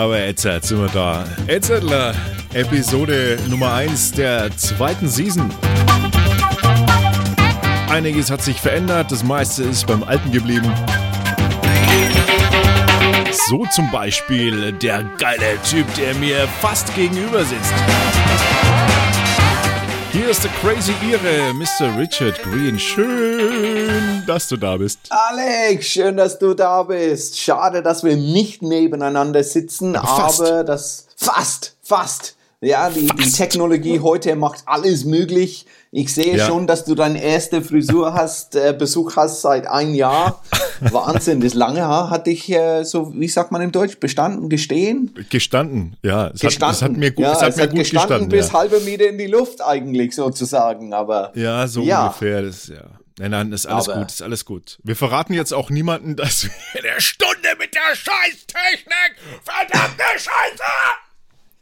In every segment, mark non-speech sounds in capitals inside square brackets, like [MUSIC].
Aber jetzt äh, sind wir da. Jetzt äh, Episode Nummer 1 der zweiten Season. Einiges hat sich verändert, das meiste ist beim Alten geblieben. So zum Beispiel der geile Typ, der mir fast gegenüber sitzt. Hier ist der Crazy Ire, Mr. Richard Green. Schön, dass du da bist. Alex, schön, dass du da bist. Schade, dass wir nicht nebeneinander sitzen, aber, fast. aber das fast, fast. Ja, die, die Technologie heute macht alles möglich. Ich sehe Ja. schon, dass du deine erste Frisur hast, äh, Besuch hast seit einem Jahr. [LAUGHS] Wahnsinn, das lange Haar hat dich, äh, so, wie sagt man im Deutsch, bestanden, gestehen? Gestanden, ja. Es Gestanden. Hat, es hat mir gut, ja, es hat mir gut gestanden, gestanden. bis ja. halbe Meter in die Luft eigentlich sozusagen, aber Ja, so Ja. ungefähr. Das, ja. Nein, nein, ist alles Aber- gut, ist alles gut. Wir verraten jetzt auch niemanden, dass wir in der Stunde mit der Scheißtechnik, verdammte Scheiße!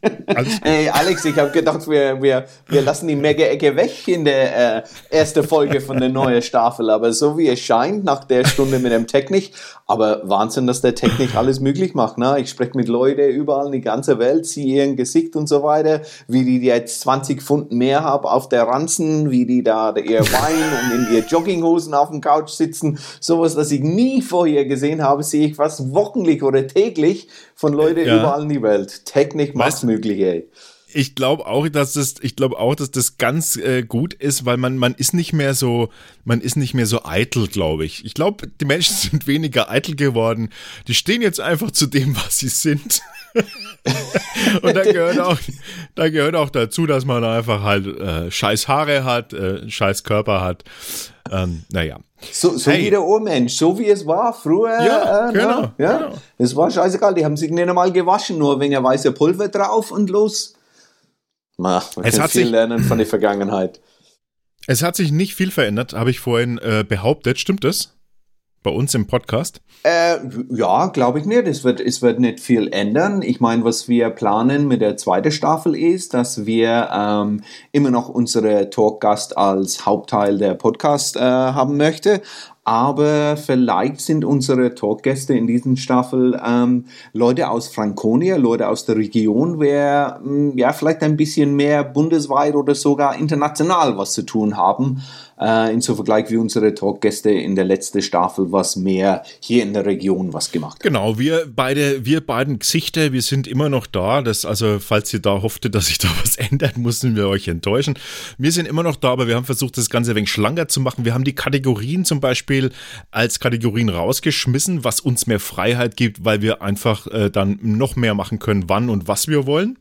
Gut. Ey, Alex, ich habe gedacht, wir, wir, wir lassen die Mega-Ecke weg in der äh, ersten Folge von der neuen Staffel. Aber so wie es scheint, nach der Stunde mit dem Technik, aber Wahnsinn, dass der Technik alles möglich macht. Ne? Ich spreche mit Leuten überall in die ganze Welt, sehe ihr Gesicht und so weiter, wie die jetzt 20 Pfund mehr haben auf der Ranzen, wie die da ihr Wein und in ihr Jogginghosen auf dem Couch sitzen. Sowas, das ich nie vorher gesehen habe, sehe ich fast wochenlich oder täglich von Leuten Ja. überall in die Welt. Technik macht möglich, ey. Ich glaube auch, dass das, ich glaube auch, dass das ganz äh, gut ist, weil man, man ist nicht mehr so, man ist nicht mehr so eitel, glaube ich. Ich glaube, die Menschen [LAUGHS] sind weniger eitel geworden. Die stehen jetzt einfach zu dem, was sie sind. [LAUGHS] Und da gehört auch, da gehört auch dazu, dass man einfach halt äh, scheiß Haare hat, äh, scheiß Körper hat. Ähm, naja. So, so Hey. wie der Urmensch, so wie es war früher. Ja, äh, genau, ne? ja. genau. Es war scheißegal, die haben sich nicht einmal gewaschen, nur wegen weißer Pulver drauf und los. Ma, man Es hat viel sich- lernen von der Vergangenheit. Es hat sich nicht viel verändert, habe ich vorhin äh, behauptet. Stimmt das? Bei uns im Podcast? Äh, ja, glaube ich nicht. Es wird, es wird nicht viel ändern. Ich meine, was wir planen mit der zweiten Staffel ist, dass wir ähm, immer noch unsere Talkgast als Hauptteil der Podcast äh, haben möchte. Aber vielleicht sind unsere Talkgäste in diesen Staffel ähm, Leute aus Franconia, Leute aus der Region, wer mh, ja vielleicht ein bisschen mehr bundesweit oder sogar international was zu tun haben. Äh, in so Vergleich wie unsere Talkgäste in der letzten Staffel, was mehr hier in der Region was gemacht. Genau, wir beide, wir beiden Gesichter, wir sind immer noch da. Das, also, falls ihr da hoffte, dass sich da was ändert, mussten wir euch enttäuschen. Wir sind immer noch da, aber wir haben versucht, das Ganze ein wenig schlanker zu machen. Wir haben die Kategorien zum Beispiel als Kategorien rausgeschmissen, was uns mehr Freiheit gibt, weil wir einfach äh, dann noch mehr machen können, wann und was wir wollen.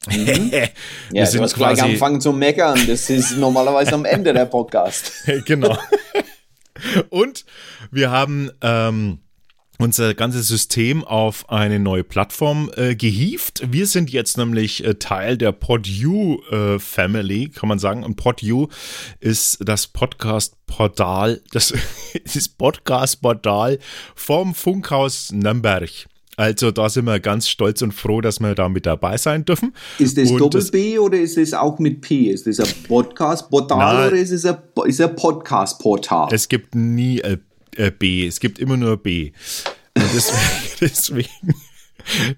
[LAUGHS] wir Ja, du sind hast gleich quasi, angefangen zu meckern. Das ist normalerweise am Ende der Podcast. [LAUGHS] genau. Und wir haben ähm, unser ganzes System auf eine neue Plattform äh, gehievt. Wir sind jetzt nämlich äh, Teil der PodU äh, Family, kann man sagen. Und PodU ist das Podcast-Portal, das [LAUGHS] ist Podcast-Portal vom Funkhaus Nürnberg. Also da sind wir ganz stolz und froh, dass wir da mit dabei sein dürfen. Ist das Und Doppel das- B oder ist es auch mit P? Ist das ein Podcast-Portal oder ist es ein, ist ein Podcast-Portal? Es gibt nie äh, äh, B, es gibt immer nur B. Deswegen, [LAUGHS] deswegen,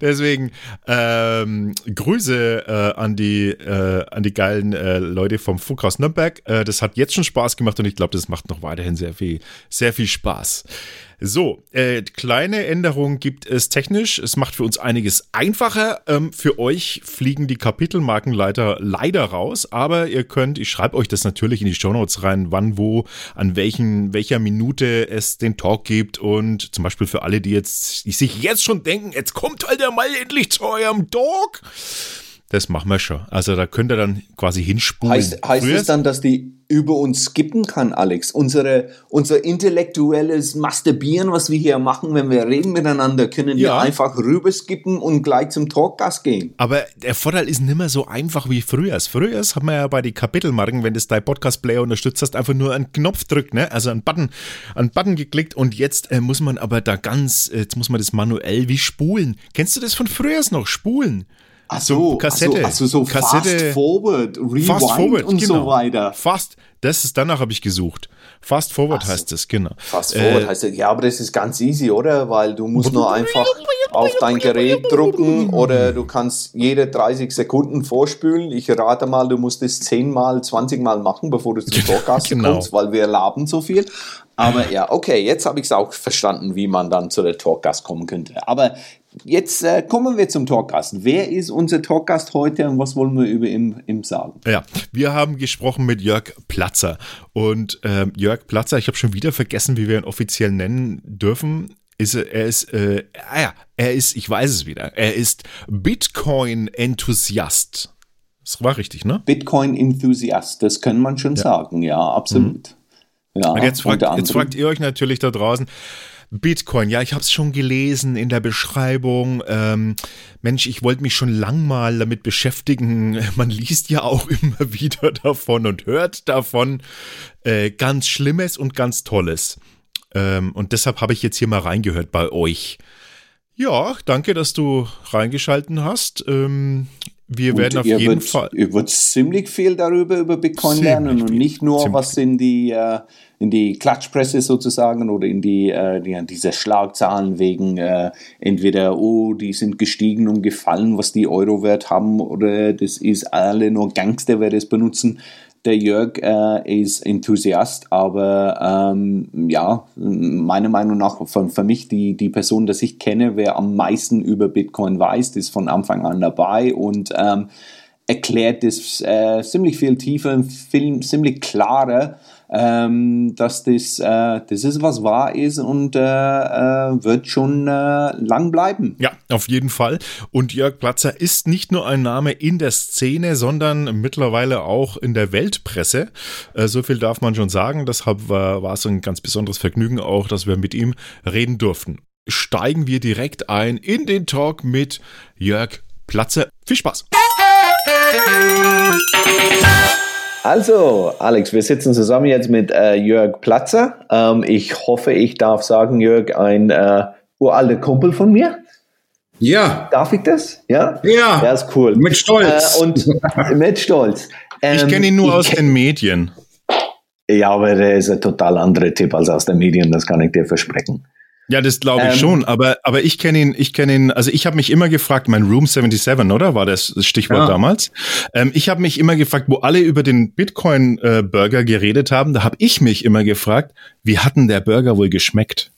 deswegen ähm, Grüße äh, an, die, äh, an die geilen äh, Leute vom Funkhaus Nürnberg. Äh, das hat jetzt schon Spaß gemacht und ich glaube, das macht noch weiterhin sehr viel, sehr viel Spaß. So, äh, kleine Änderungen gibt es technisch. Es macht für uns einiges einfacher. Ähm, für euch fliegen die Kapitelmarken leider, raus, aber ihr könnt, ich schreibe euch das natürlich in die Shownotes rein, wann, wo, an welchen, welcher Minute es den Talk gibt und zum Beispiel für alle, die jetzt, die sich jetzt schon denken, jetzt kommt halt der mal endlich zu eurem Talk. Das machen wir schon. Also da könnt ihr dann quasi hinspulen. Heißt, heißt es dann, dass die über uns skippen kann, Alex? Unsere, unser intellektuelles Masturbieren, was wir hier machen, wenn wir reden miteinander, können wir Ja. einfach rüber skippen und gleich zum Talkgast gehen. Aber der Vorteil ist nicht mehr so einfach wie früher. Früher hat man ja bei den Kapitelmarken, wenn das dein Podcast-Player unterstützt hast, einfach nur einen Knopf drückt, ne? Also einen Button, einen Button geklickt und jetzt äh, muss man aber da ganz, äh, jetzt muss man das manuell wie spulen. Kennst du das von früher noch? Spulen. Ach so, Kassette. Also so Kassette, Fast Forward, Rewind Fast Forward, und genau. so weiter. Fast, das ist, danach habe ich gesucht. Fast Forward so. heißt es, genau. Fast Forward äh, heißt es, ja, aber das ist ganz easy, oder? Weil du musst nur einfach auf dein Gerät drucken oder du kannst jede 30 Sekunden vorspülen. Ich rate mal, du musst es 10 mal, 20 mal machen, bevor du zum Torkasten genau. kommst, weil wir laben so viel. Aber ja, okay, jetzt habe ich es auch verstanden, wie man dann zu der Talkgast kommen könnte. Aber jetzt äh, kommen wir zum Talkgast. Wer ist unser Talkgast heute und was wollen wir über ihn, ihm sagen? Ja, wir haben gesprochen mit Jörg Platzer. Und äh, Jörg Platzer, ich habe schon wieder vergessen, wie wir ihn offiziell nennen dürfen. Ist, er ist, äh, ah ja, er ist, ich weiß es wieder, er ist Bitcoin-Enthusiast. Das war richtig, ne? Bitcoin-Enthusiast, das kann man schon ja. sagen, ja, absolut. Mhm. Ja, und jetzt fragt, jetzt fragt ihr euch natürlich da draußen, Bitcoin, ja, ich habe es schon gelesen in der Beschreibung. Ähm, Mensch, ich wollte mich schon lang mal damit beschäftigen. [LAUGHS] Man liest ja auch [LAUGHS] immer wieder davon und hört davon. Äh, ganz Schlimmes und ganz Tolles. Ähm, und deshalb habe ich jetzt hier mal reingehört bei euch. Ja, danke, dass du reingeschalten hast. Ähm, wir und werden auf jeden wird, Fall. Ihr wird ziemlich viel darüber über Bitcoin ziemlich lernen und nicht nur, was in die, äh, in die Klatschpresse sozusagen oder in die, äh, die diese Schlagzahlen wegen äh, entweder, oh, die sind gestiegen und gefallen, was die Euro-Wert haben, oder das ist alle nur Gangster, wer das benutzen der Jörg äh, ist Enthusiast, aber ähm, ja, meiner Meinung nach von, für mich die, die Person, die ich kenne, wer am meisten über Bitcoin weiß, ist von Anfang an dabei und ähm, erklärt es äh, ziemlich viel tiefer, viel, ziemlich klarer ähm, dass das, äh, das ist, was wahr ist und äh, äh, wird schon äh, lang bleiben. Ja, auf jeden Fall. Und Jörg Platzer ist nicht nur ein Name in der Szene, sondern mittlerweile auch in der Weltpresse. Äh, so viel darf man schon sagen. Deshalb war, war es ein ganz besonderes Vergnügen auch, dass wir mit ihm reden durften. Steigen wir direkt ein in den Talk mit Jörg Platzer. Viel Spaß! [LAUGHS] Also, Alex, wir sitzen zusammen jetzt mit äh, Jörg Platzer. Ähm, ich hoffe, ich darf sagen, Jörg, ein äh, uralter Kumpel von mir. Ja. Darf ich das? Ja? Ja. Ja, ist cool. Mit Stolz. Äh, und [LAUGHS] mit Stolz. Ähm, ich kenne ihn nur aus den Medien. Ja, aber der ist ein total anderer Tipp als aus den Medien, das kann ich dir versprechen. Ja, das glaube ich ähm, schon, aber, aber ich kenne ihn, ich kenne ihn, also ich habe mich immer gefragt, mein Room 77, oder? War das Stichwort ja. damals? Ähm, ich habe mich immer gefragt, wo alle über den Bitcoin-Burger äh, geredet haben, da habe ich mich immer gefragt, wie hat denn der Burger wohl geschmeckt?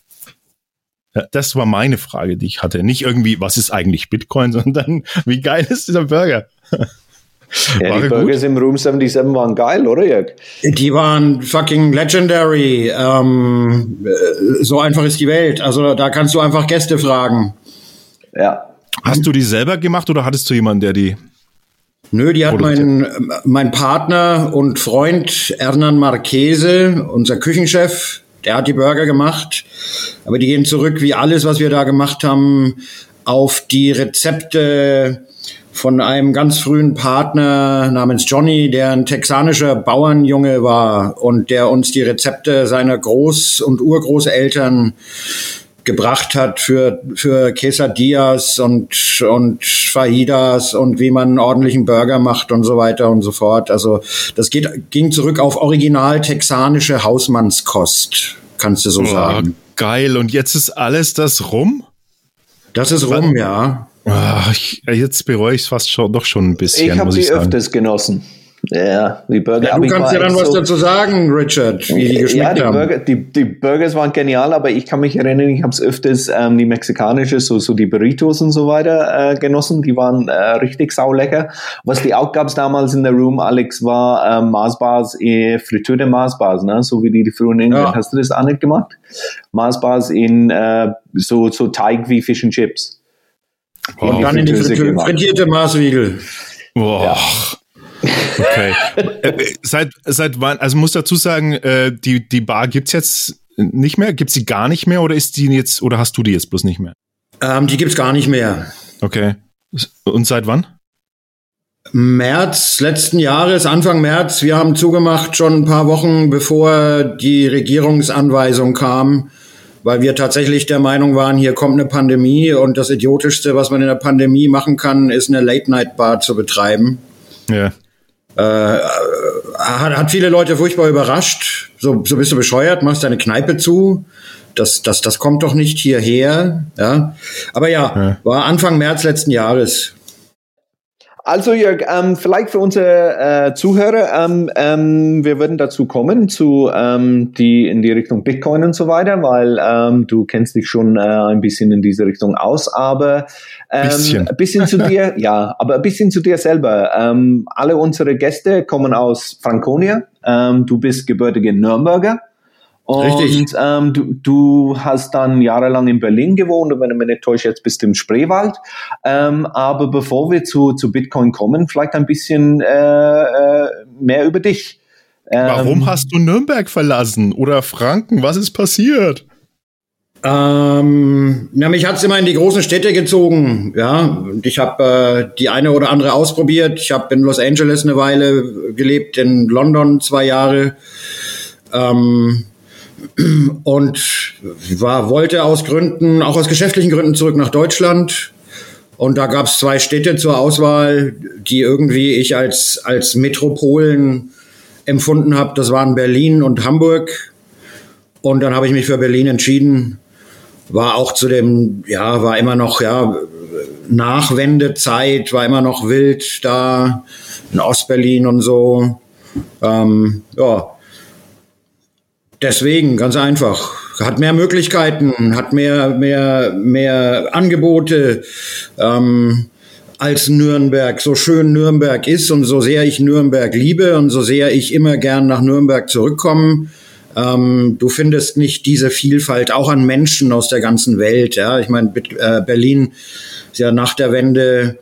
Ja, das war meine Frage, die ich hatte. Nicht irgendwie, was ist eigentlich Bitcoin, [LAUGHS] sondern wie geil ist dieser Burger? Ja, die Burgers im Room 77 waren geil, oder Jörg? Die waren fucking legendary. Ähm, äh, so einfach ist die Welt. Also da kannst du einfach Gäste fragen. Ja. Hast du die selber gemacht oder hattest du jemanden, der die Nö, die hat mein, mein Partner und Freund Hernan Marchese, unser Küchenchef, der hat die Burger gemacht. Aber die gehen zurück, wie alles, was wir da gemacht haben, auf die Rezepte von einem ganz frühen Partner namens Johnny, der ein texanischer Bauernjunge war und der uns die Rezepte seiner Groß- und Urgroßeltern gebracht hat für, für Quesadillas und, und Fajitas und wie man einen ordentlichen Burger macht und so weiter und so fort. Also das geht, ging zurück auf original texanische Hausmannskost, kannst du so oh, sagen. Geil. Und jetzt ist alles das rum? Das ist rum, ja. Ach, ich, jetzt bereue ich es fast schon, doch schon ein bisschen. Ich habe sie öfters genossen. Ja, die Burger. Ja, du kannst ja dann was so, dazu sagen, Richard, wie die geschmeckt ja, die haben. Burger, die, die Burgers waren genial, aber ich kann mich erinnern, ich habe es öfters ähm, die mexikanische, so, so die Burritos und so weiter äh, genossen. Die waren äh, richtig saulecker. Was die auch gab damals in der Room, Alex, war äh, Marsbars, äh, frittierte Marsbars, ne? so wie die, die früher in England. Ja. Hast du das auch nicht gemacht? Marsbars in äh, so, so Teig wie Fish and Chips. Und dann in die frittierte Maßwiegel. Boah. Ja. Okay. [LAUGHS] Äh, seit, seit wann, also muss dazu sagen, äh, die, die Bar gibt's jetzt nicht mehr? Gibt's sie gar nicht mehr oder ist die jetzt, oder hast du die jetzt bloß nicht mehr? Ähm, die gibt's gar nicht mehr. Okay. Und seit wann? März letzten Jahres, Anfang März. Wir haben zugemacht schon ein paar Wochen, bevor die Regierungsanweisung kam, weil wir tatsächlich der Meinung waren, hier kommt eine Pandemie und das Idiotischste, was man in der Pandemie machen kann, ist eine Late-Night-Bar zu betreiben. Ja. Äh, hat, hat viele Leute furchtbar überrascht. So, so bist du bescheuert, machst deine Kneipe zu. Das, das, das kommt doch nicht hierher. Ja. Aber ja, ja. war Anfang März letzten Jahres. Also Jörg, ähm, vielleicht für unsere äh, Zuhörer, ähm, ähm, wir würden dazu kommen, zu ähm, die in die Richtung Bitcoin und so weiter, weil ähm, du kennst dich schon äh, ein bisschen in diese Richtung aus, aber ähm, bisschen. ein bisschen zu dir, [LAUGHS] ja, aber ein bisschen zu dir selber. Alle unsere Gäste kommen aus Franconia. Du bist gebürtige Nürnberger. Und ähm, du, du hast dann jahrelang in Berlin gewohnt und wenn ich mich nicht täusche, jetzt bist du im Spreewald. Ähm, aber bevor wir zu, zu Bitcoin kommen, vielleicht ein bisschen äh, äh, mehr über dich. Ähm, Warum hast du Nürnberg verlassen oder Franken? Was ist passiert? Ähm, na, mich hat's immer in die großen Städte gezogen, ja. Und ich habe äh, die eine oder andere ausprobiert. Ich habe in Los Angeles eine Weile gelebt, in London zwei Jahre. Ähm, und war, wollte aus Gründen, auch aus geschäftlichen Gründen zurück nach Deutschland. Und da gab es zwei Städte zur Auswahl, die irgendwie ich als, als Metropolen empfunden habe. Das waren Berlin und Hamburg. Und dann habe ich mich für Berlin entschieden. War auch zu dem, ja, war immer noch, ja, Nachwendezeit, war immer noch wild da in Ostberlin und so. Ähm, ja, Deswegen, ganz einfach. Hat mehr Möglichkeiten, hat mehr, mehr, mehr Angebote ähm, als Nürnberg. So schön Nürnberg ist und so sehr ich Nürnberg liebe und so sehr ich immer gern nach Nürnberg zurückkomme. Ähm, du findest nicht diese Vielfalt auch an Menschen aus der ganzen Welt. Ja, ich meine, äh, Berlin ist ja nach der Wende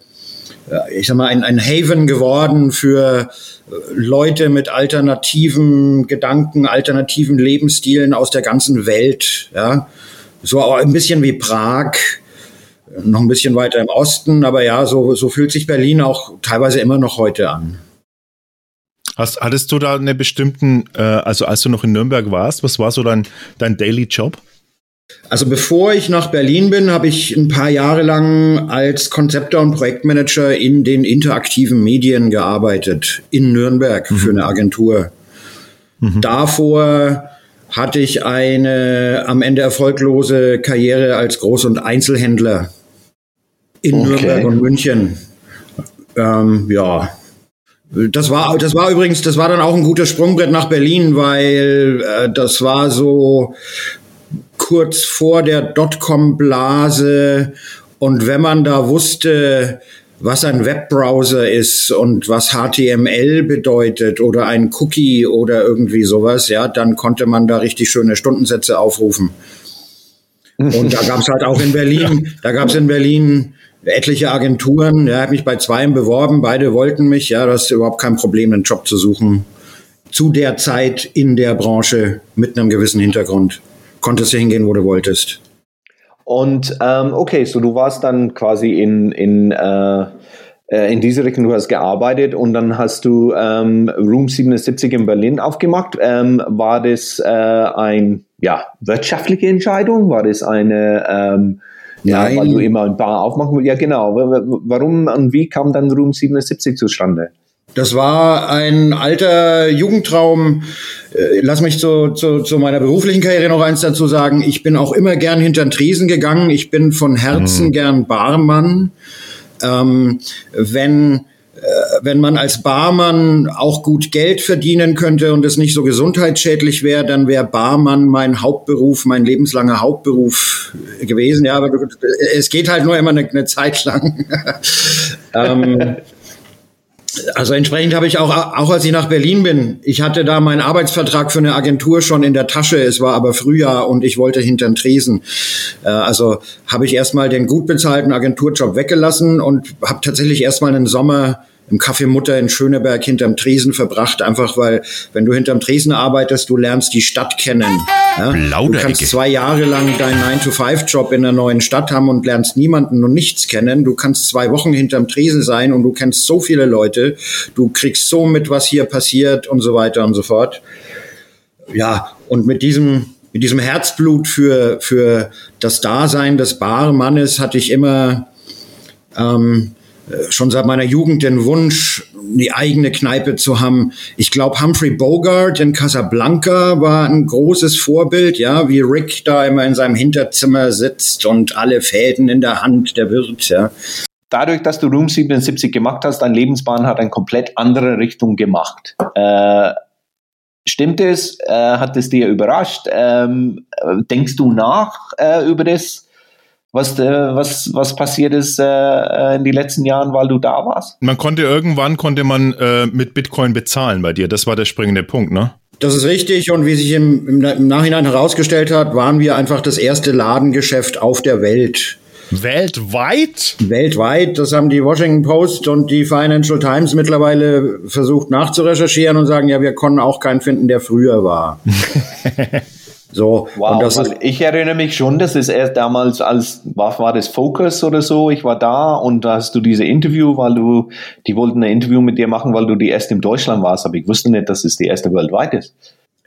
ich sag mal, ein, ein Haven geworden für äh, Leute mit alternativen Gedanken, alternativen Lebensstilen aus der ganzen Welt. Ja, so ein bisschen wie Prag, noch ein bisschen weiter im Osten, aber ja, so, so fühlt sich Berlin auch teilweise immer noch heute an. Hast, hattest du da eine bestimmten, äh, also als du noch in Nürnberg warst, was war so dein, dein Daily Job? Also bevor ich nach Berlin bin, habe ich ein paar Jahre lang als Konzepter und Projektmanager in den interaktiven Medien gearbeitet, in Nürnberg mhm. für eine Agentur. Mhm. Davor hatte ich eine am Ende erfolglose Karriere als Groß- und Einzelhändler in okay. Nürnberg und München. Ähm, ja, das war, das war übrigens, das war dann auch ein gutes Sprungbrett nach Berlin, weil äh, das war so kurz vor der Dotcom-Blase. Und wenn man da wusste, was ein Webbrowser ist und was HTML bedeutet oder ein Cookie oder irgendwie sowas, ja, dann konnte man da richtig schöne Stundensätze aufrufen. Und da gab es halt auch in Berlin, da gab es in Berlin etliche Agenturen. Ja, habe mich bei zweien beworben, beide wollten mich. Ja, das ist überhaupt kein Problem, einen Job zu suchen. Zu der Zeit in der Branche mit einem gewissen Hintergrund konntest du hingehen, wo du wolltest. Und ähm, okay, so du warst dann quasi in, in, äh, äh in diese Richtung, du hast gearbeitet und dann hast du ähm, Room 77 in Berlin aufgemacht. Ähm, war das äh, ein ja, wirtschaftliche Entscheidung? War das eine ähm, ja, weil du immer ein Bar aufmachen Ja, genau. Warum und wie kam dann Room 77 zustande? Das war ein alter Jugendtraum. Äh, lass mich zu, zu, zu meiner beruflichen Karriere noch eins dazu sagen. Ich bin auch immer gern hinter den Tresen gegangen. Ich bin von Herzen mhm. gern Barmann. Ähm, wenn äh, wenn man als Barmann auch gut Geld verdienen könnte und es nicht so gesundheitsschädlich wäre, dann wäre Barmann mein Hauptberuf, mein lebenslanger Hauptberuf gewesen. Ja, aber es geht halt nur immer eine, eine Zeit lang. [LAUGHS] ähm, also entsprechend habe ich auch, auch als ich nach Berlin bin, ich hatte da meinen Arbeitsvertrag für eine Agentur schon in der Tasche, es war aber Frühjahr und ich wollte hintern Tresen. Äh, also habe ich erstmal den gut bezahlten Agenturjob weggelassen und habe tatsächlich erstmal einen Sommer im Café Mutter in Schöneberg hinterm Tresen verbracht, einfach weil, wenn du hinterm Tresen arbeitest, du lernst die Stadt kennen. Ja? Du kannst zwei Jahre lang deinen 9-to-5-Job in einer neuen Stadt haben und lernst niemanden und nichts kennen. Du kannst zwei Wochen hinterm Tresen sein und du kennst so viele Leute. Du kriegst so mit, was hier passiert und so weiter und so fort. Ja, und mit diesem mit diesem Herzblut für, für das Dasein des Barmannes hatte ich immer ähm, äh, schon seit meiner Jugend den Wunsch, die eigene Kneipe zu haben. Ich glaube, Humphrey Bogart in Casablanca war ein großes Vorbild, ja, wie Rick da immer in seinem Hinterzimmer sitzt und alle Fäden in der Hand, der Wirt, ja. Dadurch, dass du Room 77 gemacht hast, dein Lebensbahn hat eine komplett andere Richtung gemacht. Äh, stimmt es? Äh, hat es dir überrascht? Ähm, denkst du nach äh, über das? Was, äh, was, was passiert ist äh, in den letzten Jahren, weil du da warst? Man konnte irgendwann konnte man äh, mit Bitcoin bezahlen bei dir. Das war der springende Punkt, ne? Das ist richtig und wie sich im, im, Nachhinein herausgestellt hat, waren wir einfach das erste Ladengeschäft auf der Welt. Weltweit? Weltweit. Das haben die Washington Post und die Financial Times mittlerweile versucht nachzurecherchieren und sagen, ja, wir konnten auch keinen finden, der früher war. [LAUGHS] So, wow, ist, ich erinnere mich schon, das ist erst damals als, was war das, Focus oder so, ich war da und da hast du diese Interview, weil du, die wollten ein Interview mit dir machen, weil du die erste in Deutschland warst, aber ich wusste nicht, dass es die erste weltweit ist.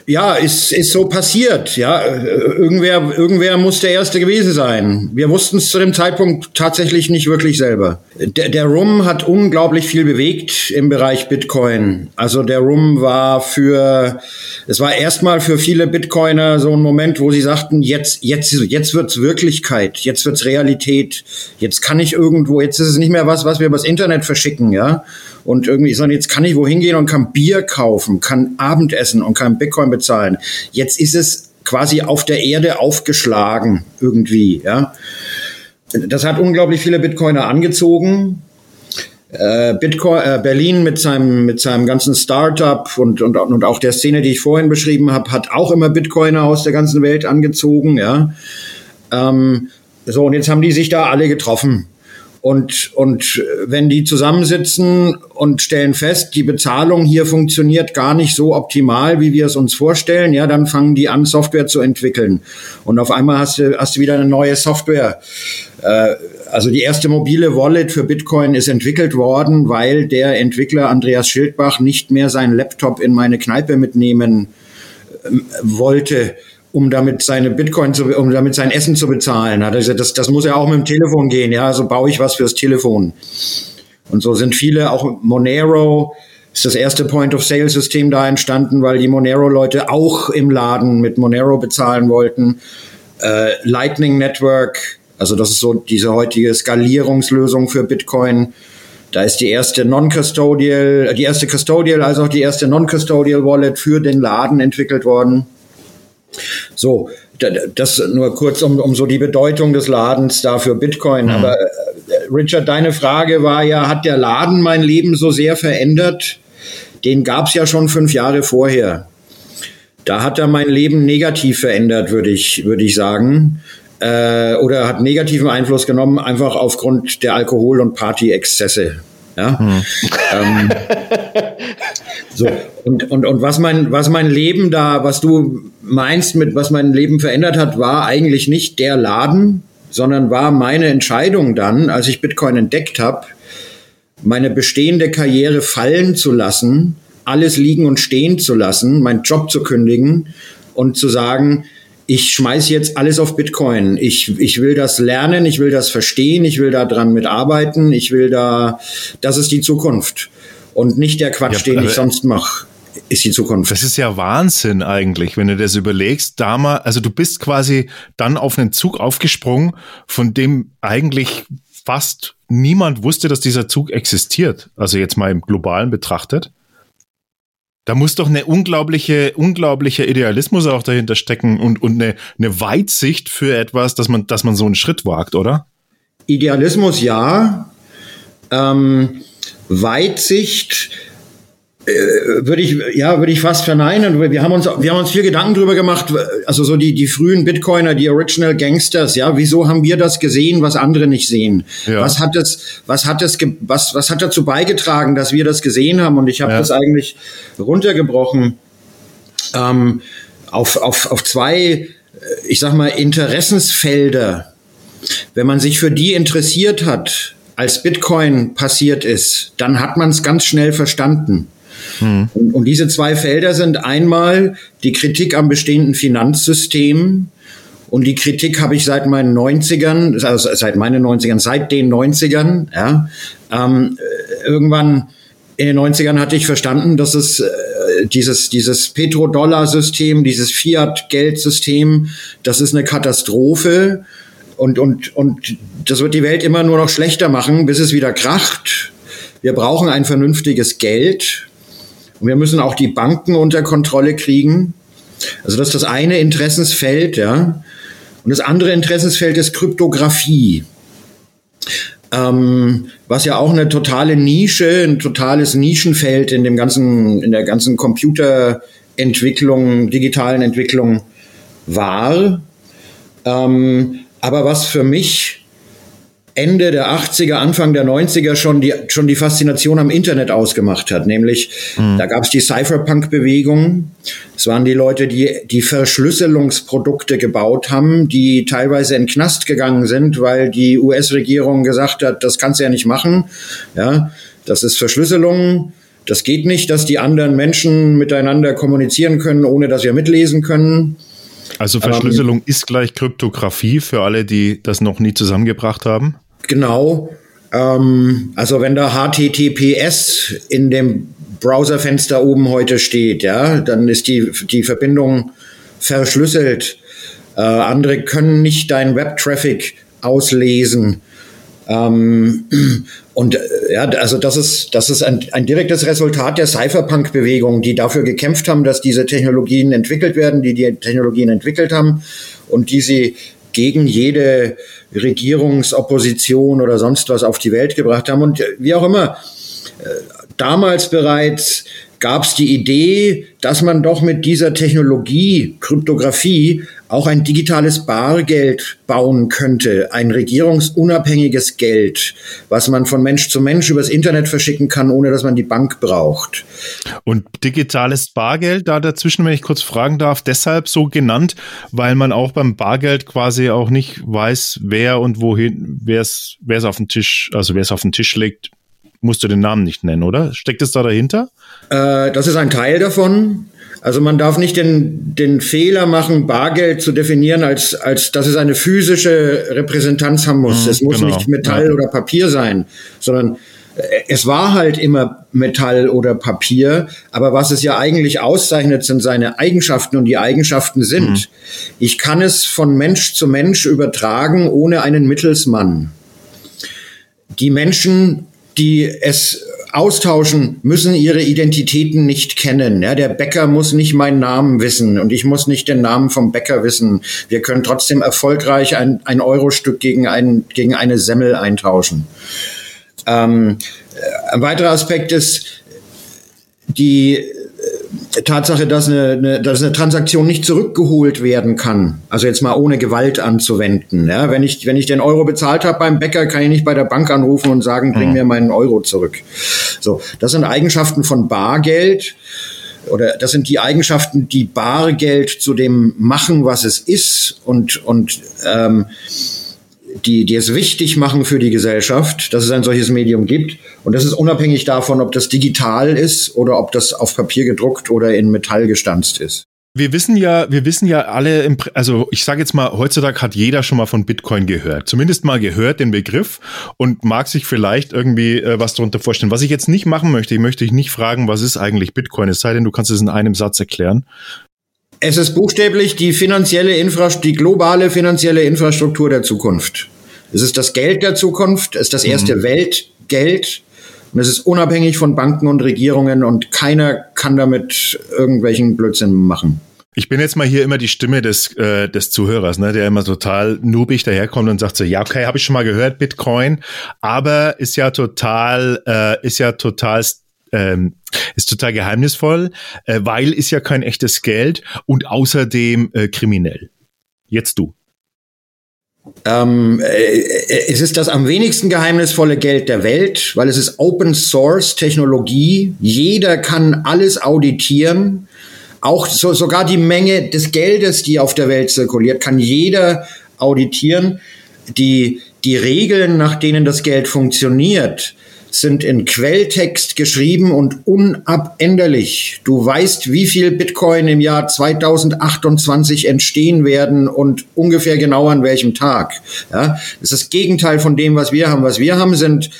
Ja, ist, ist so passiert. Ja, irgendwer, irgendwer muss der Erste gewesen sein. Wir wussten es zu dem Zeitpunkt tatsächlich nicht wirklich selber. Der, der Rum hat unglaublich viel bewegt im Bereich Bitcoin. Also der Rum war für, es war erstmal für viele Bitcoiner so ein Moment, wo sie sagten, jetzt, jetzt, jetzt wird's Wirklichkeit, jetzt wird's Realität, jetzt kann ich irgendwo, jetzt ist es nicht mehr was, was wir übers Internet verschicken, ja und irgendwie, sondern jetzt kann ich wohin gehen und kann Bier kaufen, kann Abendessen und kann Bitcoin bezahlen. Jetzt ist es quasi auf der Erde aufgeschlagen irgendwie, ja. Das hat unglaublich viele Bitcoiner angezogen. Äh, Bitcoin, äh, Berlin mit seinem, mit seinem ganzen Startup und, und, und auch der Szene, die ich vorhin beschrieben habe, hat auch immer Bitcoiner aus der ganzen Welt angezogen, ja. Ähm, so, und jetzt haben die sich da alle getroffen. Und, und wenn die zusammensitzen und stellen fest, die Bezahlung hier funktioniert gar nicht so optimal, wie wir es uns vorstellen, ja, dann fangen die an, Software zu entwickeln. Und auf einmal hast du, hast du wieder eine neue Software. Äh, also die erste mobile Wallet für Bitcoin ist entwickelt worden, weil der Entwickler Andreas Schildbach nicht mehr seinen Laptop in meine Kneipe mitnehmen äh, wollte um damit seine Bitcoin zu, um damit sein Essen zu bezahlen. Hat er gesagt, das, das muss ja auch mit dem Telefon gehen, ja, so baue ich was fürs Telefon. Und so sind viele, auch Monero ist das erste Point-of-Sale-System da entstanden, weil die Monero-Leute auch im Laden mit Monero bezahlen wollten. Äh, Lightning Network, also das ist so diese heutige Skalierungslösung für Bitcoin. Da ist die erste Non-Custodial, die erste Custodial, also auch die erste Non-Custodial Wallet für den Laden entwickelt worden. So, das nur kurz um, um so die Bedeutung des Ladens da für Bitcoin. Mhm. Aber äh, Richard, deine Frage war ja, hat der Laden mein Leben so sehr verändert? Den gab es ja schon fünf Jahre vorher. Da hat er mein Leben negativ verändert, würde ich, würde ich sagen. Äh, oder hat negativen Einfluss genommen, einfach aufgrund der Alkohol- und Party-Exzesse. Ja? Hm. Ähm, [LAUGHS] so, und, und, und was mein, was mein Leben da, was du meinst mit, was mein Leben verändert hat, war eigentlich nicht der Laden, sondern war meine Entscheidung dann, als ich Bitcoin entdeckt habe, meine bestehende Karriere fallen zu lassen, alles liegen und stehen zu lassen, meinen Job zu kündigen und zu sagen, ich schmeiß jetzt alles auf Bitcoin. Ich, ich will das lernen, ich will das verstehen, ich will da dran mitarbeiten, ich will da, das ist die Zukunft. Und nicht der Quatsch, ja, den ich sonst mache, ist die Zukunft. Das ist ja Wahnsinn eigentlich, wenn du das überlegst. Damals, also du bist quasi dann auf einen Zug aufgesprungen, von dem eigentlich fast niemand wusste, dass dieser Zug existiert. Also jetzt mal im globalen betrachtet. Da muss doch eine unglaubliche, unglaublicher Idealismus auch dahinter stecken und, und eine, eine Weitsicht für etwas, dass man, dass man so einen Schritt wagt, oder? Idealismus ja. Ähm, Weitsicht äh, würde ich ja würde ich fast verneinen. Wir haben uns wir haben uns viel Gedanken drüber gemacht. Also so die die frühen Bitcoiner, die Original Gangsters. Ja, wieso haben wir das gesehen, was andere nicht sehen? Ja. Was hat es was hat es was was hat dazu beigetragen, dass wir das gesehen haben? Und ich habe ja. das eigentlich runtergebrochen ähm, auf auf auf zwei ich sag mal Interessensfelder. Wenn man sich für die interessiert hat, als Bitcoin passiert ist, dann hat man es ganz schnell verstanden. Mhm. Und, und diese zwei Felder sind einmal die Kritik am bestehenden Finanzsystem, und die Kritik habe ich seit meinen 90ern, also seit meinen 90ern, seit den 90ern, ja. Ähm, irgendwann in den 90ern hatte ich verstanden, dass es äh, dieses, dieses Petrodollar-System, dieses Fiat-Geldsystem, das ist eine Katastrophe. Und, und, und das wird die Welt immer nur noch schlechter machen, bis es wieder kracht. Wir brauchen ein vernünftiges Geld. Und wir müssen auch die Banken unter Kontrolle kriegen. Also das ist das eine Interessensfeld, ja. Und das andere Interessensfeld ist Kryptographie. Ähm, was ja auch eine totale Nische, ein totales Nischenfeld in dem ganzen, in der ganzen Computerentwicklung, digitalen Entwicklung war. Ähm, aber was für mich Ende der 80er, Anfang der 90er schon die, schon die Faszination am Internet ausgemacht hat. Nämlich, mhm. da gab es die Cypherpunk-Bewegung. Es waren die Leute, die die Verschlüsselungsprodukte gebaut haben, die teilweise in Knast gegangen sind, weil die US-Regierung gesagt hat, das kannst du ja nicht machen. Ja, das ist Verschlüsselung. Das geht nicht, dass die anderen Menschen miteinander kommunizieren können, ohne dass wir mitlesen können. Also Verschlüsselung ähm, ist gleich Kryptographie für alle, die das noch nie zusammengebracht haben? Genau. Ähm, also wenn da HTTPS in dem Browserfenster oben heute steht, ja, dann ist die, die Verbindung verschlüsselt. Äh, andere können nicht deinen Web-Traffic auslesen. Ähm, [CLEARS THROAT] und äh, ja, also das ist, das ist ein, ein direktes Resultat der Cypherpunk-Bewegung, die dafür gekämpft haben, dass diese Technologien entwickelt werden, die die Technologien entwickelt haben und die sie gegen jede Regierungsopposition oder sonst was auf die Welt gebracht haben. Und wie auch immer, äh, damals bereits gab es die Idee, dass man doch mit dieser Technologie, Kryptographie, auch ein digitales Bargeld bauen könnte, ein regierungsunabhängiges Geld, was man von Mensch zu Mensch übers Internet verschicken kann, ohne dass man die Bank braucht. Und digitales Bargeld, da dazwischen, wenn ich kurz fragen darf, deshalb so genannt, weil man auch beim Bargeld quasi auch nicht weiß, wer und wohin, wer es, wer es auf den Tisch, also wer es auf den Tisch legt, musst du den Namen nicht nennen, oder? Steckt es da dahinter? Äh, das ist ein Teil davon. Also man darf nicht den, den Fehler machen, Bargeld zu definieren, als, als dass es eine physische Repräsentanz haben muss. Mhm, es muss genau. nicht Metall ja. oder Papier sein, sondern äh, es war halt immer Metall oder Papier, aber was es ja eigentlich auszeichnet, sind seine Eigenschaften und die Eigenschaften sind, mhm. ich kann es von Mensch zu Mensch übertragen ohne einen Mittelsmann. Die Menschen, die es austauschen, müssen ihre Identitäten nicht kennen. Ja, der Bäcker muss nicht meinen Namen wissen und ich muss nicht den Namen vom Bäcker wissen. Wir können trotzdem erfolgreich ein, ein Euro-Stück gegen, ein, gegen eine Semmel eintauschen. Ähm, ein weiterer Aspekt ist die Tatsache, dass eine, eine, dass eine Transaktion nicht zurückgeholt werden kann, also jetzt mal ohne Gewalt anzuwenden. Ja, wenn ich wenn ich den Euro bezahlt habe beim Bäcker, kann ich nicht bei der Bank anrufen und sagen, bring mhm. mir meinen Euro zurück. So, das sind Eigenschaften von Bargeld oder das sind die Eigenschaften, die Bargeld zu dem machen, was es ist und und ähm, die, die es wichtig machen für die Gesellschaft, dass es ein solches Medium gibt. Und das ist unabhängig davon, ob das digital ist oder ob das auf Papier gedruckt oder in Metall gestanzt ist. Wir wissen ja, wir wissen ja alle, im, also ich sage jetzt mal, heutzutage hat jeder schon mal von Bitcoin gehört, zumindest mal gehört den Begriff und mag sich vielleicht irgendwie äh, was darunter vorstellen. Was ich jetzt nicht machen möchte, ich möchte dich nicht fragen, was ist eigentlich Bitcoin, es sei denn, du kannst es in einem Satz erklären. Es ist buchstäblich die finanzielle Infrastruktur, die globale finanzielle Infrastruktur der Zukunft. Es ist das Geld der Zukunft, es ist das erste mhm. Weltgeld und es ist unabhängig von Banken und Regierungen und keiner kann damit irgendwelchen Blödsinn machen. Ich bin jetzt mal hier immer die Stimme des, äh, des Zuhörers, ne, der immer total noobig daherkommt und sagt so, ja, okay, habe ich schon mal gehört, Bitcoin, aber ist ja total, äh, ist ja total ähm, ist total geheimnisvoll, äh, weil ist ja kein echtes Geld und außerdem äh, kriminell. Jetzt du. Ähm, äh, es ist das am wenigsten geheimnisvolle Geld der Welt, weil es ist Open Source Technologie. Jeder kann alles auditieren. Auch so, sogar die Menge des Geldes, die auf der Welt zirkuliert, kann jeder auditieren. Die, die Regeln, nach denen das Geld funktioniert, sind in Quelltext geschrieben und unabänderlich. Du weißt, wie viel Bitcoin im Jahr 2028 entstehen werden und ungefähr genau an welchem Tag. Ja, das ist das Gegenteil von dem, was wir haben. Was wir haben, sind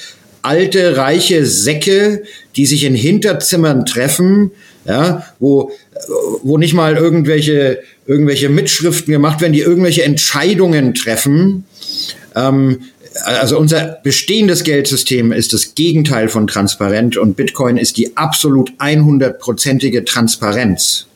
alte, reiche Säcke, die sich in Hinterzimmern treffen, ja, wo, wo nicht mal irgendwelche, irgendwelche Mitschriften gemacht werden, die irgendwelche Entscheidungen treffen. Ähm, also unser bestehendes Geldsystem ist das Gegenteil von transparent und Bitcoin ist die absolut 100-prozentige Transparenz.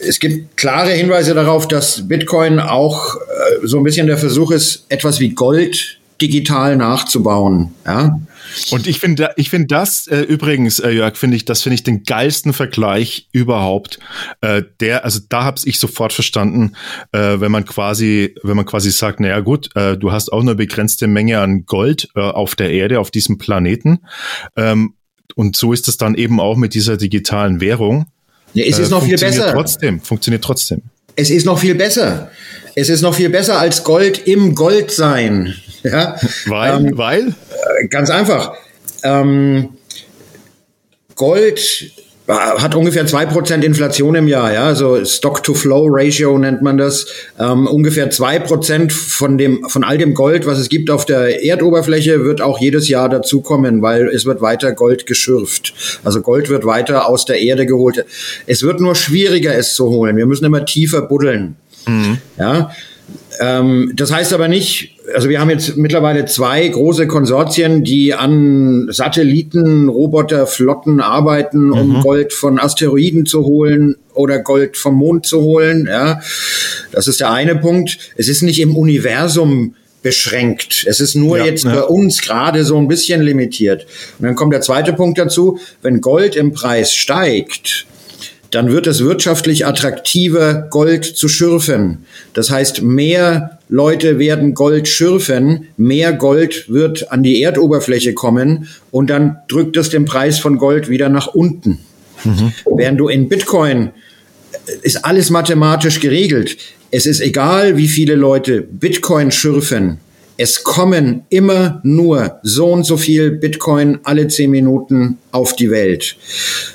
Es gibt klare Hinweise darauf, dass Bitcoin auch äh, so ein bisschen der Versuch ist, etwas wie Gold digital nachzubauen. Ja? Und ich finde, ich finde das äh, übrigens, äh, Jörg, finde ich, das finde ich den geilsten Vergleich überhaupt. Äh, der, also da habe ich sofort verstanden, äh, wenn man quasi, wenn man quasi sagt, naja gut, äh, du hast auch eine begrenzte Menge an Gold äh, auf der Erde, auf diesem Planeten. Ähm, und so ist es dann eben auch mit dieser digitalen Währung. Ja, es ist äh, noch viel besser. Trotzdem, funktioniert trotzdem. Es ist noch viel besser. Es ist noch viel besser als Gold im Gold sein. Ja? Weil? Ähm, weil? Äh, ganz einfach. Ähm, Gold hat ungefähr zwei Prozent Inflation im Jahr, ja, also Stock-to-Flow-Ratio nennt man das. Ähm, ungefähr zwei Prozent von dem, von all dem Gold, was es gibt auf der Erdoberfläche, wird auch jedes Jahr dazukommen, weil es wird weiter Gold geschürft. Also Gold wird weiter aus der Erde geholt. Es wird nur schwieriger, es zu holen. Wir müssen immer tiefer buddeln. Mhm. Ja, ähm, das heißt aber nicht, also wir haben jetzt mittlerweile zwei große Konsortien, die an Satelliten, Roboterflotten arbeiten, um mhm. Gold von Asteroiden zu holen oder Gold vom Mond zu holen. Ja, das ist der eine Punkt. Es ist nicht im Universum beschränkt. Es ist nur ja, jetzt ja. bei uns gerade so ein bisschen limitiert. Und dann kommt der zweite Punkt dazu, wenn Gold im Preis steigt, dann wird es wirtschaftlich attraktiver, Gold zu schürfen. Das heißt, mehr Leute werden Gold schürfen, mehr Gold wird an die Erdoberfläche kommen und dann drückt es den Preis von Gold wieder nach unten. Mhm. Während du in Bitcoin ist alles mathematisch geregelt. Es ist egal, wie viele Leute Bitcoin schürfen es kommen immer nur so und so viel Bitcoin alle zehn Minuten auf die Welt.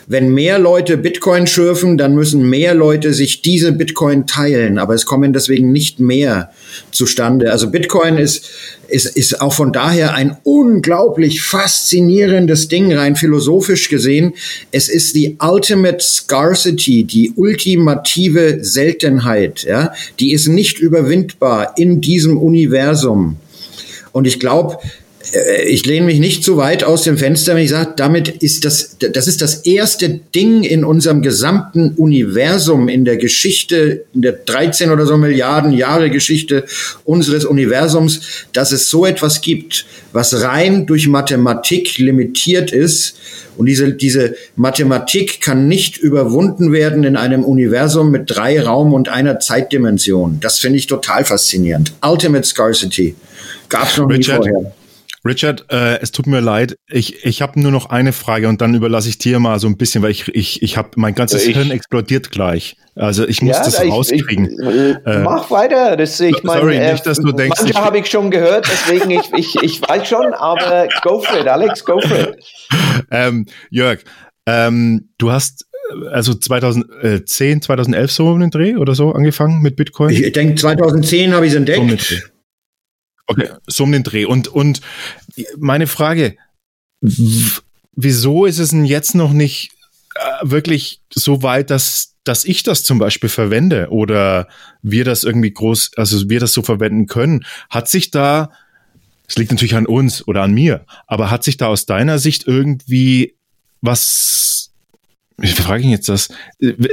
Wenn mehr Leute Bitcoin schürfen, dann müssen mehr Leute sich diese Bitcoin teilen, aber es kommen deswegen nicht mehr zustande. Also Bitcoin ist, ist, ist auch von daher ein unglaublich faszinierendes Ding, rein philosophisch gesehen. Es ist die Ultimate Scarcity, die ultimative Seltenheit, ja. Die ist nicht überwindbar in diesem Universum. Und ich glaube, ich lehne mich nicht zu weit aus dem Fenster, wenn ich sage, damit ist das, das ist das erste Ding in unserem gesamten Universum, in der Geschichte, in der 13 oder so Milliarden Jahre Geschichte unseres Universums, dass es so etwas gibt, was rein durch Mathematik limitiert ist. Und diese, diese Mathematik kann nicht überwunden werden in einem Universum mit drei Raum- und einer Zeitdimension. Das finde ich total faszinierend. Ultimate Scarcity. Gab es noch Richard, nie vorher. Richard, äh, es tut mir leid, ich, ich habe nur noch eine Frage und dann überlasse ich dir mal so ein bisschen, weil ich, ich, ich habe mein ganzes ich, Hirn explodiert gleich. Also ich muss ja, das ich, rauskriegen. Ich, äh, mach weiter. Das, ich mein, sorry, äh, nicht, dass du denkst. Manche habe ich schon gehört, deswegen ich, ich, ich weiß schon, aber go for it, Alex, go for it. [LAUGHS] Ähm, Jörg, ähm, du hast also 2010, 2011 so um den Dreh oder so angefangen mit Bitcoin? Ich denke, 2010 habe ich es entdeckt. Okay, so um den Dreh. Und, und meine Frage, wieso ist es denn jetzt noch nicht äh, wirklich so weit, dass, dass ich das zum Beispiel verwende oder wir das irgendwie groß, also wir das so verwenden können? Hat sich da, es liegt natürlich an uns oder an mir, aber hat sich da aus deiner Sicht irgendwie was wie frage ich jetzt das?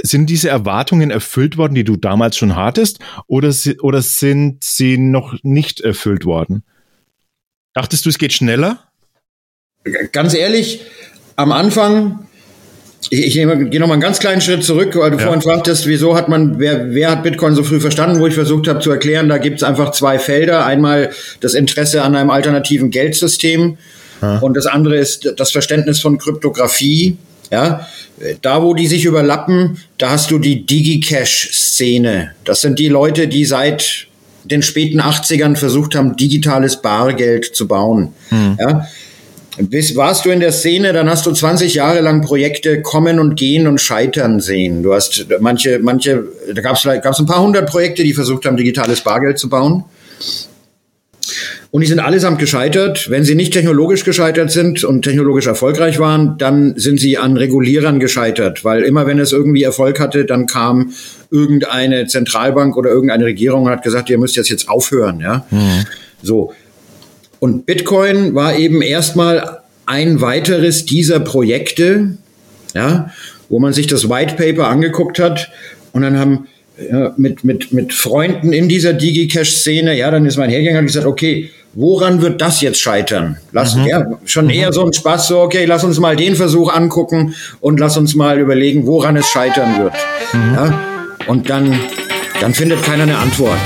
Sind diese Erwartungen erfüllt worden, die du damals schon hattest, oder, oder sind sie noch nicht erfüllt worden? Dachtest du, es geht schneller? Ganz ehrlich, am Anfang, ich, ich gehe noch mal einen ganz kleinen Schritt zurück, weil du ja. vorhin fragtest, wieso hat man, wer, wer hat Bitcoin so früh verstanden, wo ich versucht habe zu erklären, da gibt es einfach zwei Felder. Einmal das Interesse an einem alternativen Geldsystem ja. und das andere ist das Verständnis von Kryptographie. Ja, da wo die sich überlappen, da hast du die Digicash-Szene. Das sind die Leute, die seit den späten 80ern versucht haben, digitales Bargeld zu bauen. Hm. Ja, bist, warst du in der Szene, dann hast du 20 Jahre lang Projekte kommen und gehen und scheitern sehen. Du hast manche, manche, da gab es ein paar hundert Projekte, die versucht haben, digitales Bargeld zu bauen. Und die sind allesamt gescheitert. Wenn sie nicht technologisch gescheitert sind und technologisch erfolgreich waren, dann sind sie an Regulierern gescheitert. Weil immer wenn es irgendwie Erfolg hatte, dann kam irgendeine Zentralbank oder irgendeine Regierung und hat gesagt, ihr müsst jetzt jetzt aufhören. Ja? Mhm. So. Und Bitcoin war eben erstmal ein weiteres dieser Projekte, ja, wo man sich das White Paper angeguckt hat und dann haben ja, mit, mit, mit Freunden in dieser DigiCash-Szene, ja, dann ist mein hergegangen und gesagt, okay, woran wird das jetzt scheitern? Lass, mhm. ja, schon mhm. eher so ein Spaß, so, okay, lass uns mal den Versuch angucken und lass uns mal überlegen, woran es scheitern wird. Mhm. Ja, und dann, dann findet keiner eine Antwort.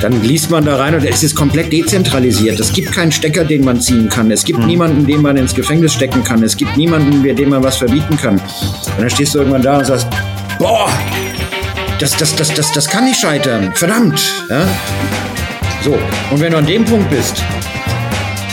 Dann liest man da rein und es ist komplett dezentralisiert. Es gibt keinen Stecker, den man ziehen kann. Es gibt mhm. niemanden, den man ins Gefängnis stecken kann. Es gibt niemanden, dem man was verbieten kann. Und dann stehst du irgendwann da und sagst, boah, das, das, das, das, das kann nicht scheitern. Verdammt. Ja? So, und wenn du an dem Punkt bist,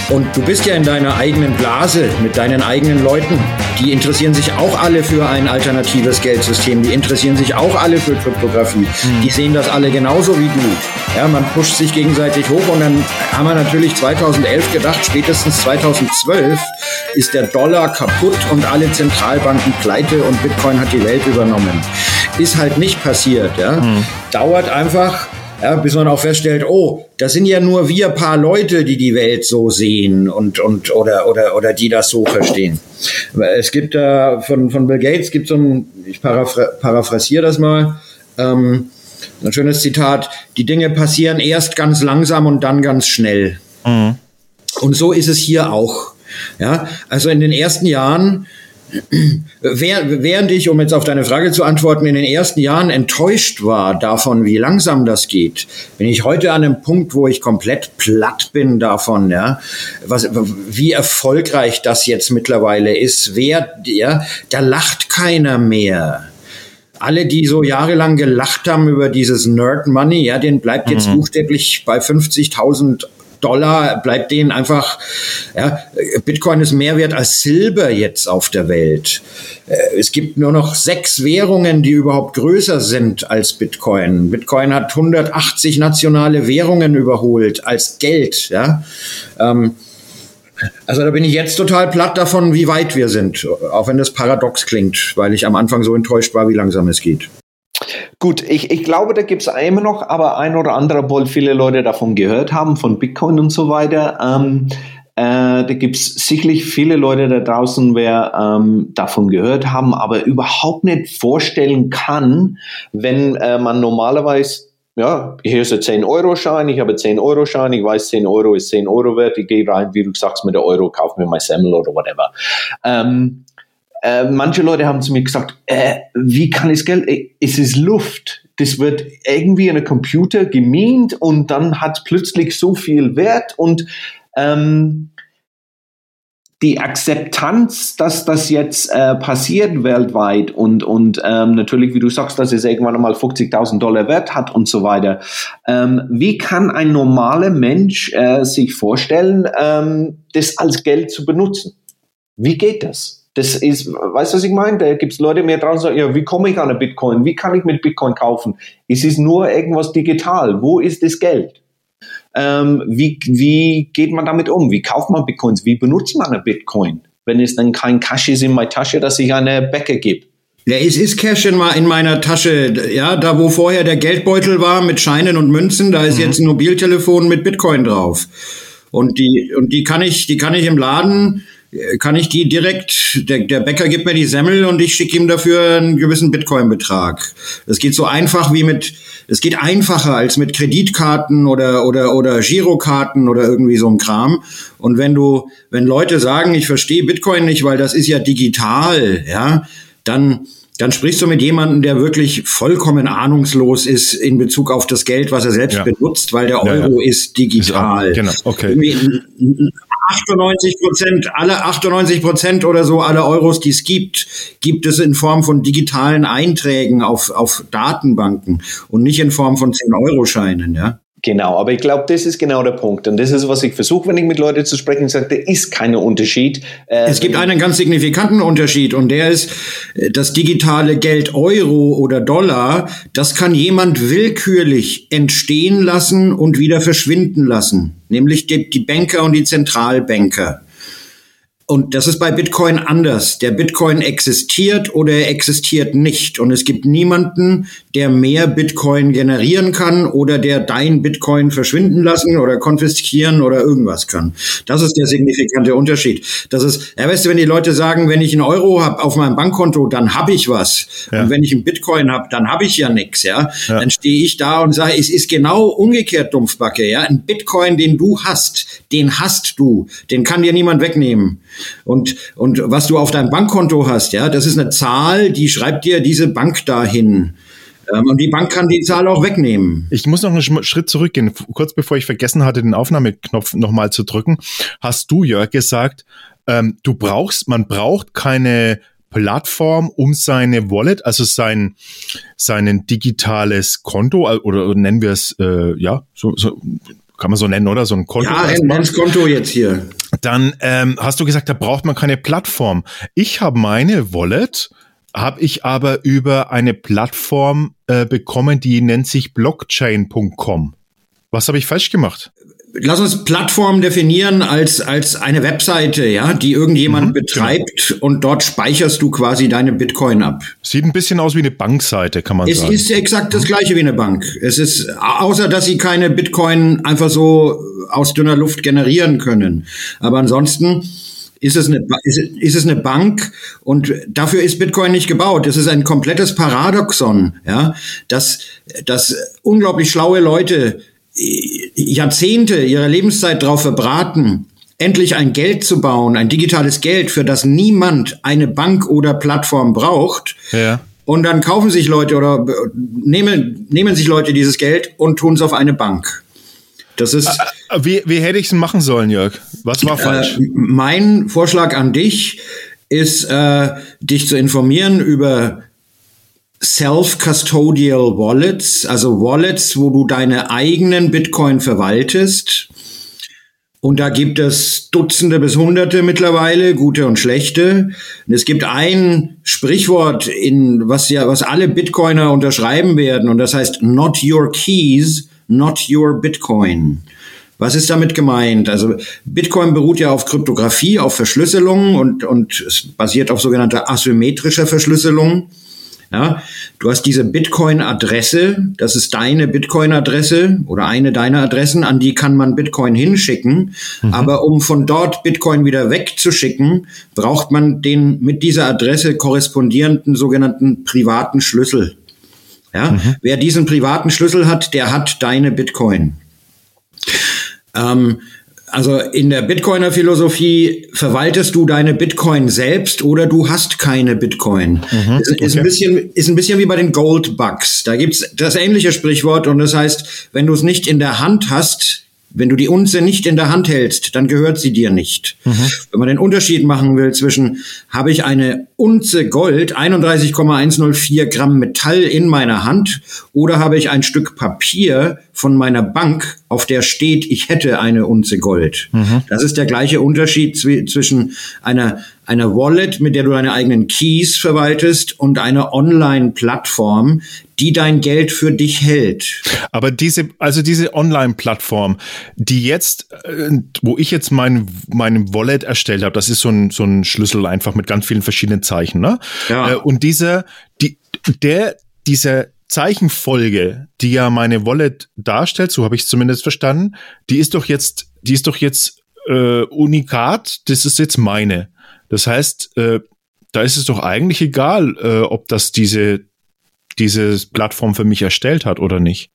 und du bist ja in deiner eigenen Blase mit deinen eigenen Leuten. Die interessieren sich auch alle für ein alternatives Geldsystem. Die interessieren sich auch alle für Kryptographie. Mhm. Die sehen das alle genauso wie du. Ja, man pusht sich gegenseitig hoch und dann haben wir natürlich 2011 gedacht, spätestens 2012 ist der Dollar kaputt und alle Zentralbanken pleite und Bitcoin hat die Welt übernommen. Ist halt nicht passiert. Ja. Mhm. Dauert einfach ja, bis man auch feststellt, oh, das sind ja nur wir paar Leute, die die Welt so sehen und, und oder, oder, oder die das so verstehen. Es gibt da von, von Bill Gates gibt so ein, ich paraphr paraphrasiere das mal, ähm, ein schönes Zitat, die Dinge passieren erst ganz langsam und dann ganz schnell. Mhm. Und so ist es hier auch. Ja, also in den ersten Jahren Während ich, um jetzt auf deine Frage zu antworten, in den ersten Jahren enttäuscht war davon, wie langsam das geht, bin ich heute an einem Punkt, wo ich komplett platt bin davon, ja, was, wie erfolgreich das jetzt mittlerweile ist. Wer, ja, da lacht keiner mehr alle, die so jahrelang gelacht haben über dieses Nerd Money, ja, den bleibt jetzt mhm. buchstäblich bei 50.000 Dollar bleibt denen einfach, ja, Bitcoin ist mehr wert als Silber jetzt auf der Welt. Äh, es gibt nur noch sechs Währungen, die überhaupt größer sind als Bitcoin. Bitcoin hat 180 nationale Währungen überholt als Geld, ja. Ähm, also da bin ich jetzt total platt davon, wie weit wir sind, auch wenn das paradox klingt, weil ich am Anfang so enttäuscht war, wie langsam es geht. Gut, ich, ich glaube, da gibt es immer noch, aber ein oder andere, obwohl viele Leute davon gehört haben, von Bitcoin und so weiter. Ähm, äh, da gibt es sicherlich viele Leute da draußen, wer ähm, davon gehört haben, aber überhaupt nicht vorstellen kann, wenn äh, man normalerweise ja, hier ist ein 10-Euro-Schein, ich habe 10-Euro-Schein, ich weiß, 10 Euro ist 10 Euro wert, ich gehe rein, wie du sagst, mit der Euro, kauf mir mein Semmel oder whatever. Ähm, äh, manche Leute haben zu mir gesagt, äh, wie kann ich Geld, äh, es ist Luft. Das wird irgendwie in einem Computer gemient und dann hat plötzlich so viel Wert und ähm, die Akzeptanz, dass das jetzt äh, passiert weltweit und, und ähm, natürlich, wie du sagst, dass es irgendwann einmal 50.000 Dollar Wert hat und so weiter. Ähm, wie kann ein normaler Mensch äh, sich vorstellen, ähm, das als Geld zu benutzen? Wie geht das? Das ist, weißt du, was ich meine? Da gibt es Leute mehr draußen, sagen, ja, wie komme ich an eine Bitcoin? Wie kann ich mit Bitcoin kaufen? Es ist nur irgendwas digital. Wo ist das Geld? Ähm, wie, wie geht man damit um? Wie kauft man Bitcoins? Wie benutzt man eine Bitcoin? Wenn es dann kein Cash ist in meiner Tasche, dass ich eine Bäcker gebe. Ja, es ist Cash in, in, meiner Tasche. Ja, da wo vorher der Geldbeutel war mit Scheinen und Münzen, da ist mhm. jetzt ein Mobiltelefon mit Bitcoin drauf. Und die, und die kann ich, die kann ich im Laden kann ich die direkt, der, der Bäcker gibt mir die Semmel und ich schicke ihm dafür einen gewissen Bitcoin-Betrag. Es geht so einfach wie mit, es geht einfacher als mit Kreditkarten oder, oder, oder Girokarten oder irgendwie so ein Kram. Und wenn du, wenn Leute sagen, ich verstehe Bitcoin nicht, weil das ist ja digital, ja, dann, dann sprichst du mit jemandem, der wirklich vollkommen ahnungslos ist in Bezug auf das Geld, was er selbst ja. benutzt, weil der Euro ja, ja. ist digital. Ist, genau, okay. 98 Prozent, alle 98 Prozent oder so alle Euros, die es gibt, gibt es in Form von digitalen Einträgen auf, auf Datenbanken und nicht in Form von 10-Euro-Scheinen, ja. Genau, aber ich glaube, das ist genau der Punkt. Und das ist, was ich versuche, wenn ich mit Leuten zu sprechen sage, da ist kein Unterschied. Äh, es gibt einen ganz signifikanten Unterschied und der ist, äh, das digitale Geld Euro oder Dollar, das kann jemand willkürlich entstehen lassen und wieder verschwinden lassen. Nämlich die, die Banker und die Zentralbanker. Und das ist bei Bitcoin anders. Der Bitcoin existiert oder er existiert nicht. Und es gibt niemanden, der mehr Bitcoin generieren kann oder der dein Bitcoin verschwinden lassen oder konfiskieren oder irgendwas kann. Das ist der signifikante Unterschied. Das ist, ja, weißt du, wenn die Leute sagen, wenn ich einen Euro habe auf meinem Bankkonto, dann habe ich was. Ja. Und wenn ich einen Bitcoin habe, dann habe ich ja nichts. Ja? ja? Dann stehe ich da und sage, es ist genau umgekehrt, Dumpfbacke. Ja? Ein Bitcoin, den du hast, den hast du. Den kann dir niemand wegnehmen. Und, und was du auf deinem Bankkonto hast, ja, das ist eine Zahl, die schreibt dir diese Bank dahin. Ähm, und die Bank kann die Zahl auch wegnehmen. Ich muss noch einen Schritt zurückgehen. Kurz bevor ich vergessen hatte, den Aufnahmeknopf nochmal zu drücken, hast du, Jörg, gesagt, ähm, du brauchst, man braucht keine Plattform, um seine Wallet, also sein sein digitales Konto oder nennen wir es äh, ja so, so kann man so nennen, oder? So ein Konto. Ja, ein Konto jetzt hier. Dann ähm, hast du gesagt, da braucht man keine Plattform. Ich habe meine Wallet, habe ich aber über eine Plattform äh, bekommen, die nennt sich blockchain.com. Was habe ich falsch gemacht? Lass uns Plattform definieren als, als eine Webseite, ja, die irgendjemand mhm, betreibt genau. und dort speicherst du quasi deine Bitcoin ab. Sieht ein bisschen aus wie eine Bankseite, kann man es sagen. Es ist exakt das gleiche wie eine Bank. Es ist, außer dass sie keine Bitcoin einfach so aus dünner Luft generieren können. Aber ansonsten, ist es, eine, ist, ist es eine Bank und dafür ist Bitcoin nicht gebaut. Das ist ein komplettes Paradoxon, ja, dass, dass unglaublich schlaue Leute Jahrzehnte ihrer Lebenszeit darauf verbraten, endlich ein Geld zu bauen, ein digitales Geld, für das niemand eine Bank oder Plattform braucht. Ja. Und dann kaufen sich Leute oder nehmen, nehmen sich Leute dieses Geld und tun es auf eine Bank. Das ist. Wie, wie hätte ich es machen sollen, Jörg? Was war falsch? Äh, mein Vorschlag an dich ist, äh, dich zu informieren über Self-Custodial Wallets, also Wallets, wo du deine eigenen Bitcoin verwaltest. Und da gibt es Dutzende bis Hunderte mittlerweile, gute und schlechte. Und es gibt ein Sprichwort, in was ja, was alle Bitcoiner unterschreiben werden, und das heißt not your keys, not your Bitcoin. Was ist damit gemeint? Also Bitcoin beruht ja auf Kryptographie, auf Verschlüsselung und, und es basiert auf sogenannter asymmetrischer Verschlüsselung. Ja, du hast diese Bitcoin-Adresse, das ist deine Bitcoin-Adresse oder eine deiner Adressen, an die kann man Bitcoin hinschicken. Mhm. Aber um von dort Bitcoin wieder wegzuschicken, braucht man den mit dieser Adresse korrespondierenden sogenannten privaten Schlüssel. Ja, mhm. wer diesen privaten Schlüssel hat, der hat deine Bitcoin. Ähm, also in der Bitcoiner-Philosophie verwaltest du deine Bitcoin selbst oder du hast keine Bitcoin. Mhm, ist, ist okay. ein bisschen, ist ein bisschen wie bei den Goldbugs. Da gibt's das ähnliche Sprichwort und das heißt, wenn du es nicht in der Hand hast, wenn du die Unze nicht in der Hand hältst, dann gehört sie dir nicht. Mhm. Wenn man den Unterschied machen will zwischen, habe ich eine Unze Gold, 31,104 Gramm Metall in meiner Hand, oder habe ich ein Stück Papier von meiner Bank, auf der steht, ich hätte eine Unze Gold. Mhm. Das ist der gleiche Unterschied zwischen einer, einer Wallet, mit der du deine eigenen Keys verwaltest, und einer Online-Plattform, die dein Geld für dich hält. Aber diese, also diese Online-Plattform, die jetzt, äh, wo ich jetzt mein, mein Wallet erstellt habe, das ist so ein, so ein Schlüssel einfach mit ganz vielen verschiedenen Zeichen, ne? Ja. Äh, und dieser, die, der, dieser Zeichenfolge, die ja meine Wallet darstellt, so habe ich es zumindest verstanden, die ist doch jetzt, die ist doch jetzt äh, unikat, das ist jetzt meine. Das heißt, äh, da ist es doch eigentlich egal, äh, ob das diese diese Plattform für mich erstellt hat oder nicht.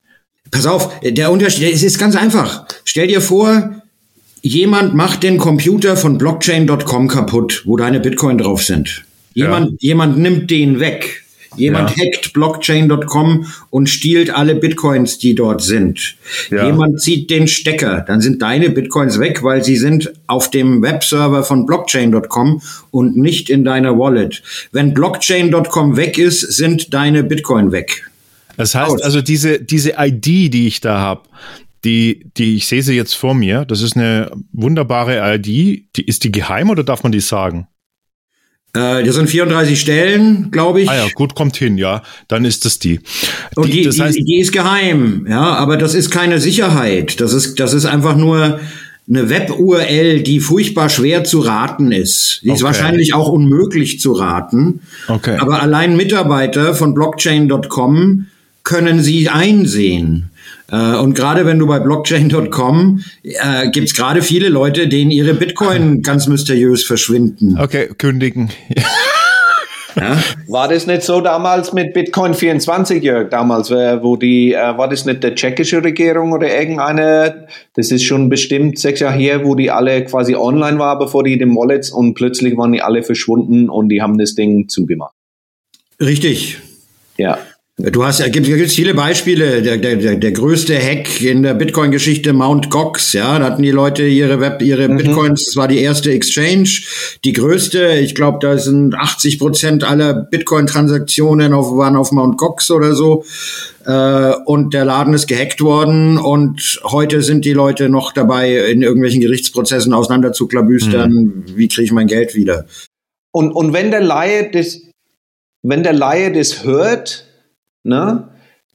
Pass auf, der Unterschied, es ist ganz einfach. Stell dir vor, jemand macht den Computer von blockchain.com kaputt, wo deine Bitcoin drauf sind. Jemand, ja. jemand nimmt den weg. Jemand ja. hackt blockchain.com und stiehlt alle Bitcoins, die dort sind. Ja. Jemand zieht den Stecker, dann sind deine Bitcoins weg, weil sie sind auf dem Webserver von blockchain.com und nicht in deiner Wallet. Wenn blockchain.com weg ist, sind deine Bitcoin weg. Das heißt Aus. also diese, diese ID, die ich da habe, die, die, ich sehe sie jetzt vor mir. Das ist eine wunderbare ID. Die, ist die geheim oder darf man die sagen? Äh, das sind 34 Stellen, glaube ich. Ah ja, gut, kommt hin, ja. Dann ist das die. Und die, die, das heißt, die, die ist geheim, ja, aber das ist keine Sicherheit. Das ist, das ist einfach nur eine Web-URL, die furchtbar schwer zu raten ist. Die okay. ist wahrscheinlich auch unmöglich zu raten. Okay. Aber allein Mitarbeiter von blockchain.com können sie einsehen. Äh, und gerade wenn du bei blockchain.com äh, gibt es gerade viele Leute, denen ihre Bitcoin ganz mysteriös verschwinden. Okay, kündigen. Ja? War das nicht so damals mit Bitcoin 24, Jörg, damals, äh, wo die, äh, war das nicht der tschechische Regierung oder irgendeine, das ist schon bestimmt sechs Jahre her, wo die alle quasi online war, bevor die den Wallets und plötzlich waren die alle verschwunden und die haben das Ding zugemacht. Richtig. Ja. Du hast, es gibt, gibt viele Beispiele. Der, der, der größte Hack in der Bitcoin-Geschichte, Mount Gox, ja, da hatten die Leute ihre Web, ihre mhm. Bitcoins, das war die erste Exchange, die größte, ich glaube, da sind 80 Prozent aller Bitcoin-Transaktionen auf, waren auf Mount Gox oder so. Äh, und der Laden ist gehackt worden und heute sind die Leute noch dabei, in irgendwelchen Gerichtsprozessen auseinanderzuklabüstern, mhm. wie kriege ich mein Geld wieder. Und, und wenn der Laie das, wenn der Laie das hört, ne?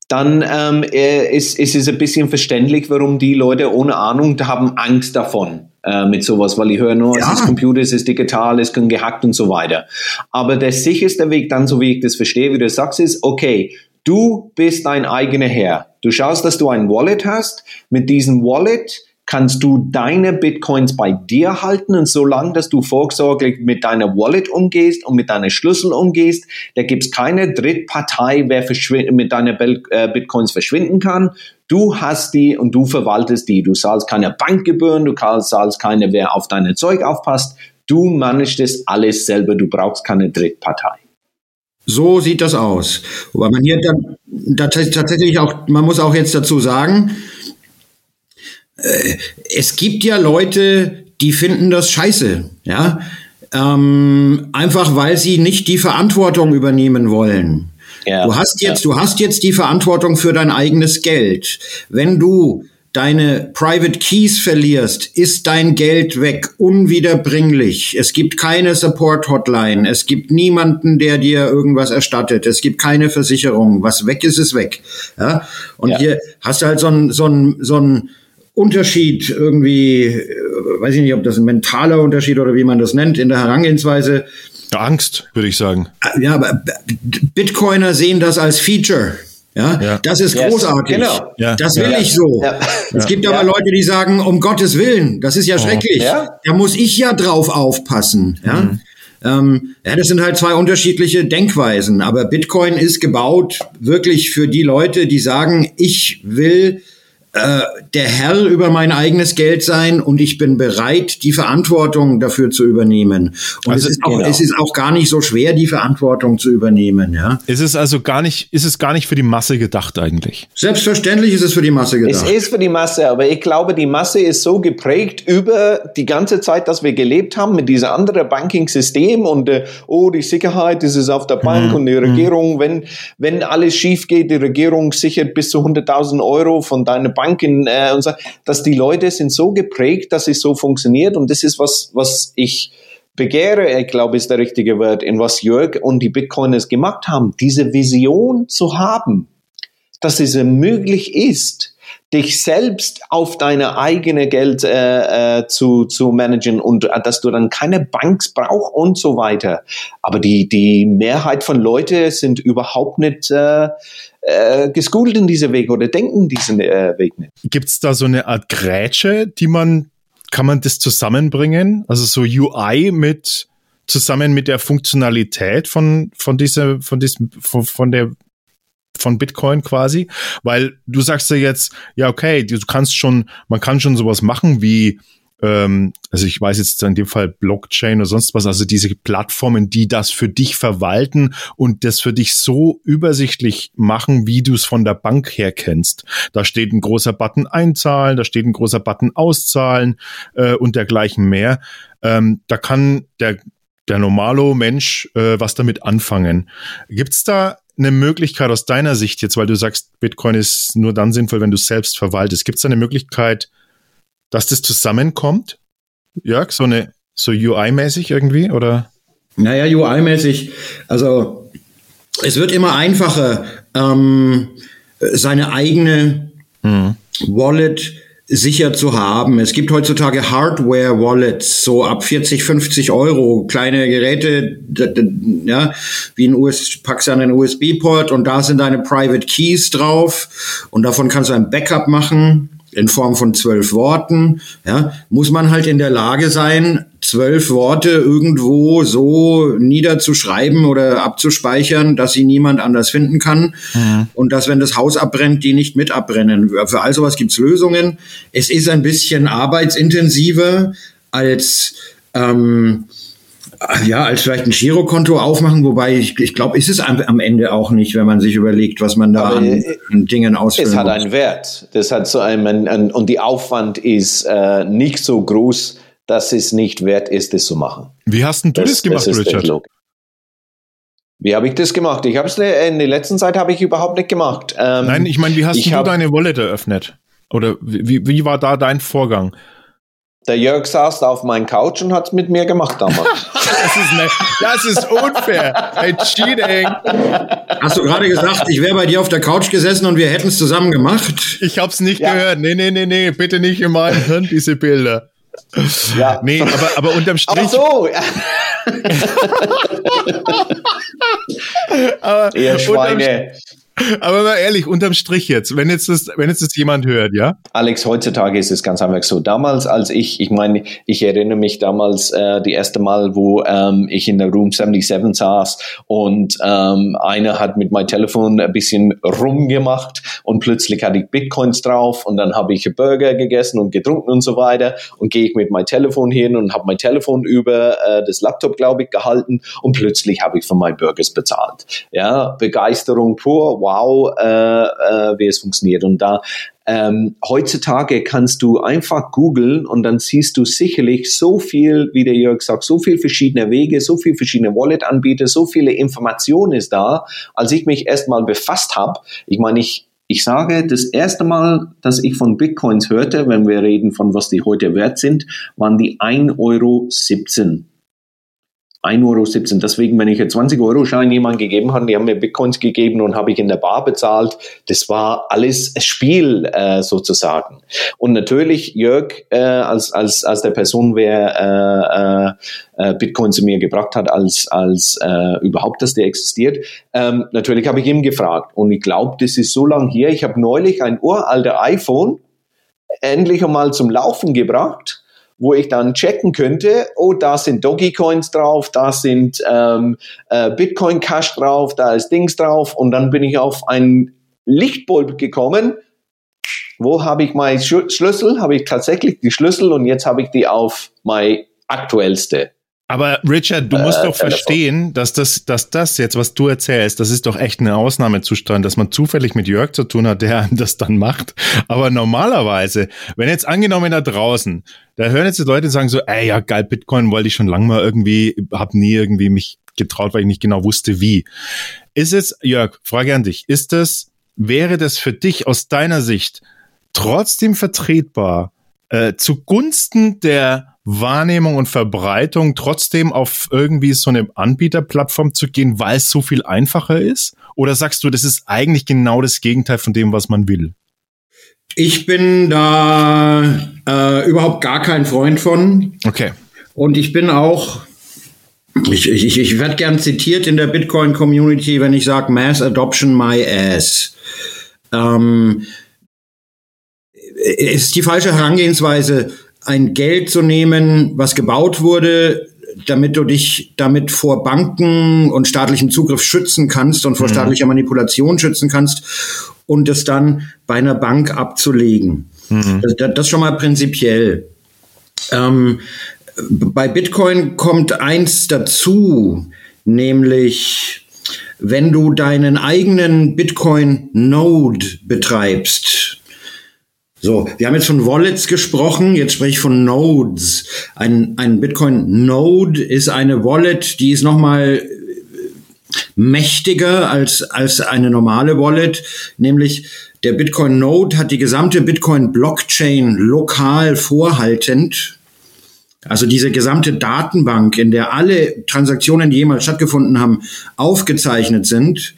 dann ähm, äh, ist, ist es ein bisschen verständlich, warum die Leute ohne Ahnung haben Angst davon äh, mit sowas, weil die hören nur, ja. es ist Computer, es ist digital, es kann gehackt und so weiter. Aber der sicherste Weg, dann so wie ich das verstehe, wie du sagst, ist, okay, du bist dein eigener Herr. Du schaust, dass du ein Wallet hast. Mit diesem Wallet kannst du deine Bitcoins bei dir halten und solange, dass du vorsorglich mit deiner Wallet umgehst und mit deiner Schlüssel umgehst, da gibt es keine Drittpartei, wer mit deiner äh, Bitcoins verschwinden kann. Du hast die und du verwaltest die. Du zahlst keine Bankgebühren, du zahlst keine, wer auf dein Zeug aufpasst. Du managst das alles selber. Du brauchst keine Drittpartei. So sieht das aus. Wobei man hier dann, tatsächlich auch, man muss auch jetzt dazu sagen, äh, es gibt ja Leute, die finden das scheiße, ja. Ähm, einfach weil sie nicht die Verantwortung übernehmen wollen. Ja, du hast jetzt, ja. du hast jetzt die Verantwortung für dein eigenes Geld. Wenn du deine Private Keys verlierst, ist dein Geld weg, unwiederbringlich. Es gibt keine Support Hotline, es gibt niemanden, der dir irgendwas erstattet, es gibt keine Versicherung. Was weg ist, ist weg. Ja? Und ja. hier hast du halt so ein, so ein, so ein Unterschied irgendwie, äh, weiß ich nicht, ob das ein mentaler Unterschied oder wie man das nennt, in der Herangehensweise. Angst, würde ich sagen. Ja, aber Bitcoiner sehen das als Feature. Ja, ja. das ist yes. großartig. Genau. Ja. Das will ja. ich so. Ja. Es gibt aber Leute, die sagen, um Gottes Willen, das ist ja oh. schrecklich. Da muss ich ja drauf aufpassen. Ja. Mhm. Ähm, ja, das sind halt zwei unterschiedliche Denkweisen. Aber Bitcoin ist gebaut wirklich für die Leute, die sagen, ich will äh, der Herr über mein eigenes Geld sein und ich bin bereit, die Verantwortung dafür zu übernehmen. Und also, es, ist auch, genau. es ist auch gar nicht so schwer, die Verantwortung zu übernehmen. Ja? Ist es also gar nicht, ist es gar nicht für die Masse gedacht eigentlich? Selbstverständlich ist es für die Masse gedacht. Es ist für die Masse, aber ich glaube, die Masse ist so geprägt über die ganze Zeit, dass wir gelebt haben mit diesem anderen Banking-System und äh, oh, die Sicherheit, das ist auf der Bank mhm. und die mhm. Regierung, wenn, wenn alles schief geht, die Regierung sichert bis zu 100.000 Euro von deiner Banken äh, und so, dass die Leute sind so geprägt, dass es so funktioniert. Und das ist was, was ich begehre, ich glaube, ist der richtige Wort, in was Jörg und die Bitcoiners gemacht haben, diese Vision zu haben, dass es möglich ist, dich selbst auf deine eigene Geld äh, äh, zu, zu managen und äh, dass du dann keine Banks brauchst und so weiter. Aber die, die Mehrheit von Leuten sind überhaupt nicht äh, äh, geschult in diesem Weg oder denken diesen äh, Weg nicht. Gibt es da so eine Art Grätsche, die man, kann man das zusammenbringen? Also so UI mit zusammen mit der Funktionalität von, von dieser, von diesem, von, von der von Bitcoin quasi, weil du sagst ja jetzt, ja, okay, du kannst schon, man kann schon sowas machen wie, ähm, also ich weiß jetzt in dem Fall Blockchain oder sonst was, also diese Plattformen, die das für dich verwalten und das für dich so übersichtlich machen, wie du es von der Bank her kennst. Da steht ein großer Button einzahlen, da steht ein großer Button auszahlen äh, und dergleichen mehr. Ähm, da kann der der normalo Mensch äh, was damit anfangen. Gibt's da eine Möglichkeit aus deiner Sicht jetzt, weil du sagst, Bitcoin ist nur dann sinnvoll, wenn du es selbst verwaltest. Gibt es eine Möglichkeit, dass das zusammenkommt? Jörg, so eine, so UI-mäßig irgendwie oder? Naja, UI-mäßig. Also, es wird immer einfacher, ähm, seine eigene mhm. Wallet sicher zu haben. Es gibt heutzutage Hardware-Wallets, so ab 40, 50 Euro, kleine Geräte, ja, wie ein US, packst an einen USB-Port und da sind deine Private Keys drauf und davon kannst du ein Backup machen in Form von zwölf Worten, ja, muss man halt in der Lage sein, zwölf Worte irgendwo so niederzuschreiben oder abzuspeichern, dass sie niemand anders finden kann. Mhm. Und dass, wenn das Haus abbrennt, die nicht mit abbrennen. Für all sowas gibt's Lösungen. Es ist ein bisschen arbeitsintensiver als ähm, ja, als vielleicht ein Girokonto aufmachen, wobei ich, ich glaube, ist es am, am, Ende auch nicht, wenn man sich überlegt, was man da an, an, Dingen ausfüllen Es hat muss. einen Wert. Das hat so einen, ein, und die Aufwand ist äh, nicht so groß, dass es nicht wert ist, das zu machen. Wie hast denn du das, das gemacht, das Richard? Wie habe ich das gemacht? Ich habe es in der letzten Zeit habe ich überhaupt nicht gemacht. Ähm, Nein, ich meine, wie hast du deine Wallet eröffnet? Oder wie, wie war da dein Vorgang? Der Jörg saß da auf meinem Couch und hat es mit mir gemacht damals. [LAUGHS] das, ist ne, das ist unfair. Ein Cheating. Hast du gerade gesagt, ich wäre bei dir auf der Couch gesessen und wir hätten es zusammen gemacht? Ich habe es nicht ja. gehört. Nee, nee, nee, nee. Bitte nicht in meinem Hirn, diese Bilder. Ja. Nee, aber, aber unterm Strich. Ach so. [LAUGHS] aber Ihr Schweine. Aber mal ehrlich, unterm Strich jetzt, wenn jetzt das, wenn jetzt das jemand hört, ja? Alex, heutzutage ist es ganz einfach so. Damals, als ich, ich meine, ich erinnere mich damals äh, die erste Mal, wo ähm, ich in der Room 77 saß und ähm, einer hat mit meinem Telefon ein bisschen rumgemacht und plötzlich hatte ich Bitcoins drauf und dann habe ich Burger gegessen und getrunken und so weiter und gehe ich mit meinem Telefon hin und habe mein Telefon über äh, das Laptop, glaube ich, gehalten und plötzlich habe ich für meine Burgers bezahlt. Ja, Begeisterung pur, wow wow, äh, äh, wie es funktioniert. Und da ähm, heutzutage kannst du einfach googeln und dann siehst du sicherlich so viel, wie der Jörg sagt, so viel verschiedene Wege, so viel verschiedene Wallet-Anbieter, so viele Informationen ist da, als ich mich erstmal befasst habe. Ich meine, ich, ich sage, das erste Mal, dass ich von Bitcoins hörte, wenn wir reden von was die heute wert sind, waren die 1,17 Euro. 1,17 Euro. Deswegen, wenn ich einen 20-Euro-Schein jemand gegeben habe, die haben mir Bitcoins gegeben und habe ich in der Bar bezahlt, das war alles Spiel äh, sozusagen. Und natürlich, Jörg, äh, als, als, als der Person, wer äh, äh, Bitcoin zu mir gebracht hat, als, als äh, überhaupt, dass der existiert, ähm, natürlich habe ich ihm gefragt. Und ich glaube, das ist so lang hier. Ich habe neulich ein uralter iPhone endlich einmal zum Laufen gebracht wo ich dann checken könnte, oh, da sind Dogecoins drauf, da sind ähm, äh, Bitcoin Cash drauf, da ist Dings drauf und dann bin ich auf einen Lichtbulb gekommen. Wo habe ich meinen Schlüssel? Habe ich tatsächlich die Schlüssel und jetzt habe ich die auf mein aktuellste. Aber Richard, du musst äh, doch verstehen, dass das, dass das jetzt, was du erzählst, das ist doch echt ein Ausnahmezustand, dass man zufällig mit Jörg zu tun hat, der [LAUGHS] das dann macht. Aber normalerweise, wenn jetzt angenommen da draußen, da hören jetzt die Leute sagen so, ey, ja geil, Bitcoin wollte ich schon lange mal irgendwie, hab nie irgendwie mich getraut, weil ich nicht genau wusste, wie. Ist es, Jörg, frage an dich, ist das, wäre das für dich aus deiner Sicht trotzdem vertretbar, äh, zugunsten der Wahrnehmung und Verbreitung trotzdem auf irgendwie so eine Anbieterplattform zu gehen, weil es so viel einfacher ist? Oder sagst du, das ist eigentlich genau das Gegenteil von dem, was man will? Ich bin da äh, überhaupt gar kein Freund von. Okay. Und ich bin auch, ich, ich, ich werde gern zitiert in der Bitcoin-Community, wenn ich sage Mass Adoption my ass. Ähm, ist die falsche Herangehensweise ein Geld zu nehmen, was gebaut wurde, damit du dich damit vor Banken und staatlichem Zugriff schützen kannst und vor mhm. staatlicher Manipulation schützen kannst und es dann bei einer Bank abzulegen. Mhm. Das, das, schon mal prinzipiell. Ähm, bei Bitcoin kommt eins dazu, nämlich wenn du deinen eigenen Bitcoin-Node betreibst, so, wir haben jetzt von Wallets gesprochen, jetzt spreche ich von Nodes. Ein, ein Bitcoin-Node ist eine Wallet, die ist nochmal mächtiger als, als eine normale Wallet, nämlich der Bitcoin Node hat die gesamte Bitcoin Blockchain lokal vorhaltend. Also diese gesamte Datenbank, in der alle Transaktionen, die jemals stattgefunden haben, aufgezeichnet sind.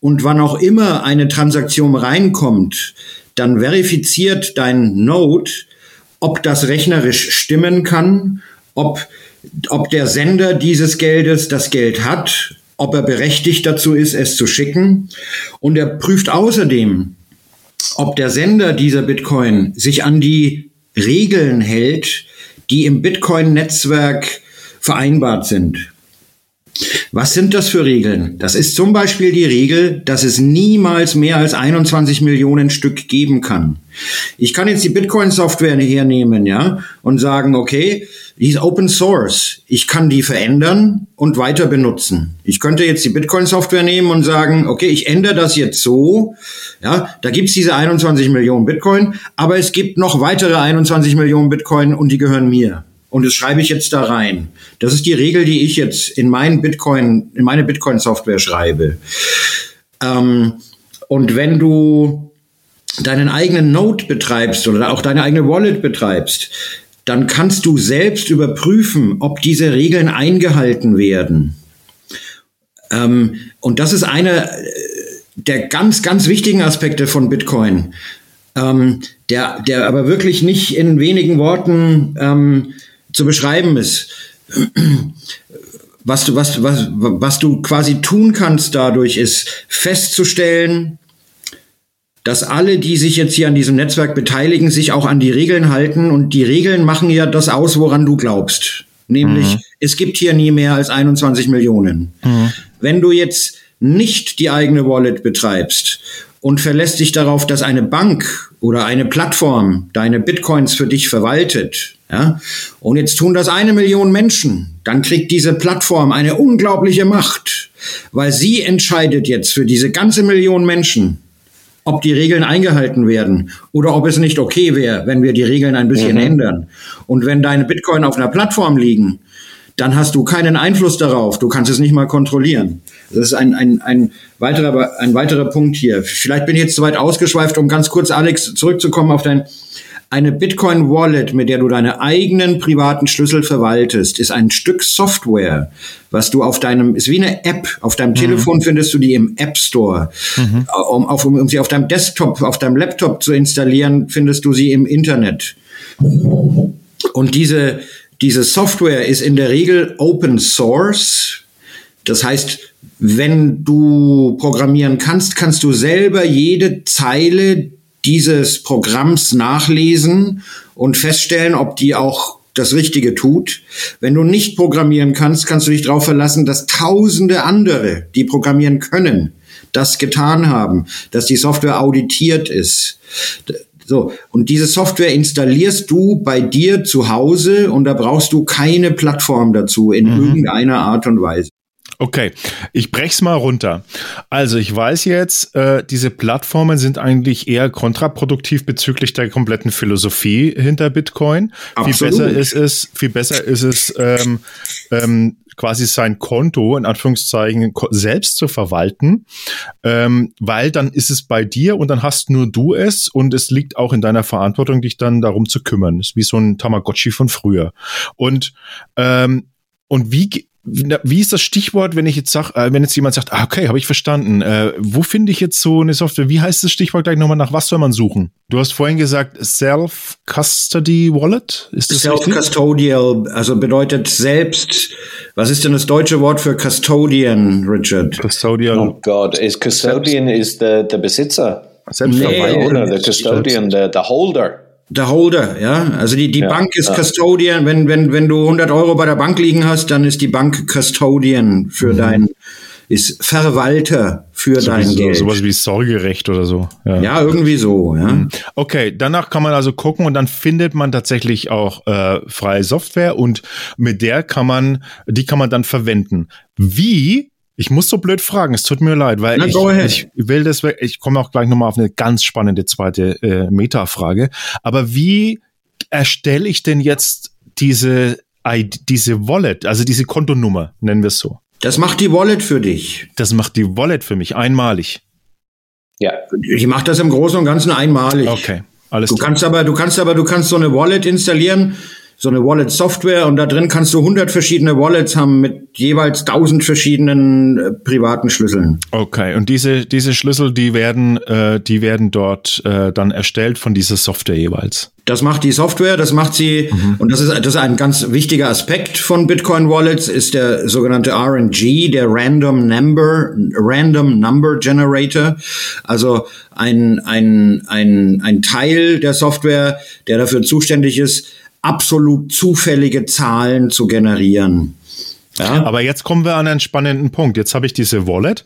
Und wann auch immer eine Transaktion reinkommt, dann verifiziert dein Node, ob das rechnerisch stimmen kann, ob, ob der Sender dieses Geldes das Geld hat, ob er berechtigt dazu ist, es zu schicken. Und er prüft außerdem, ob der Sender dieser Bitcoin sich an die Regeln hält, die im Bitcoin-Netzwerk vereinbart sind. Was sind das für Regeln? Das ist zum Beispiel die Regel, dass es niemals mehr als 21 Millionen Stück geben kann. Ich kann jetzt die Bitcoin-Software hernehmen, ja, und sagen, okay, die ist Open Source. Ich kann die verändern und weiter benutzen. Ich könnte jetzt die Bitcoin-Software nehmen und sagen, okay, ich ändere das jetzt so, ja, da gibt's diese 21 Millionen Bitcoin, aber es gibt noch weitere 21 Millionen Bitcoin und die gehören mir und das schreibe ich jetzt da rein. Das ist die Regel, die ich jetzt in meinen Bitcoin, in meine Bitcoin-Software schreibe. Ähm, und wenn du deinen eigenen Node betreibst oder auch deine eigene Wallet betreibst, dann kannst du selbst überprüfen, ob diese Regeln eingehalten werden. Ähm, und das ist einer der ganz, ganz wichtigen Aspekte von Bitcoin, ähm, der, der aber wirklich nicht in wenigen Worten ähm, zu beschreiben ist. Was du, was, was, was du quasi tun kannst dadurch ist festzustellen, dass alle, die sich jetzt hier an diesem Netzwerk beteiligen, sich auch an die Regeln halten und die Regeln machen ja das aus, woran du glaubst. Nämlich, mhm. es gibt hier nie mehr als 21 Millionen. Mhm. Wenn du jetzt nicht die eigene Wallet betreibst und verlässt dich darauf, dass eine Bank oder eine Plattform deine Bitcoins für dich verwaltet, ja, und jetzt tun das eine Million Menschen, dann kriegt diese Plattform eine unglaubliche Macht, weil sie entscheidet jetzt für diese ganze Million Menschen, ob die Regeln eingehalten werden oder ob es nicht okay wäre, wenn wir die Regeln ein bisschen mhm. ändern. Und wenn deine Bitcoin auf einer Plattform liegen, dann hast du keinen Einfluss darauf. Du kannst es nicht mal kontrollieren. Das ist ein, ein, ein, weiterer, ein weiterer Punkt hier. Vielleicht bin ich jetzt zu weit ausgeschweift, um ganz kurz, Alex, zurückzukommen auf dein, eine Bitcoin Wallet, mit der du deine eigenen privaten Schlüssel verwaltest, ist ein Stück Software, was du auf deinem, ist wie eine App. Auf deinem mhm. Telefon findest du die im App Store. Mhm. Um, auf, um sie auf deinem Desktop, auf deinem Laptop zu installieren, findest du sie im Internet. Und diese, diese Software ist in der Regel Open Source. Das heißt, wenn du programmieren kannst, kannst du selber jede Zeile dieses Programms nachlesen und feststellen, ob die auch das Richtige tut. Wenn du nicht programmieren kannst, kannst du dich darauf verlassen, dass tausende andere, die programmieren können, das getan haben, dass die Software auditiert ist. So, und diese Software installierst du bei dir zu Hause und da brauchst du keine Plattform dazu in mhm. irgendeiner Art und Weise. Okay, ich brech's mal runter. Also ich weiß jetzt, äh, diese Plattformen sind eigentlich eher kontraproduktiv bezüglich der kompletten Philosophie hinter Bitcoin. Absolut. Viel besser ist es, viel besser ist es, ähm, ähm, quasi sein Konto in Anführungszeichen selbst zu verwalten, ähm, weil dann ist es bei dir und dann hast nur du es und es liegt auch in deiner Verantwortung, dich dann darum zu kümmern. Das ist wie so ein Tamagotchi von früher. Und ähm, und wie wie ist das Stichwort, wenn ich jetzt sag, äh, wenn jetzt jemand sagt, ah, okay, habe ich verstanden, äh, wo finde ich jetzt so eine Software? Wie heißt das Stichwort gleich nochmal? Nach was soll man suchen? Du hast vorhin gesagt Self-Custody Wallet. Ist das Self-Custodial, also bedeutet selbst. Was ist denn das deutsche Wort für Custodian, Richard? Custodial. Oh Gott, ist Custodian ist der, der Besitzer. Selbstverwalter. Nee, der Custodian, der, der Holder der Holder, ja. Also die, die ja, Bank ist ja. Custodian. Wenn, wenn, wenn du 100 Euro bei der Bank liegen hast, dann ist die Bank Custodian für mhm. dein, ist Verwalter für so dein wie, Geld. Sowas wie Sorgerecht oder so. Ja, ja irgendwie so, ja. Mhm. Okay, danach kann man also gucken und dann findet man tatsächlich auch äh, freie Software und mit der kann man, die kann man dann verwenden. Wie ich muss so blöd fragen, es tut mir leid, weil Na, ich, ich, will das, ich komme auch gleich nochmal auf eine ganz spannende zweite äh, Meta-Frage. Aber wie erstelle ich denn jetzt diese, diese Wallet, also diese Kontonummer, nennen wir es so? Das macht die Wallet für dich. Das macht die Wallet für mich einmalig. Ja. Die macht das im Großen und Ganzen einmalig. Okay. Alles du klar. kannst aber, du kannst aber, du kannst so eine Wallet installieren, so eine Wallet-Software und da drin kannst du 100 verschiedene Wallets haben mit jeweils 1000 verschiedenen äh, privaten Schlüsseln. Okay, und diese, diese Schlüssel, die werden, äh, die werden dort äh, dann erstellt von dieser Software jeweils. Das macht die Software, das macht sie, mhm. und das ist, das ist ein ganz wichtiger Aspekt von Bitcoin Wallets, ist der sogenannte RNG, der Random Number, Random Number Generator. Also ein, ein, ein, ein Teil der Software, der dafür zuständig ist, absolut zufällige Zahlen zu generieren. Ja. Aber jetzt kommen wir an einen spannenden Punkt. Jetzt habe ich diese Wallet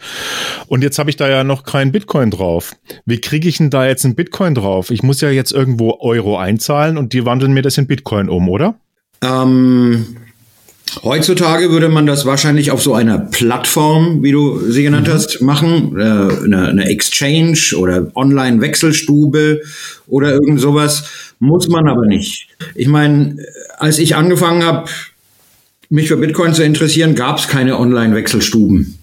und jetzt habe ich da ja noch keinen Bitcoin drauf. Wie kriege ich denn da jetzt einen Bitcoin drauf? Ich muss ja jetzt irgendwo Euro einzahlen und die wandeln mir das in Bitcoin um, oder? Ähm, heutzutage würde man das wahrscheinlich auf so einer Plattform, wie du sie genannt mhm. hast, machen. Äh, eine, eine Exchange oder Online-Wechselstube oder irgend sowas. Muss man aber nicht. Ich meine, als ich angefangen habe, mich für Bitcoin zu interessieren, gab es keine Online-Wechselstuben.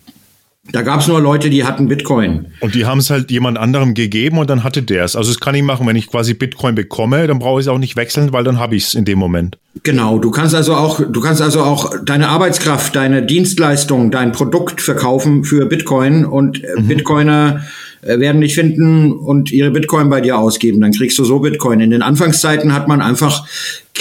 Da gab es nur Leute, die hatten Bitcoin. Und die haben es halt jemand anderem gegeben und dann hatte der es. Also das kann ich machen, wenn ich quasi Bitcoin bekomme, dann brauche ich es auch nicht wechseln, weil dann habe ich es in dem Moment. Genau, du kannst also auch, du kannst also auch deine Arbeitskraft, deine Dienstleistung, dein Produkt verkaufen für Bitcoin und mhm. Bitcoiner äh, werden dich finden und ihre Bitcoin bei dir ausgeben. Dann kriegst du so Bitcoin. In den Anfangszeiten hat man einfach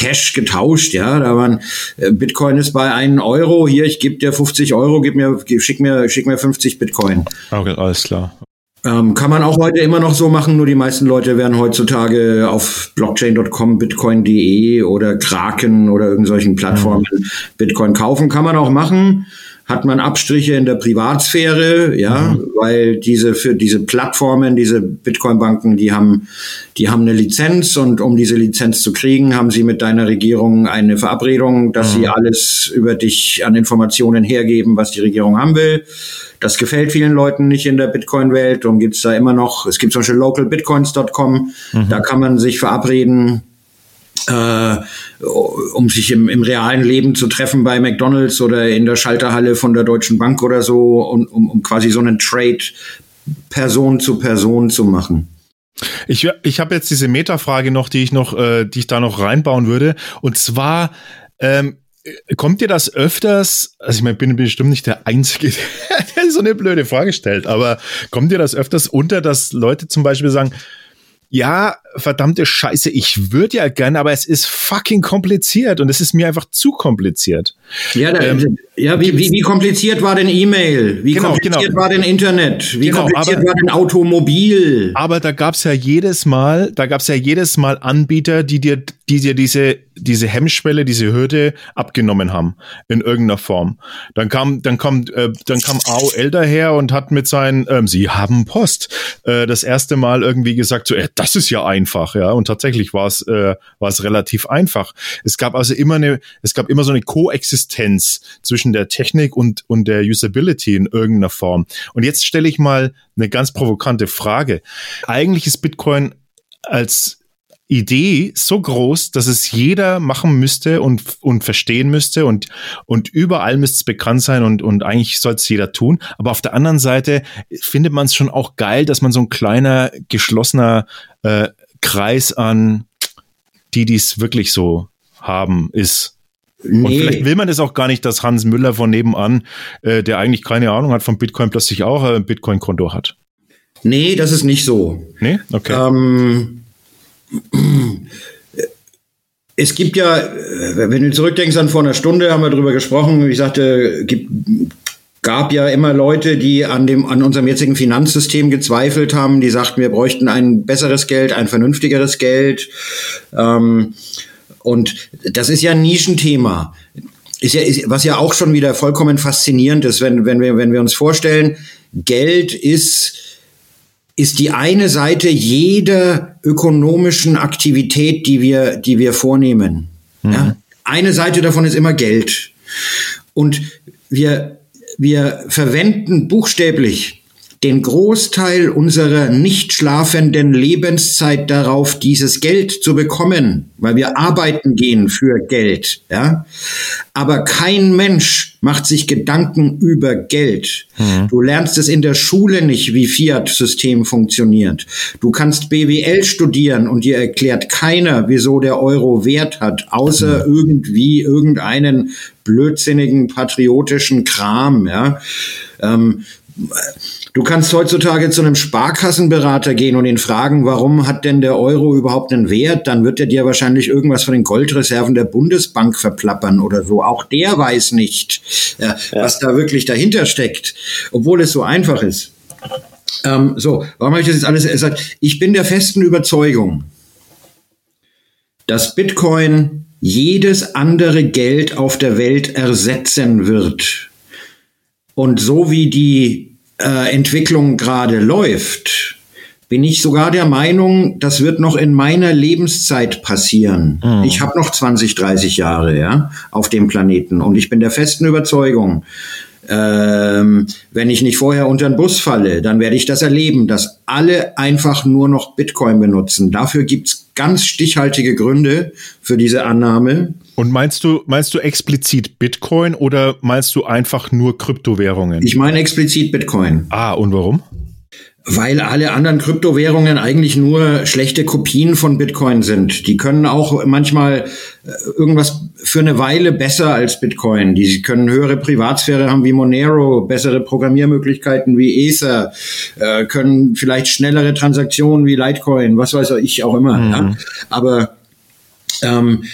Cash getauscht, ja. Da waren äh, Bitcoin ist bei einem Euro. Hier, ich gebe dir 50 Euro, gib mir, schick mir, schick mir 50 Bitcoin. Okay, alles klar. Ähm, kann man auch heute immer noch so machen, nur die meisten Leute werden heutzutage auf blockchain.com, bitcoin.de oder Kraken oder irgendwelchen Plattformen mhm. Bitcoin kaufen. Kann man auch machen hat man Abstriche in der Privatsphäre, ja, mhm. weil diese für diese Plattformen, diese Bitcoin-Banken, die haben, die haben eine Lizenz und um diese Lizenz zu kriegen, haben sie mit deiner Regierung eine Verabredung, dass mhm. sie alles über dich an Informationen hergeben, was die Regierung haben will. Das gefällt vielen Leuten nicht in der Bitcoin-Welt. Darum gibt's da immer noch, es gibt zum Beispiel localbitcoins.com, mhm. da kann man sich verabreden, äh, um sich im, im realen Leben zu treffen bei McDonalds oder in der Schalterhalle von der Deutschen Bank oder so, und, um, um quasi so einen Trade Person zu Person zu machen. Ich, ich habe jetzt diese Metafrage noch, die ich noch, äh, die ich da noch reinbauen würde. Und zwar, ähm, kommt dir das öfters, also ich meine, bin bestimmt nicht der Einzige, [LAUGHS] der so eine blöde Frage stellt, aber kommt dir das öfters unter, dass Leute zum Beispiel sagen, ja, verdammte Scheiße, ich würde ja gerne, aber es ist fucking kompliziert und es ist mir einfach zu kompliziert. Ja, da, ähm, ja wie, wie, wie kompliziert war denn E-Mail? Wie genau, kompliziert genau. war denn Internet? Wie genau, kompliziert aber, war denn Automobil? Aber da gab's ja jedes Mal, da gab's ja jedes Mal Anbieter, die dir, die dir diese, diese Hemmschwelle, diese Hürde abgenommen haben in irgendeiner Form. Dann kam, dann kommt, äh, dann kam AOL daher und hat mit seinen, ähm, sie haben Post, äh, das erste Mal irgendwie gesagt, so, äh, das ist ja einfach, ja. Und tatsächlich war es, äh, war es relativ einfach. Es gab also immer eine, es gab immer so eine Koexistenz zwischen der Technik und, und der Usability in irgendeiner Form. Und jetzt stelle ich mal eine ganz provokante Frage. Eigentlich ist Bitcoin als Idee so groß, dass es jeder machen müsste und, und verstehen müsste und, und überall müsste es bekannt sein und, und eigentlich sollte es jeder tun. Aber auf der anderen Seite findet man es schon auch geil, dass man so ein kleiner, geschlossener äh, Kreis an die, die es wirklich so haben, ist. Nee. Und vielleicht will man es auch gar nicht, dass Hans Müller von nebenan, äh, der eigentlich keine Ahnung hat von Bitcoin, plötzlich auch ein Bitcoin-Konto hat. Nee, das ist nicht so. Nee? Okay. Ähm, es gibt ja, äh, wenn du zurückdenkst an vor einer Stunde, haben wir darüber gesprochen, ich sagte, gibt, gab ja immer Leute, die an dem, an unserem jetzigen Finanzsystem gezweifelt haben, die sagten, wir bräuchten ein besseres Geld, ein vernünftigeres Geld. Ähm, und das ist ja ein Nischenthema. Ist ja, ist, was ja auch schon wieder vollkommen faszinierend ist, wenn, wenn, wir, wenn wir uns vorstellen, Geld ist ist die eine Seite jeder ökonomischen Aktivität, die wir, die wir vornehmen. Mhm. Ja? Eine Seite davon ist immer Geld. Und wir, wir verwenden buchstäblich den Großteil unserer nicht schlafenden Lebenszeit darauf, dieses Geld zu bekommen, weil wir arbeiten gehen für Geld, ja. Aber kein Mensch macht sich Gedanken über Geld. Mhm. Du lernst es in der Schule nicht, wie Fiat-System funktioniert. Du kannst BWL studieren und dir erklärt keiner, wieso der Euro Wert hat, außer mhm. irgendwie irgendeinen blödsinnigen patriotischen Kram, ja. Ähm, Du kannst heutzutage zu einem Sparkassenberater gehen und ihn fragen, warum hat denn der Euro überhaupt einen Wert? Dann wird er dir wahrscheinlich irgendwas von den Goldreserven der Bundesbank verplappern oder so. Auch der weiß nicht, äh, ja. was da wirklich dahinter steckt, obwohl es so einfach ist. Ähm, so, warum habe ich das jetzt alles gesagt? Ich bin der festen Überzeugung, dass Bitcoin jedes andere Geld auf der Welt ersetzen wird. Und so wie die äh, Entwicklung gerade läuft, bin ich sogar der Meinung, das wird noch in meiner Lebenszeit passieren. Mhm. Ich habe noch 20, 30 Jahre ja, auf dem Planeten und ich bin der festen Überzeugung, ähm, wenn ich nicht vorher unter den Bus falle, dann werde ich das erleben, dass alle einfach nur noch Bitcoin benutzen. Dafür gibt's ganz stichhaltige Gründe für diese Annahme. Und meinst du, meinst du explizit Bitcoin oder meinst du einfach nur Kryptowährungen? Ich meine explizit Bitcoin. Ah, und warum? Weil alle anderen Kryptowährungen eigentlich nur schlechte Kopien von Bitcoin sind. Die können auch manchmal äh, irgendwas für eine Weile besser als Bitcoin. Die können höhere Privatsphäre haben wie Monero, bessere Programmiermöglichkeiten wie Ether, äh, können vielleicht schnellere Transaktionen wie Litecoin, was weiß ich auch immer. Mhm. Ja? Aber ähm,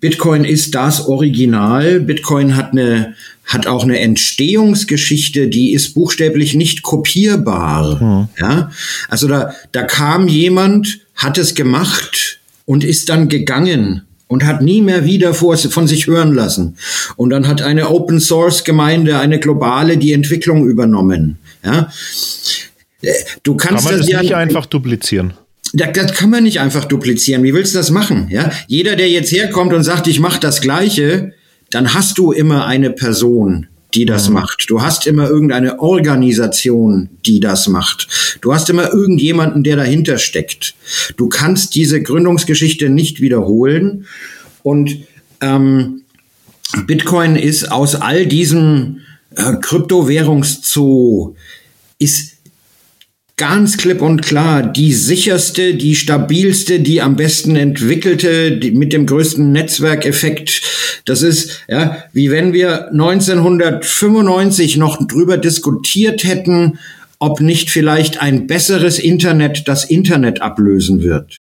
Bitcoin ist das Original. Bitcoin hat eine hat auch eine Entstehungsgeschichte, die ist buchstäblich nicht kopierbar. Hm. Ja, also da da kam jemand, hat es gemacht und ist dann gegangen und hat nie mehr wieder vor, von sich hören lassen. Und dann hat eine Open Source Gemeinde, eine globale, die Entwicklung übernommen. Ja, du kannst Kann man das, das nicht ja, einfach duplizieren. Das, kann man nicht einfach duplizieren. Wie willst du das machen? Ja, jeder, der jetzt herkommt und sagt, ich mache das Gleiche, dann hast du immer eine Person, die das mhm. macht. Du hast immer irgendeine Organisation, die das macht. Du hast immer irgendjemanden, der dahinter steckt. Du kannst diese Gründungsgeschichte nicht wiederholen. Und ähm, Bitcoin ist aus all diesem äh, Kryptowährungszoo ist ganz klipp und klar die sicherste, die stabilste, die am besten entwickelte, die, mit dem größten Netzwerkeffekt. Das ist, ja, wie wenn wir 1995 noch drüber diskutiert hätten, ob nicht vielleicht ein besseres Internet das Internet ablösen wird.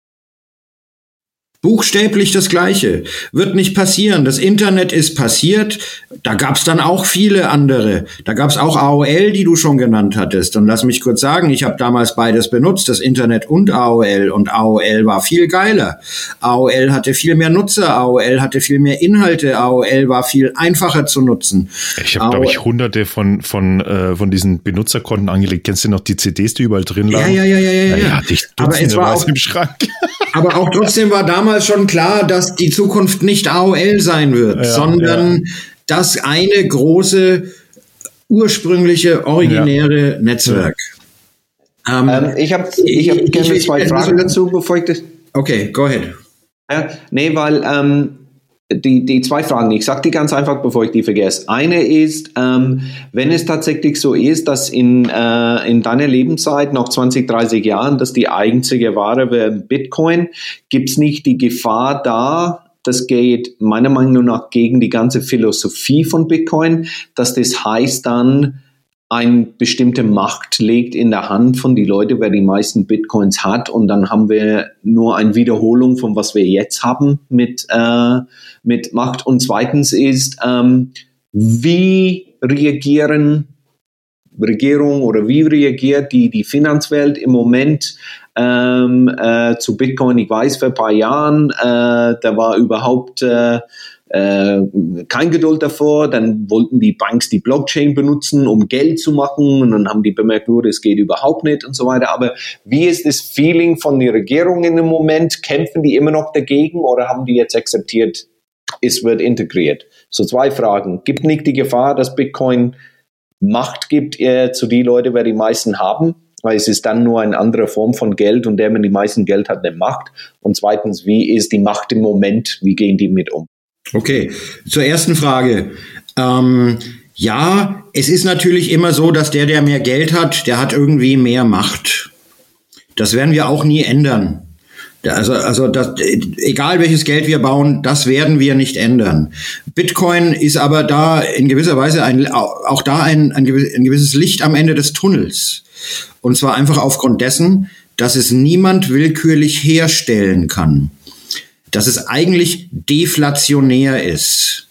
Buchstäblich das Gleiche. Wird nicht passieren. Das Internet ist passiert. Da gab's dann auch viele andere. Da gab's auch AOL, die du schon genannt hattest. Und lass mich kurz sagen, ich habe damals beides benutzt, das Internet und AOL. Und AOL war viel geiler. AOL hatte viel mehr Nutzer. AOL hatte viel mehr Inhalte. AOL war viel einfacher zu nutzen. Ich habe, glaube ich, hunderte von, von, äh, von diesen Benutzerkonten angelegt. Kennst du noch die CDs, die überall drin lagen? Ja, ja, ja, ja, ja. ja. ja aber es war auch, im Schrank. [LAUGHS] aber auch trotzdem war damals damals schon klar, dass die Zukunft nicht AOL sein wird, ja, sondern ja. das eine große, ursprüngliche, originäre ja. Netzwerk. Ähm, ähm, ich habe ich hab gerne zwei Fragen dazu, bevor ich das. Okay, go ahead. Ja, nee, weil ähm, die, die zwei Fragen, ich sage die ganz einfach, bevor ich die vergesse. Eine ist, ähm, wenn es tatsächlich so ist, dass in, äh, in deiner Lebenszeit, noch 20, 30 Jahren, dass die einzige Ware wäre Bitcoin, gibt es nicht die Gefahr da, das geht meiner Meinung nach gegen die ganze Philosophie von Bitcoin, dass das heißt dann, ein bestimmte Macht legt in der Hand von die Leute, wer die meisten Bitcoins hat und dann haben wir nur eine Wiederholung von was wir jetzt haben mit, äh, mit Macht. Und zweitens ist, ähm, wie reagieren Regierung oder wie reagiert die, die Finanzwelt im Moment ähm, äh, zu Bitcoin? Ich weiß, vor ein paar Jahren, äh, da war überhaupt äh, äh, kein Geduld davor. Dann wollten die Banks die Blockchain benutzen, um Geld zu machen. Und dann haben die bemerkt, nur das geht überhaupt nicht und so weiter. Aber wie ist das Feeling von der Regierung in dem Moment? Kämpfen die immer noch dagegen oder haben die jetzt akzeptiert, es wird integriert? So zwei Fragen. Gibt nicht die Gefahr, dass Bitcoin Macht gibt er zu die Leute, wer die meisten haben, weil es ist dann nur eine andere Form von Geld und der, wenn die meisten Geld hat, eine Macht. Und zweitens, wie ist die Macht im Moment? Wie gehen die mit um? Okay, zur ersten Frage. Ähm, ja, es ist natürlich immer so, dass der, der mehr Geld hat, der hat irgendwie mehr Macht. Das werden wir auch nie ändern. Also, also das, egal welches Geld wir bauen, das werden wir nicht ändern. Bitcoin ist aber da in gewisser Weise ein, auch da ein, ein, gewisses Licht am Ende des Tunnels. Und zwar einfach aufgrund dessen, dass es niemand willkürlich herstellen kann. Dass es eigentlich deflationär ist.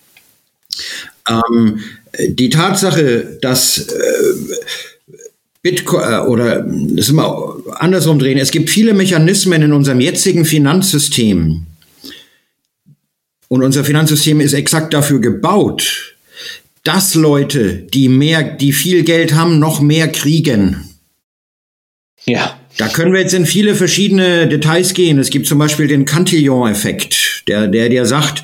Ähm, die Tatsache, dass äh, Bitcoin äh, oder das immer andersrum drehen. Es gibt viele Mechanismen in unserem jetzigen Finanzsystem. Und unser Finanzsystem ist exakt dafür gebaut, dass Leute, die mehr, die viel Geld haben, noch mehr kriegen. Ja. Da können wir jetzt in viele verschiedene Details gehen. Es gibt zum Beispiel den Cantillon-Effekt, der, der dir sagt,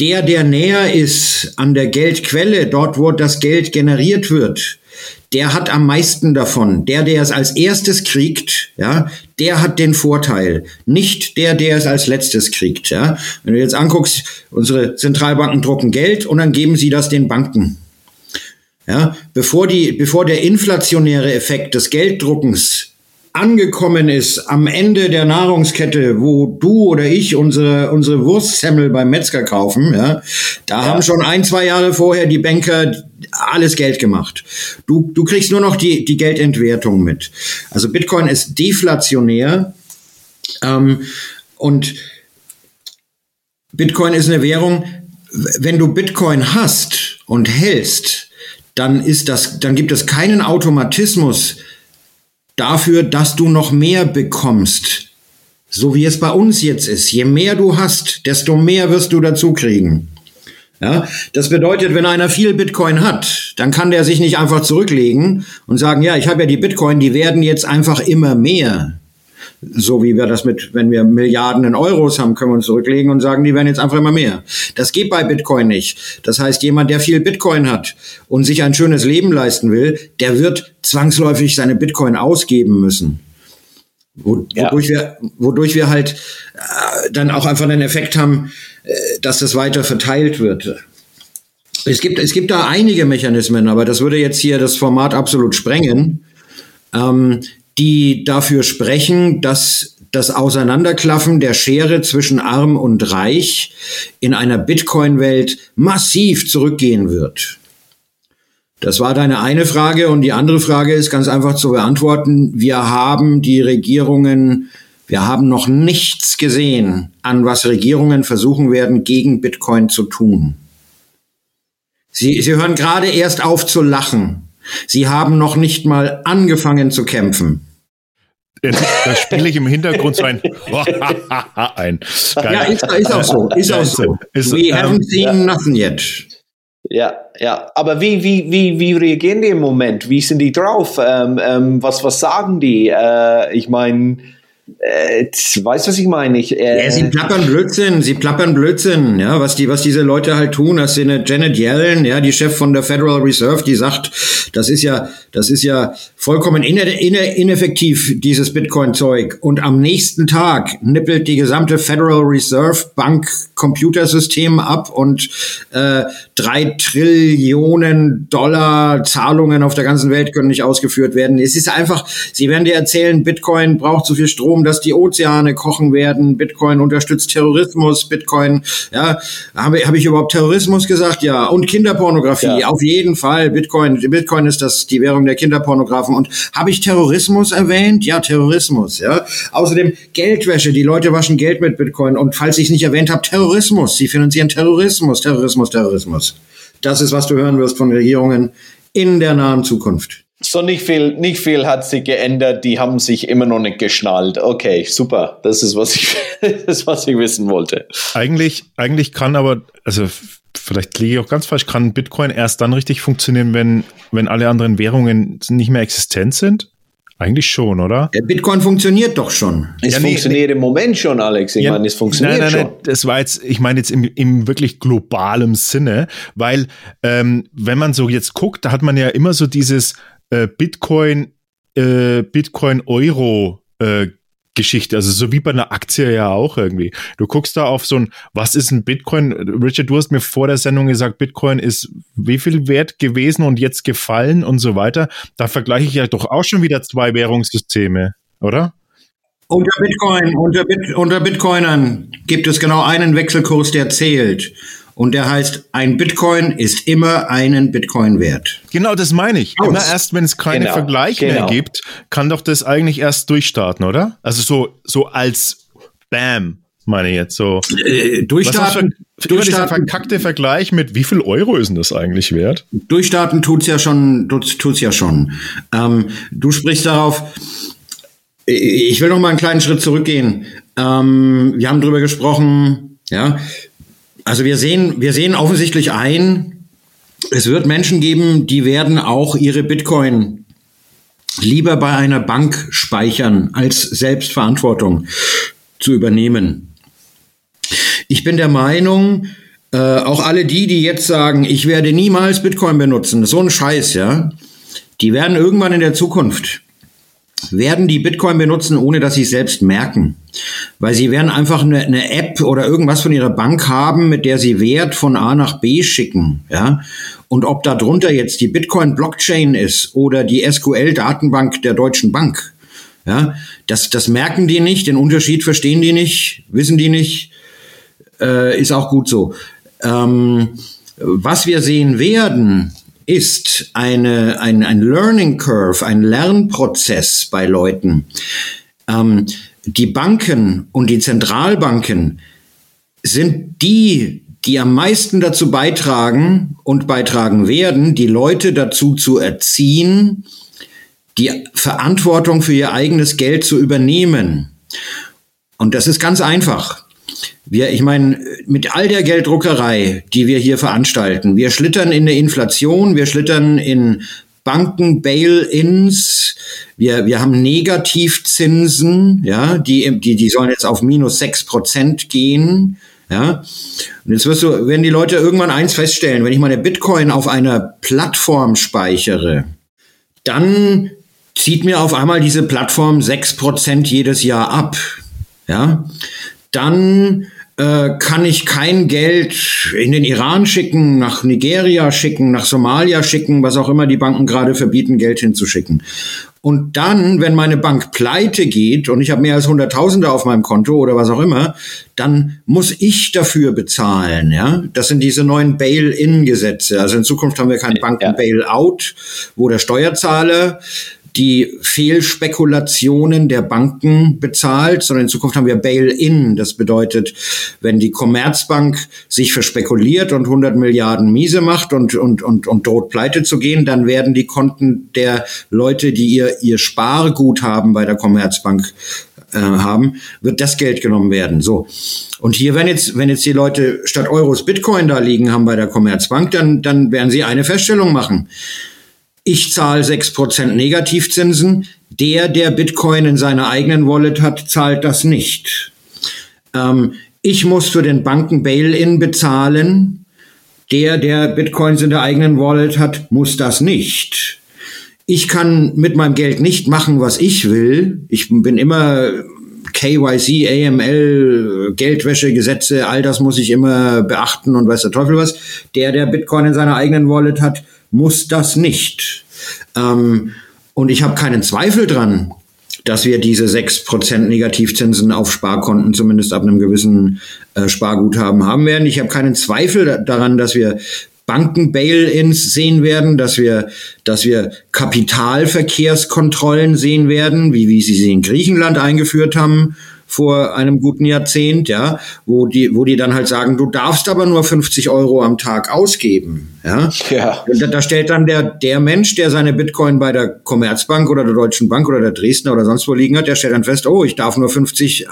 der, der näher ist an der Geldquelle, dort, wo das Geld generiert wird, der hat am meisten davon. Der, der es als erstes kriegt, ja, der hat den Vorteil. Nicht der, der es als letztes kriegt, ja. Wenn du jetzt anguckst, unsere Zentralbanken drucken Geld und dann geben sie das den Banken. Ja, bevor die, bevor der inflationäre Effekt des Gelddruckens angekommen ist am Ende der Nahrungskette, wo du oder ich unsere, unsere Wurstsemmel beim Metzger kaufen, ja, da ja. haben schon ein, zwei Jahre vorher die Banker alles Geld gemacht. Du, du kriegst nur noch die, die Geldentwertung mit. Also Bitcoin ist deflationär ähm, und Bitcoin ist eine Währung, wenn du Bitcoin hast und hältst, dann ist das, dann gibt es keinen Automatismus, dafür, dass du noch mehr bekommst. So wie es bei uns jetzt ist. Je mehr du hast, desto mehr wirst du dazu kriegen. Ja, das bedeutet, wenn einer viel Bitcoin hat, dann kann der sich nicht einfach zurücklegen und sagen, ja, ich habe ja die Bitcoin, die werden jetzt einfach immer mehr so wie wir das mit, wenn wir Milliarden in Euros haben, können wir uns zurücklegen und sagen, die werden jetzt einfach immer mehr. Das geht bei Bitcoin nicht. Das heißt, jemand, der viel Bitcoin hat und sich ein schönes Leben leisten will, der wird zwangsläufig seine Bitcoin ausgeben müssen. Wo, ja. wodurch, wir, wodurch wir halt äh, dann auch einfach den Effekt haben, äh, dass das weiter verteilt wird. Es gibt, es gibt da einige Mechanismen, aber das würde jetzt hier das Format absolut sprengen. Ähm, die dafür sprechen, dass das Auseinanderklaffen der Schere zwischen arm und reich in einer Bitcoin-Welt massiv zurückgehen wird. Das war deine eine Frage und die andere Frage ist ganz einfach zu beantworten. Wir haben die Regierungen, wir haben noch nichts gesehen, an was Regierungen versuchen werden, gegen Bitcoin zu tun. Sie, sie hören gerade erst auf zu lachen. Sie haben noch nicht mal angefangen zu kämpfen. Da spiele ich im Hintergrund so ein [LAUGHS] ein. Ja, ist, ist, auch so. Ist auch so. Ist, We ähm, haven't seen ja. nothing yet. Ja, ja. Aber wie, wie, wie, wie reagieren die im Moment? Wie sind die drauf? Ähm, ähm, was, was sagen die? Äh, ich meine, äh, weißt was ich meine? Ich, äh ja, sie plappern Blödsinn, sie plappern Blödsinn, ja, was die, was diese Leute halt tun, das sind eine Janet Yellen, ja, die Chef von der Federal Reserve, die sagt, das ist ja, das ist ja vollkommen ineffektiv, dieses Bitcoin-Zeug. Und am nächsten Tag nippelt die gesamte Federal Reserve Bank Computersystem ab und äh, drei Trillionen Dollar Zahlungen auf der ganzen Welt können nicht ausgeführt werden. Es ist einfach, sie werden dir erzählen, Bitcoin braucht zu viel Strom, Strom, dass die Ozeane kochen werden. Bitcoin unterstützt Terrorismus. Bitcoin, ja, habe hab ich überhaupt Terrorismus gesagt? Ja. Und Kinderpornografie, ja. auf jeden Fall. Bitcoin, Bitcoin ist das die Währung der Kinderpornografen. Und habe ich Terrorismus erwähnt? Ja, Terrorismus. Ja. Außerdem Geldwäsche. Die Leute waschen Geld mit Bitcoin. Und falls ich es nicht erwähnt habe, Terrorismus. Sie finanzieren Terrorismus, Terrorismus, Terrorismus. Das ist, was du hören wirst von Regierungen in der nahen Zukunft. So nicht viel, nicht viel hat sich geändert. Die haben sich immer noch nicht geschnallt. Okay, super. Das ist was ich, [LAUGHS] das ist, was ich wissen wollte. Eigentlich, eigentlich kann aber, also vielleicht liege ich auch ganz falsch, kann Bitcoin erst dann richtig funktionieren, wenn, wenn alle anderen Währungen nicht mehr existent sind? Eigentlich schon, oder? Der Bitcoin funktioniert doch schon. Es ja, funktioniert nee, im Moment schon, Alex. Ich ja, meine, es funktioniert nein, nein, schon. Nein, das war jetzt, ich meine jetzt im, im wirklich globalen Sinne, weil ähm, wenn man so jetzt guckt, da hat man ja immer so dieses äh, Bitcoin, äh, Bitcoin Euro äh, Geschichte. Also so wie bei einer Aktie ja auch irgendwie. Du guckst da auf so ein, was ist ein Bitcoin? Richard, du hast mir vor der Sendung gesagt, Bitcoin ist wie viel wert gewesen und jetzt gefallen und so weiter. Da vergleiche ich ja doch auch schon wieder zwei Währungssysteme, oder? Unter Bitcoin, unter, Bit, unter Bitcoinern gibt es genau einen Wechselkurs, der zählt. Und der heißt, ein Bitcoin ist immer einen Bitcoin wert. Genau, das meine ich. Aus. Immer erst, wenn es keine genau, Vergleiche genau. mehr gibt, kann doch das eigentlich erst durchstarten, oder? Also so, so als Bam, meine ich jetzt so. Äh, durchstarten. Was für, dieser verkackte Vergleich mit wie viel Euro ist denn das eigentlich wert? Durchstarten tut's ja schon, tut's, tut's ja schon. Ähm, du sprichst darauf, ich will noch mal einen kleinen Schritt zurückgehen. Ähm, wir haben drüber gesprochen, ja, also wir sehen, wir sehen offensichtlich ein, es wird Menschen geben, die werden auch ihre Bitcoin lieber bei einer Bank speichern, als Selbstverantwortung zu übernehmen. Ich bin der Meinung, äh, auch alle die, die jetzt sagen, ich werde niemals Bitcoin benutzen, so ein Scheiß, ja, die werden irgendwann in der Zukunft werden die Bitcoin benutzen, ohne dass sie es selbst merken. Weil sie werden einfach eine, eine, App oder irgendwas von ihrer Bank haben, mit der sie Wert von A nach B schicken. Ja? Und ob da drunter jetzt die Bitcoin-Blockchain ist oder die SQL-Datenbank der Deutschen Bank, ja, das, das merken die nicht, den Unterschied verstehen die nicht, wissen die nicht, äh, ist auch gut so. Ähm, was wir sehen werden, ist eine, ein, ein Learning Curve, ein Lernprozess bei Leuten. Ähm, die Banken und die Zentralbanken sind die, die am meisten dazu beitragen und beitragen werden, die Leute dazu zu erziehen, die Verantwortung für ihr eigenes Geld zu übernehmen. Und das ist ganz einfach. Wir, ich meine, mit all der Gelddruckerei, die wir hier veranstalten, wir schlittern in der Inflation, wir schlittern in Banken, Bail-ins, wir, wir haben Negativzinsen, ja, die, die, die sollen jetzt auf minus sechs Prozent gehen. Ja, und jetzt wirst du, werden die Leute irgendwann eins feststellen, wenn ich meine Bitcoin auf einer Plattform speichere, dann zieht mir auf einmal diese Plattform sechs Prozent jedes Jahr ab. Ja, dann äh, kann ich kein Geld in den Iran schicken, nach Nigeria schicken, nach Somalia schicken, was auch immer die Banken gerade verbieten, Geld hinzuschicken. Und dann, wenn meine Bank pleite geht und ich habe mehr als Hunderttausende auf meinem Konto oder was auch immer, dann muss ich dafür bezahlen. Ja, das sind diese neuen Bail-in-Gesetze. Also in Zukunft haben wir kein Banken-Bail-out, wo der Steuerzahler die Fehlspekulationen der Banken bezahlt, sondern in Zukunft haben wir Bail-in. Das bedeutet, wenn die Commerzbank sich verspekuliert und 100 Milliarden Miese macht und, und, und, und droht pleite zu gehen, dann werden die Konten der Leute, die ihr, ihr Sparguthaben bei der Commerzbank äh, haben, wird das Geld genommen werden. So. Und hier, wenn jetzt, wenn jetzt die Leute statt Euros Bitcoin da liegen haben bei der Commerzbank, dann, dann werden sie eine Feststellung machen. Ich zahle 6% Negativzinsen. Der, der Bitcoin in seiner eigenen Wallet hat, zahlt das nicht. Ähm, ich muss für den Banken Bail-in bezahlen. Der, der Bitcoins in der eigenen Wallet hat, muss das nicht. Ich kann mit meinem Geld nicht machen, was ich will. Ich bin immer KYC, AML, Geldwäschegesetze, all das muss ich immer beachten und weiß der Teufel was. Der, der Bitcoin in seiner eigenen Wallet hat, muss das nicht. Ähm, und ich habe keinen Zweifel dran, dass wir diese sechs Prozent Negativzinsen auf Sparkonten zumindest ab einem gewissen äh, Sparguthaben haben werden. Ich habe keinen Zweifel daran, dass wir Banken-Bail-ins sehen werden, dass wir, dass wir Kapitalverkehrskontrollen sehen werden, wie, wie sie sie in Griechenland eingeführt haben vor einem guten Jahrzehnt, ja, wo die, wo die dann halt sagen, du darfst aber nur 50 Euro am Tag ausgeben, ja. ja. Da, da stellt dann der, der Mensch, der seine Bitcoin bei der Commerzbank oder der Deutschen Bank oder der Dresdner oder sonst wo liegen hat, der stellt dann fest, oh, ich darf nur 50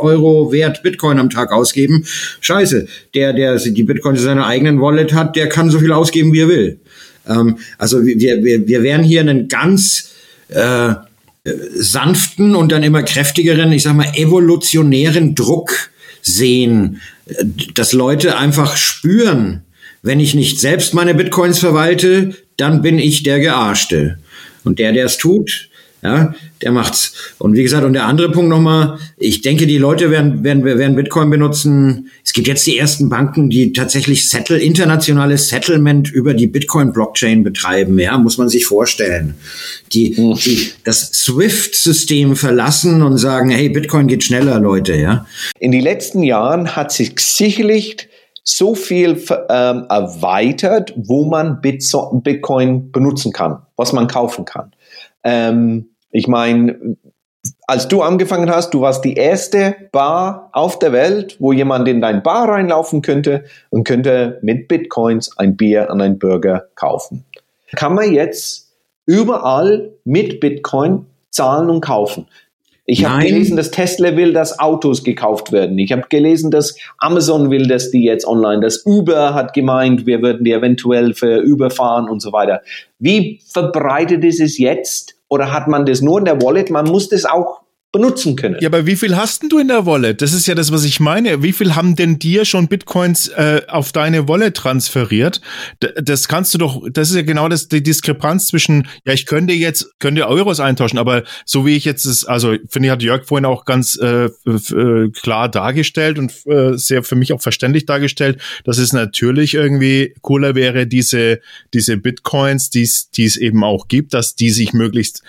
Euro Wert Bitcoin am Tag ausgeben. Scheiße. Der, der die Bitcoin in seiner eigenen Wallet hat, der kann so viel ausgeben, wie er will. Ähm, also wir, wir, wir werden hier einen ganz, äh, sanften und dann immer kräftigeren, ich sag mal, evolutionären Druck sehen, dass Leute einfach spüren, wenn ich nicht selbst meine Bitcoins verwalte, dann bin ich der Gearschte. Und der, der es tut, ja, der macht's. Und wie gesagt, und der andere Punkt nochmal, ich denke, die Leute werden, werden, werden Bitcoin benutzen. Es gibt jetzt die ersten Banken, die tatsächlich Settle, internationales Settlement über die Bitcoin-Blockchain betreiben, ja, muss man sich vorstellen. Die, die das SWIFT-System verlassen und sagen, hey, Bitcoin geht schneller, Leute, ja. In den letzten Jahren hat sich sicherlich so viel ähm, erweitert, wo man Bitcoin benutzen kann, was man kaufen kann. Ähm, ich meine, als du angefangen hast, du warst die erste Bar auf der Welt, wo jemand in dein Bar reinlaufen könnte und könnte mit Bitcoins ein Bier an einen Burger kaufen. Kann man jetzt überall mit Bitcoin zahlen und kaufen. Ich habe gelesen, dass Tesla will, dass Autos gekauft werden. Ich habe gelesen, dass Amazon will, dass die jetzt online, das Uber hat gemeint, wir würden die eventuell für überfahren und so weiter. Wie verbreitet ist es jetzt? Oder hat man das nur in der Wallet? Man muss das auch benutzen können. Ja, aber wie viel hast denn du in der Wallet? Das ist ja das, was ich meine. Wie viel haben denn dir schon Bitcoins äh, auf deine Wallet transferiert? D das kannst du doch, das ist ja genau das, die Diskrepanz zwischen, ja, ich könnte jetzt, könnte Euros eintauschen, aber so wie ich jetzt es, also finde ich, hat Jörg vorhin auch ganz äh, äh, klar dargestellt und äh, sehr für mich auch verständlich dargestellt, dass es natürlich irgendwie cooler wäre, diese, diese Bitcoins, die es eben auch gibt, dass die sich möglichst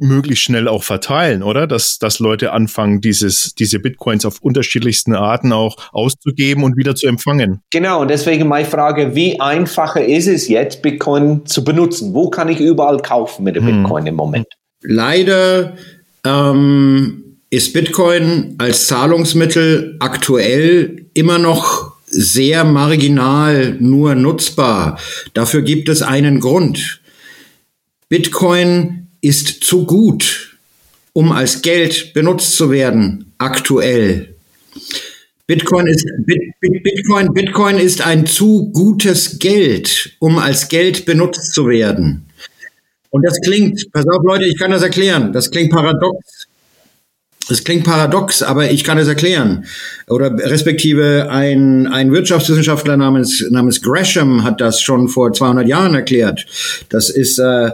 möglichst schnell auch verteilen, oder? Dass, dass Leute anfangen, dieses, diese Bitcoins auf unterschiedlichsten Arten auch auszugeben und wieder zu empfangen. Genau, und deswegen meine Frage, wie einfacher ist es jetzt, Bitcoin zu benutzen? Wo kann ich überall kaufen mit dem hm. Bitcoin im Moment? Leider ähm, ist Bitcoin als Zahlungsmittel aktuell immer noch sehr marginal nur nutzbar. Dafür gibt es einen Grund. Bitcoin ist zu gut, um als Geld benutzt zu werden, aktuell. Bitcoin ist, Bitcoin, Bitcoin ist ein zu gutes Geld, um als Geld benutzt zu werden. Und das klingt, pass auf Leute, ich kann das erklären, das klingt paradox. Das klingt paradox, aber ich kann es erklären. Oder respektive ein, ein Wirtschaftswissenschaftler namens, namens Gresham hat das schon vor 200 Jahren erklärt. Das ist äh,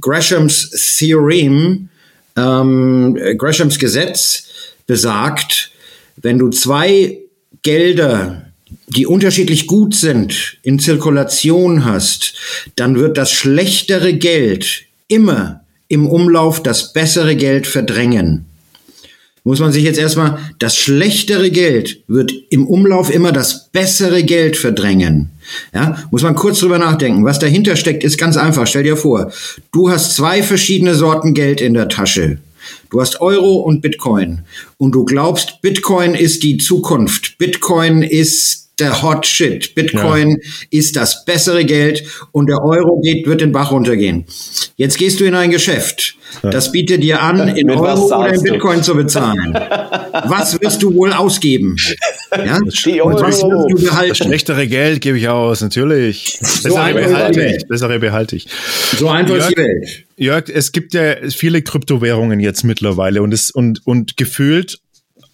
Greshams Theorem, ähm, Greshams Gesetz besagt, wenn du zwei Gelder, die unterschiedlich gut sind, in Zirkulation hast, dann wird das schlechtere Geld immer im Umlauf das bessere Geld verdrängen muss man sich jetzt erstmal, das schlechtere Geld wird im Umlauf immer das bessere Geld verdrängen. Ja, muss man kurz drüber nachdenken. Was dahinter steckt, ist ganz einfach. Stell dir vor, du hast zwei verschiedene Sorten Geld in der Tasche. Du hast Euro und Bitcoin. Und du glaubst, Bitcoin ist die Zukunft. Bitcoin ist der Hot Shit. Bitcoin ja. ist das bessere Geld und der Euro geht, wird den Bach runtergehen. Jetzt gehst du in ein Geschäft. Das bietet dir an, in Euro oder in Bitcoin du? zu bezahlen. Was wirst du wohl ausgeben? Ja? Euro. Was wirst du behalten? Das schlechtere Geld gebe ich aus, natürlich. So bessere behalte ich. Bessere behalte ich. So einfach ist die Welt. Jörg, es gibt ja viele Kryptowährungen jetzt mittlerweile und es und und gefühlt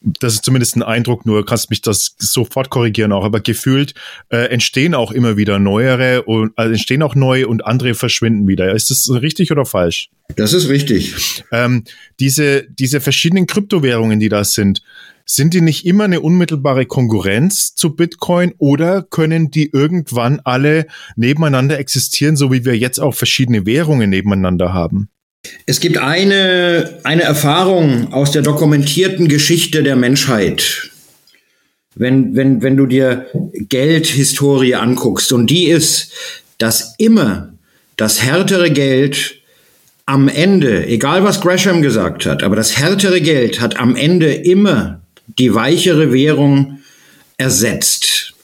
das ist zumindest ein Eindruck, nur kannst mich das sofort korrigieren auch, aber gefühlt äh, entstehen auch immer wieder neuere und also entstehen auch neue und andere verschwinden wieder. Ist das richtig oder falsch? Das ist richtig. Ähm, diese, diese verschiedenen Kryptowährungen, die da sind, sind die nicht immer eine unmittelbare Konkurrenz zu Bitcoin oder können die irgendwann alle nebeneinander existieren, so wie wir jetzt auch verschiedene Währungen nebeneinander haben? Es gibt eine, eine Erfahrung aus der dokumentierten Geschichte der Menschheit. Wenn, wenn, wenn du dir Geldhistorie anguckst, und die ist, dass immer das härtere Geld am Ende, egal was Gresham gesagt hat, aber das härtere Geld hat am Ende immer die weichere Währung ersetzt.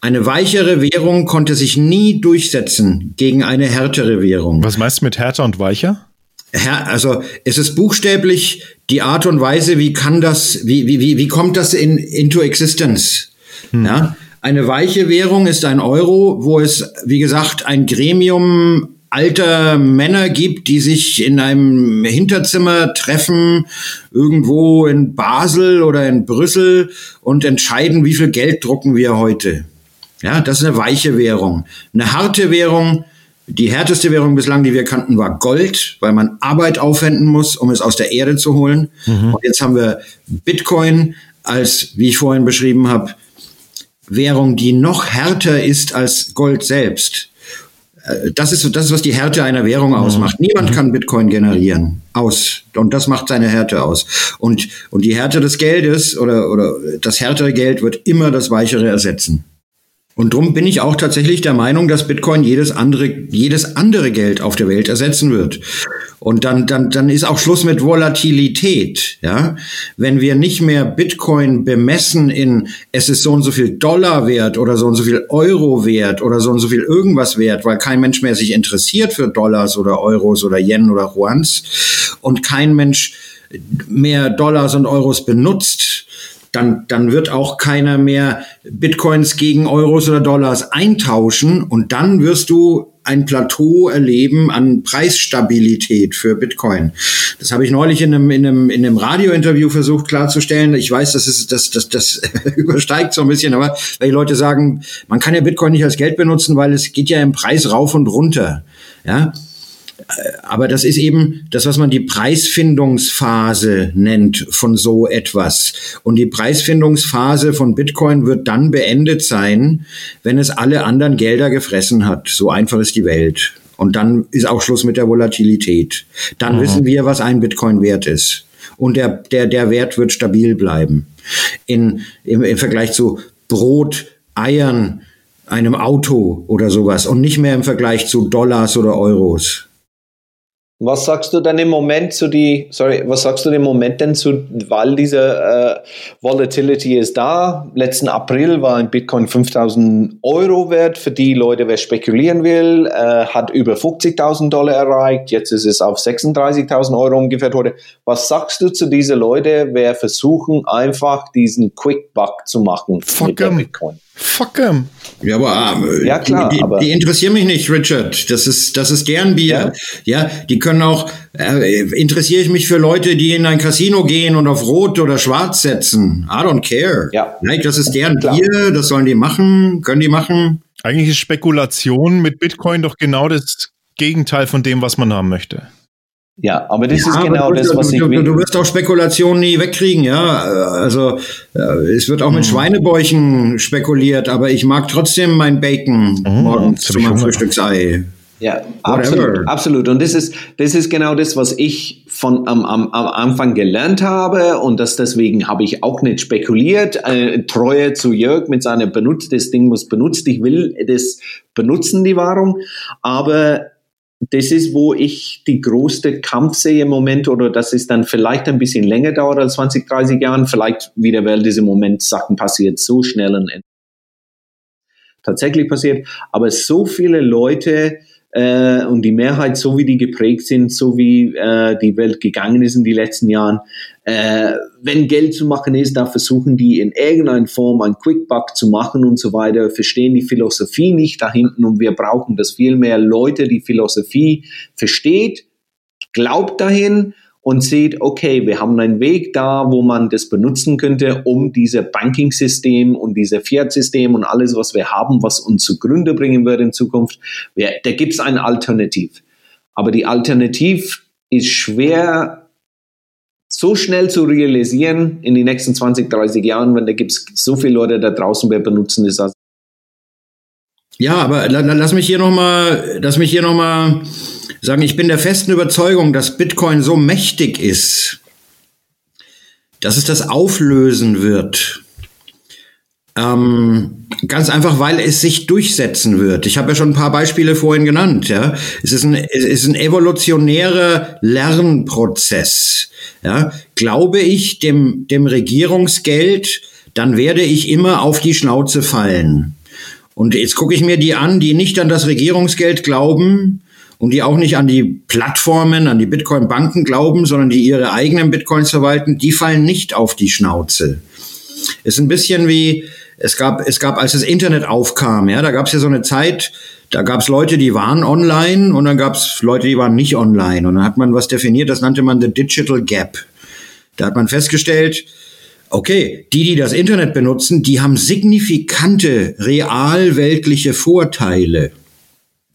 Eine weichere Währung konnte sich nie durchsetzen gegen eine härtere Währung. Was meinst du mit härter und weicher? Also es ist buchstäblich die Art und Weise, wie kann das, wie, wie, wie, wie kommt das in, into existence? Hm. Ja? Eine weiche Währung ist ein Euro, wo es, wie gesagt, ein Gremium alter Männer gibt, die sich in einem Hinterzimmer treffen, irgendwo in Basel oder in Brüssel und entscheiden, wie viel Geld drucken wir heute. Ja, das ist eine weiche Währung. Eine harte Währung, die härteste Währung bislang, die wir kannten, war Gold, weil man Arbeit aufwenden muss, um es aus der Erde zu holen. Mhm. Und jetzt haben wir Bitcoin als, wie ich vorhin beschrieben habe, Währung, die noch härter ist als Gold selbst. Äh, das ist, das ist, was die Härte einer Währung mhm. ausmacht. Niemand mhm. kann Bitcoin generieren. Aus. Und das macht seine Härte aus. Und, und die Härte des Geldes oder, oder das härtere Geld wird immer das weichere ersetzen. Und drum bin ich auch tatsächlich der Meinung, dass Bitcoin jedes andere, jedes andere Geld auf der Welt ersetzen wird. Und dann, dann, dann ist auch Schluss mit Volatilität, ja. Wenn wir nicht mehr Bitcoin bemessen in, es ist so und so viel Dollar wert oder so und so viel Euro wert oder so und so viel irgendwas wert, weil kein Mensch mehr sich interessiert für Dollars oder Euros oder Yen oder Yuans und kein Mensch mehr Dollars und Euros benutzt, dann, dann wird auch keiner mehr Bitcoins gegen Euros oder Dollars eintauschen und dann wirst du ein Plateau erleben an Preisstabilität für Bitcoin. Das habe ich neulich in einem, in einem, in einem Radiointerview versucht klarzustellen. Ich weiß, das ist, das, das, das [LAUGHS] übersteigt so ein bisschen, aber weil die Leute sagen, man kann ja Bitcoin nicht als Geld benutzen, weil es geht ja im Preis rauf und runter. Ja, aber das ist eben das, was man die Preisfindungsphase nennt von so etwas. Und die Preisfindungsphase von Bitcoin wird dann beendet sein, wenn es alle anderen Gelder gefressen hat. So einfach ist die Welt. Und dann ist auch Schluss mit der Volatilität. Dann mhm. wissen wir, was ein Bitcoin wert ist. Und der, der, der Wert wird stabil bleiben. In, im, Im Vergleich zu Brot, Eiern, einem Auto oder sowas und nicht mehr im Vergleich zu Dollars oder Euros. Was sagst du denn im Moment zu die, sorry, was sagst du im Moment denn zu, weil diese äh, Volatility ist da? Letzten April war ein Bitcoin 5000 Euro wert für die Leute, wer spekulieren will, äh, hat über 50.000 Dollar erreicht, jetzt ist es auf 36.000 Euro ungefähr heute. Was sagst du zu diesen Leuten, wer versuchen einfach diesen Quick Buck zu machen Fuck mit. Bitcoin? Fuck em. Ja, aber, äh, ja, klar, die, die, aber die interessieren mich nicht, Richard. Das ist, das ist deren Bier. Ja, ja die können auch, äh, interessiere ich mich für Leute, die in ein Casino gehen und auf Rot oder Schwarz setzen. I don't care. Ja. Like, das ist deren klar. Bier, das sollen die machen, können die machen. Eigentlich ist Spekulation mit Bitcoin doch genau das Gegenteil von dem, was man haben möchte. Ja, aber das ja, ist genau das, was du, ich will. Du wirst auch Spekulationen nie wegkriegen, ja. Also äh, es wird auch mit mhm. Schweinebäuchen spekuliert, aber ich mag trotzdem mein Bacon mhm, morgens zu meinem Frühstücksei. Ja, absolut, absolut. Und das ist, das ist genau das, was ich von am, am, am Anfang gelernt habe. Und das deswegen habe ich auch nicht spekuliert. Äh, Treue zu Jörg mit seiner benutzt, das Ding muss benutzt. Ich will das benutzen, die Wahrung. Aber das ist, wo ich die größte Kampf sehe im Moment, oder dass es dann vielleicht ein bisschen länger dauert als 20, 30 Jahren. Vielleicht wieder, weil diese Moment Sachen passiert so schnell und tatsächlich passiert. Aber so viele Leute äh, und die Mehrheit, so wie die geprägt sind, so wie äh, die Welt gegangen ist in den letzten Jahren, äh, wenn Geld zu machen ist, da versuchen die in irgendeiner Form ein Quickbuck zu machen und so weiter, verstehen die Philosophie nicht da hinten und wir brauchen das viel mehr Leute, die Philosophie versteht, glaubt dahin und sieht, okay, wir haben einen Weg da, wo man das benutzen könnte, um diese Banking-System und diese Fiat-System und alles, was wir haben, was uns zugrunde bringen wird in Zukunft, wir, da gibt es ein Alternativ. Aber die Alternativ ist schwer so schnell zu realisieren in den nächsten 20, 30 Jahren, wenn da gibt es so viele Leute da draußen, wer benutzen das. Ja, aber lass mich hier nochmal, lass mich hier noch mal sagen, ich bin der festen Überzeugung, dass Bitcoin so mächtig ist, dass es das auflösen wird. Ähm, ganz einfach, weil es sich durchsetzen wird. Ich habe ja schon ein paar Beispiele vorhin genannt. Ja, es ist ein, es ist ein evolutionärer Lernprozess. Ja, glaube ich dem dem Regierungsgeld, dann werde ich immer auf die Schnauze fallen. Und jetzt gucke ich mir die an, die nicht an das Regierungsgeld glauben, und die auch nicht an die Plattformen, an die Bitcoin-Banken glauben, sondern die ihre eigenen Bitcoins verwalten, die fallen nicht auf die Schnauze. Ist ein bisschen wie, es gab, es gab, als das Internet aufkam, ja, da gab es ja so eine Zeit, da gab es Leute, die waren online und dann gab es Leute, die waren nicht online. Und dann hat man was definiert, das nannte man the Digital Gap. Da hat man festgestellt, okay, die, die das Internet benutzen, die haben signifikante realweltliche Vorteile.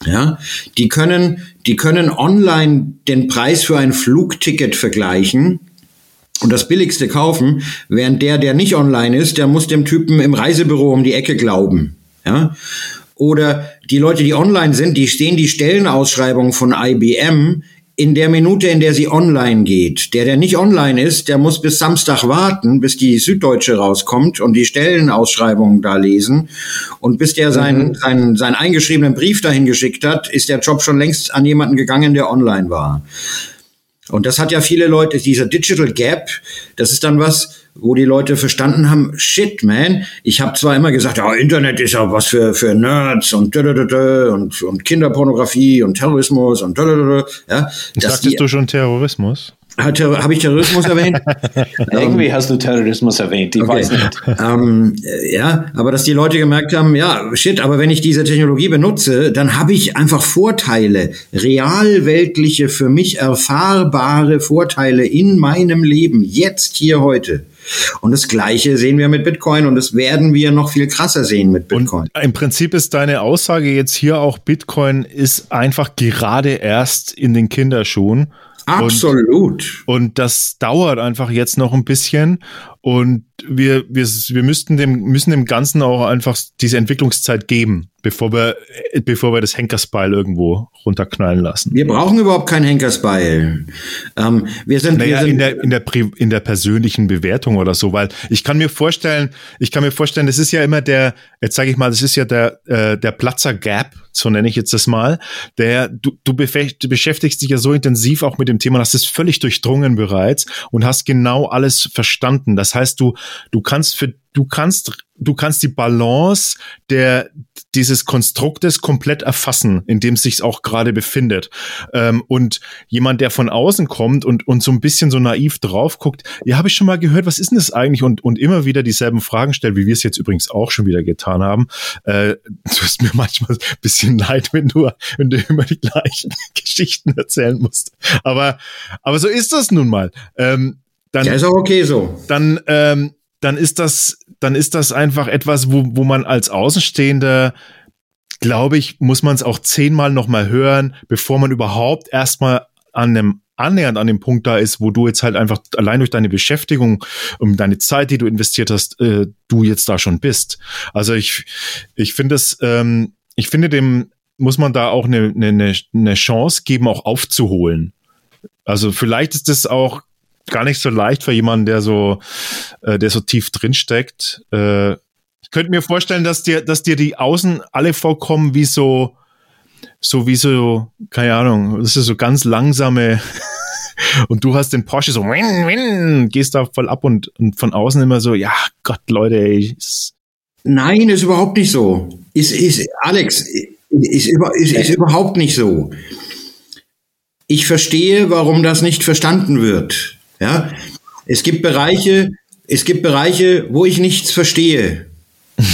Ja, die können, die können online den Preis für ein Flugticket vergleichen und das billigste kaufen, während der, der nicht online ist, der muss dem Typen im Reisebüro um die Ecke glauben. Ja, oder die Leute, die online sind, die stehen die Stellenausschreibung von IBM in der Minute, in der sie online geht. Der, der nicht online ist, der muss bis Samstag warten, bis die Süddeutsche rauskommt und die Stellenausschreibungen da lesen. Und bis der seinen, mhm. seinen, seinen eingeschriebenen Brief dahin geschickt hat, ist der Job schon längst an jemanden gegangen, der online war. Und das hat ja viele Leute, dieser Digital Gap, das ist dann was, wo die Leute verstanden haben, shit, man, ich habe zwar immer gesagt, ja, Internet ist ja was für, für Nerds und, und, und Kinderpornografie und Terrorismus und ja. Sagtest die, du schon Terrorismus? Habe ich Terrorismus erwähnt? [LAUGHS] Irgendwie ähm, hast du Terrorismus erwähnt, ich okay. weiß nicht. Ähm, ja, aber dass die Leute gemerkt haben, ja, shit, aber wenn ich diese Technologie benutze, dann habe ich einfach Vorteile, realweltliche, für mich erfahrbare Vorteile in meinem Leben, jetzt, hier, heute. Und das Gleiche sehen wir mit Bitcoin und das werden wir noch viel krasser sehen mit Bitcoin. Und Im Prinzip ist deine Aussage jetzt hier auch, Bitcoin ist einfach gerade erst in den Kinderschuhen Absolut. Und, und, das dauert einfach jetzt noch ein bisschen. Und wir, wir, wir müssten dem, müssen dem Ganzen auch einfach diese Entwicklungszeit geben, bevor wir, bevor wir das Henkersbeil irgendwo runterknallen lassen. Wir brauchen überhaupt kein Henkersbeil. Ähm, wir sind, naja, wir sind in der, in der, in der persönlichen Bewertung oder so, weil ich kann mir vorstellen, ich kann mir vorstellen, das ist ja immer der, jetzt sage ich mal, das ist ja der, äh, der Platzer Gap, so nenne ich jetzt das mal, der, du, du beschäftigst dich ja so intensiv auch mit dem Thema, das ist völlig durchdrungen bereits und hast genau alles verstanden. Das heißt, du, du kannst für, du kannst du kannst die Balance der dieses Konstruktes komplett erfassen, in dem es sich auch gerade befindet. Ähm, und jemand, der von außen kommt und, und so ein bisschen so naiv drauf guckt, ja, habe ich schon mal gehört, was ist denn das eigentlich? Und, und immer wieder dieselben Fragen stellt, wie wir es jetzt übrigens auch schon wieder getan haben. Äh, du hast mir manchmal ein bisschen leid, wenn du, wenn du immer die gleichen [LAUGHS] Geschichten erzählen musst. Aber, aber so ist das nun mal. Ähm, dann, ja, ist auch okay so. Dann, ähm, dann ist das, dann ist das einfach etwas, wo, wo man als Außenstehender, glaube ich, muss man es auch zehnmal nochmal hören, bevor man überhaupt erstmal an einem annähernd an dem Punkt da ist, wo du jetzt halt einfach allein durch deine Beschäftigung und deine Zeit, die du investiert hast, äh, du jetzt da schon bist. Also ich, ich finde es, ähm, ich finde dem muss man da auch eine, eine, eine Chance geben, auch aufzuholen. Also vielleicht ist das auch gar nicht so leicht für jemanden, der so, äh, der so tief drin steckt. Äh, ich könnte mir vorstellen, dass dir, dass dir die Außen alle vorkommen wie so, so wie so, keine Ahnung, das ist so ganz langsame [LAUGHS] und du hast den Porsche so, win, win, gehst da voll ab und, und von außen immer so, ja Gott, Leute, ey. Nein, ist überhaupt nicht so. Ist, ist, Alex, ist, ist, ist überhaupt nicht so. Ich verstehe, warum das nicht verstanden wird. Ja, es gibt Bereiche, es gibt Bereiche, wo ich nichts verstehe.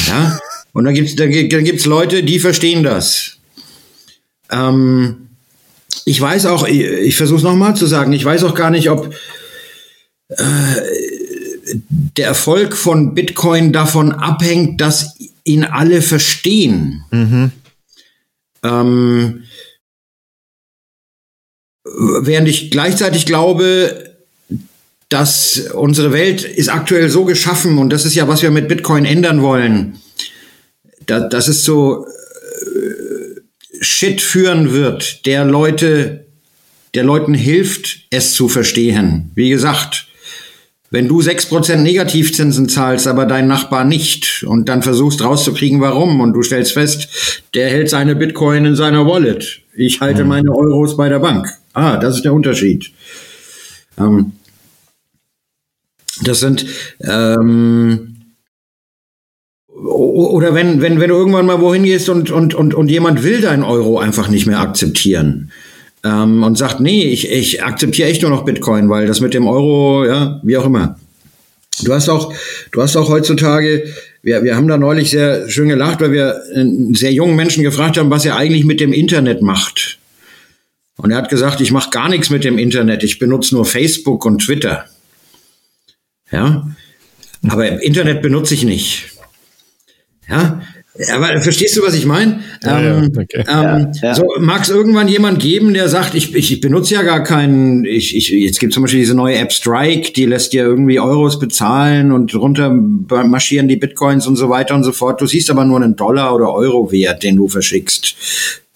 Ja, und dann gibt's, da, da gibt's Leute, die verstehen das. Ähm, ich weiß auch, ich, ich versuche es nochmal zu sagen, ich weiß auch gar nicht, ob äh, der Erfolg von Bitcoin davon abhängt, dass ihn alle verstehen. Mhm. Ähm, während ich gleichzeitig glaube, dass unsere Welt ist aktuell so geschaffen und das ist ja, was wir mit Bitcoin ändern wollen, da, dass es so äh, Shit führen wird, der Leute, der Leuten hilft, es zu verstehen. Wie gesagt, wenn du sechs Prozent Negativzinsen zahlst, aber dein Nachbar nicht und dann versuchst rauszukriegen, warum und du stellst fest, der hält seine Bitcoin in seiner Wallet. Ich halte mhm. meine Euros bei der Bank. Ah, das ist der Unterschied. Ähm, das sind ähm, oder wenn, wenn, wenn du irgendwann mal wohin gehst und, und, und, und jemand will deinen Euro einfach nicht mehr akzeptieren ähm, und sagt, nee, ich, ich akzeptiere echt nur noch Bitcoin, weil das mit dem Euro, ja, wie auch immer. Du hast auch, du hast auch heutzutage, wir, wir haben da neulich sehr schön gelacht, weil wir einen sehr jungen Menschen gefragt haben, was er eigentlich mit dem Internet macht. Und er hat gesagt, ich mache gar nichts mit dem Internet, ich benutze nur Facebook und Twitter. Ja, aber Internet benutze ich nicht. Ja, aber verstehst du, was ich meine? Ja, ähm, ja, okay. ähm, ja, so, Mag es irgendwann jemand geben, der sagt, ich, ich, ich benutze ja gar keinen, ich, ich, jetzt gibt zum Beispiel diese neue App Strike, die lässt dir irgendwie Euros bezahlen und runter marschieren die Bitcoins und so weiter und so fort. Du siehst aber nur einen Dollar oder Euro Wert, den du verschickst.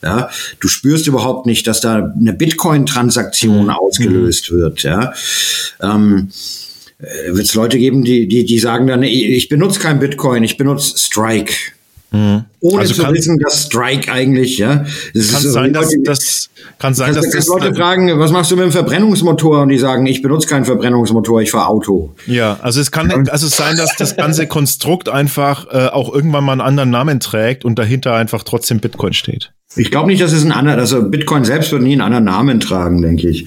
Ja, du spürst überhaupt nicht, dass da eine Bitcoin-Transaktion mhm. ausgelöst wird. Ja, ähm, äh, wird es Leute geben, die, die, die sagen dann, ich benutze kein Bitcoin, ich benutze Strike. Mhm. Ohne also zu kann, wissen, dass Strike eigentlich, ja. Das kann sein, dass, das kann sein, dass, dass Leute fragen, was machst du mit dem Verbrennungsmotor? Und die sagen, ich benutze keinen Verbrennungsmotor, ich fahre Auto. Ja, also es kann also sein, dass das ganze Konstrukt einfach äh, auch irgendwann mal einen anderen Namen trägt und dahinter einfach trotzdem Bitcoin steht. Ich glaube nicht, dass es ein anderer, also Bitcoin selbst wird nie einen anderen Namen tragen, denke ich.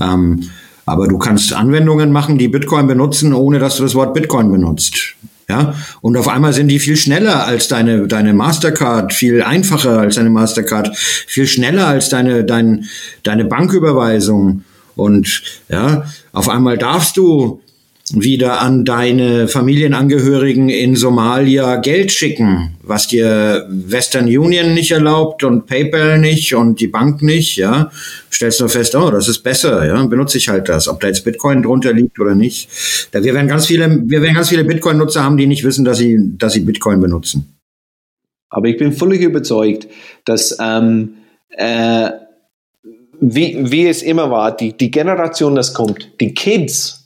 Ähm, aber du kannst Anwendungen machen, die Bitcoin benutzen, ohne dass du das Wort Bitcoin benutzt. Ja, und auf einmal sind die viel schneller als deine, deine Mastercard, viel einfacher als deine Mastercard, viel schneller als deine, dein, deine Banküberweisung. Und ja, auf einmal darfst du wieder an deine Familienangehörigen in Somalia Geld schicken, was dir Western Union nicht erlaubt und PayPal nicht und die Bank nicht, ja, stellst du fest, oh, das ist besser, ja, benutze ich halt das, ob da jetzt Bitcoin drunter liegt oder nicht. Da wir werden ganz viele, wir werden ganz viele Bitcoin-Nutzer haben, die nicht wissen, dass sie, dass sie Bitcoin benutzen. Aber ich bin völlig überzeugt, dass ähm, äh, wie, wie es immer war, die, die Generation, das kommt, die Kids,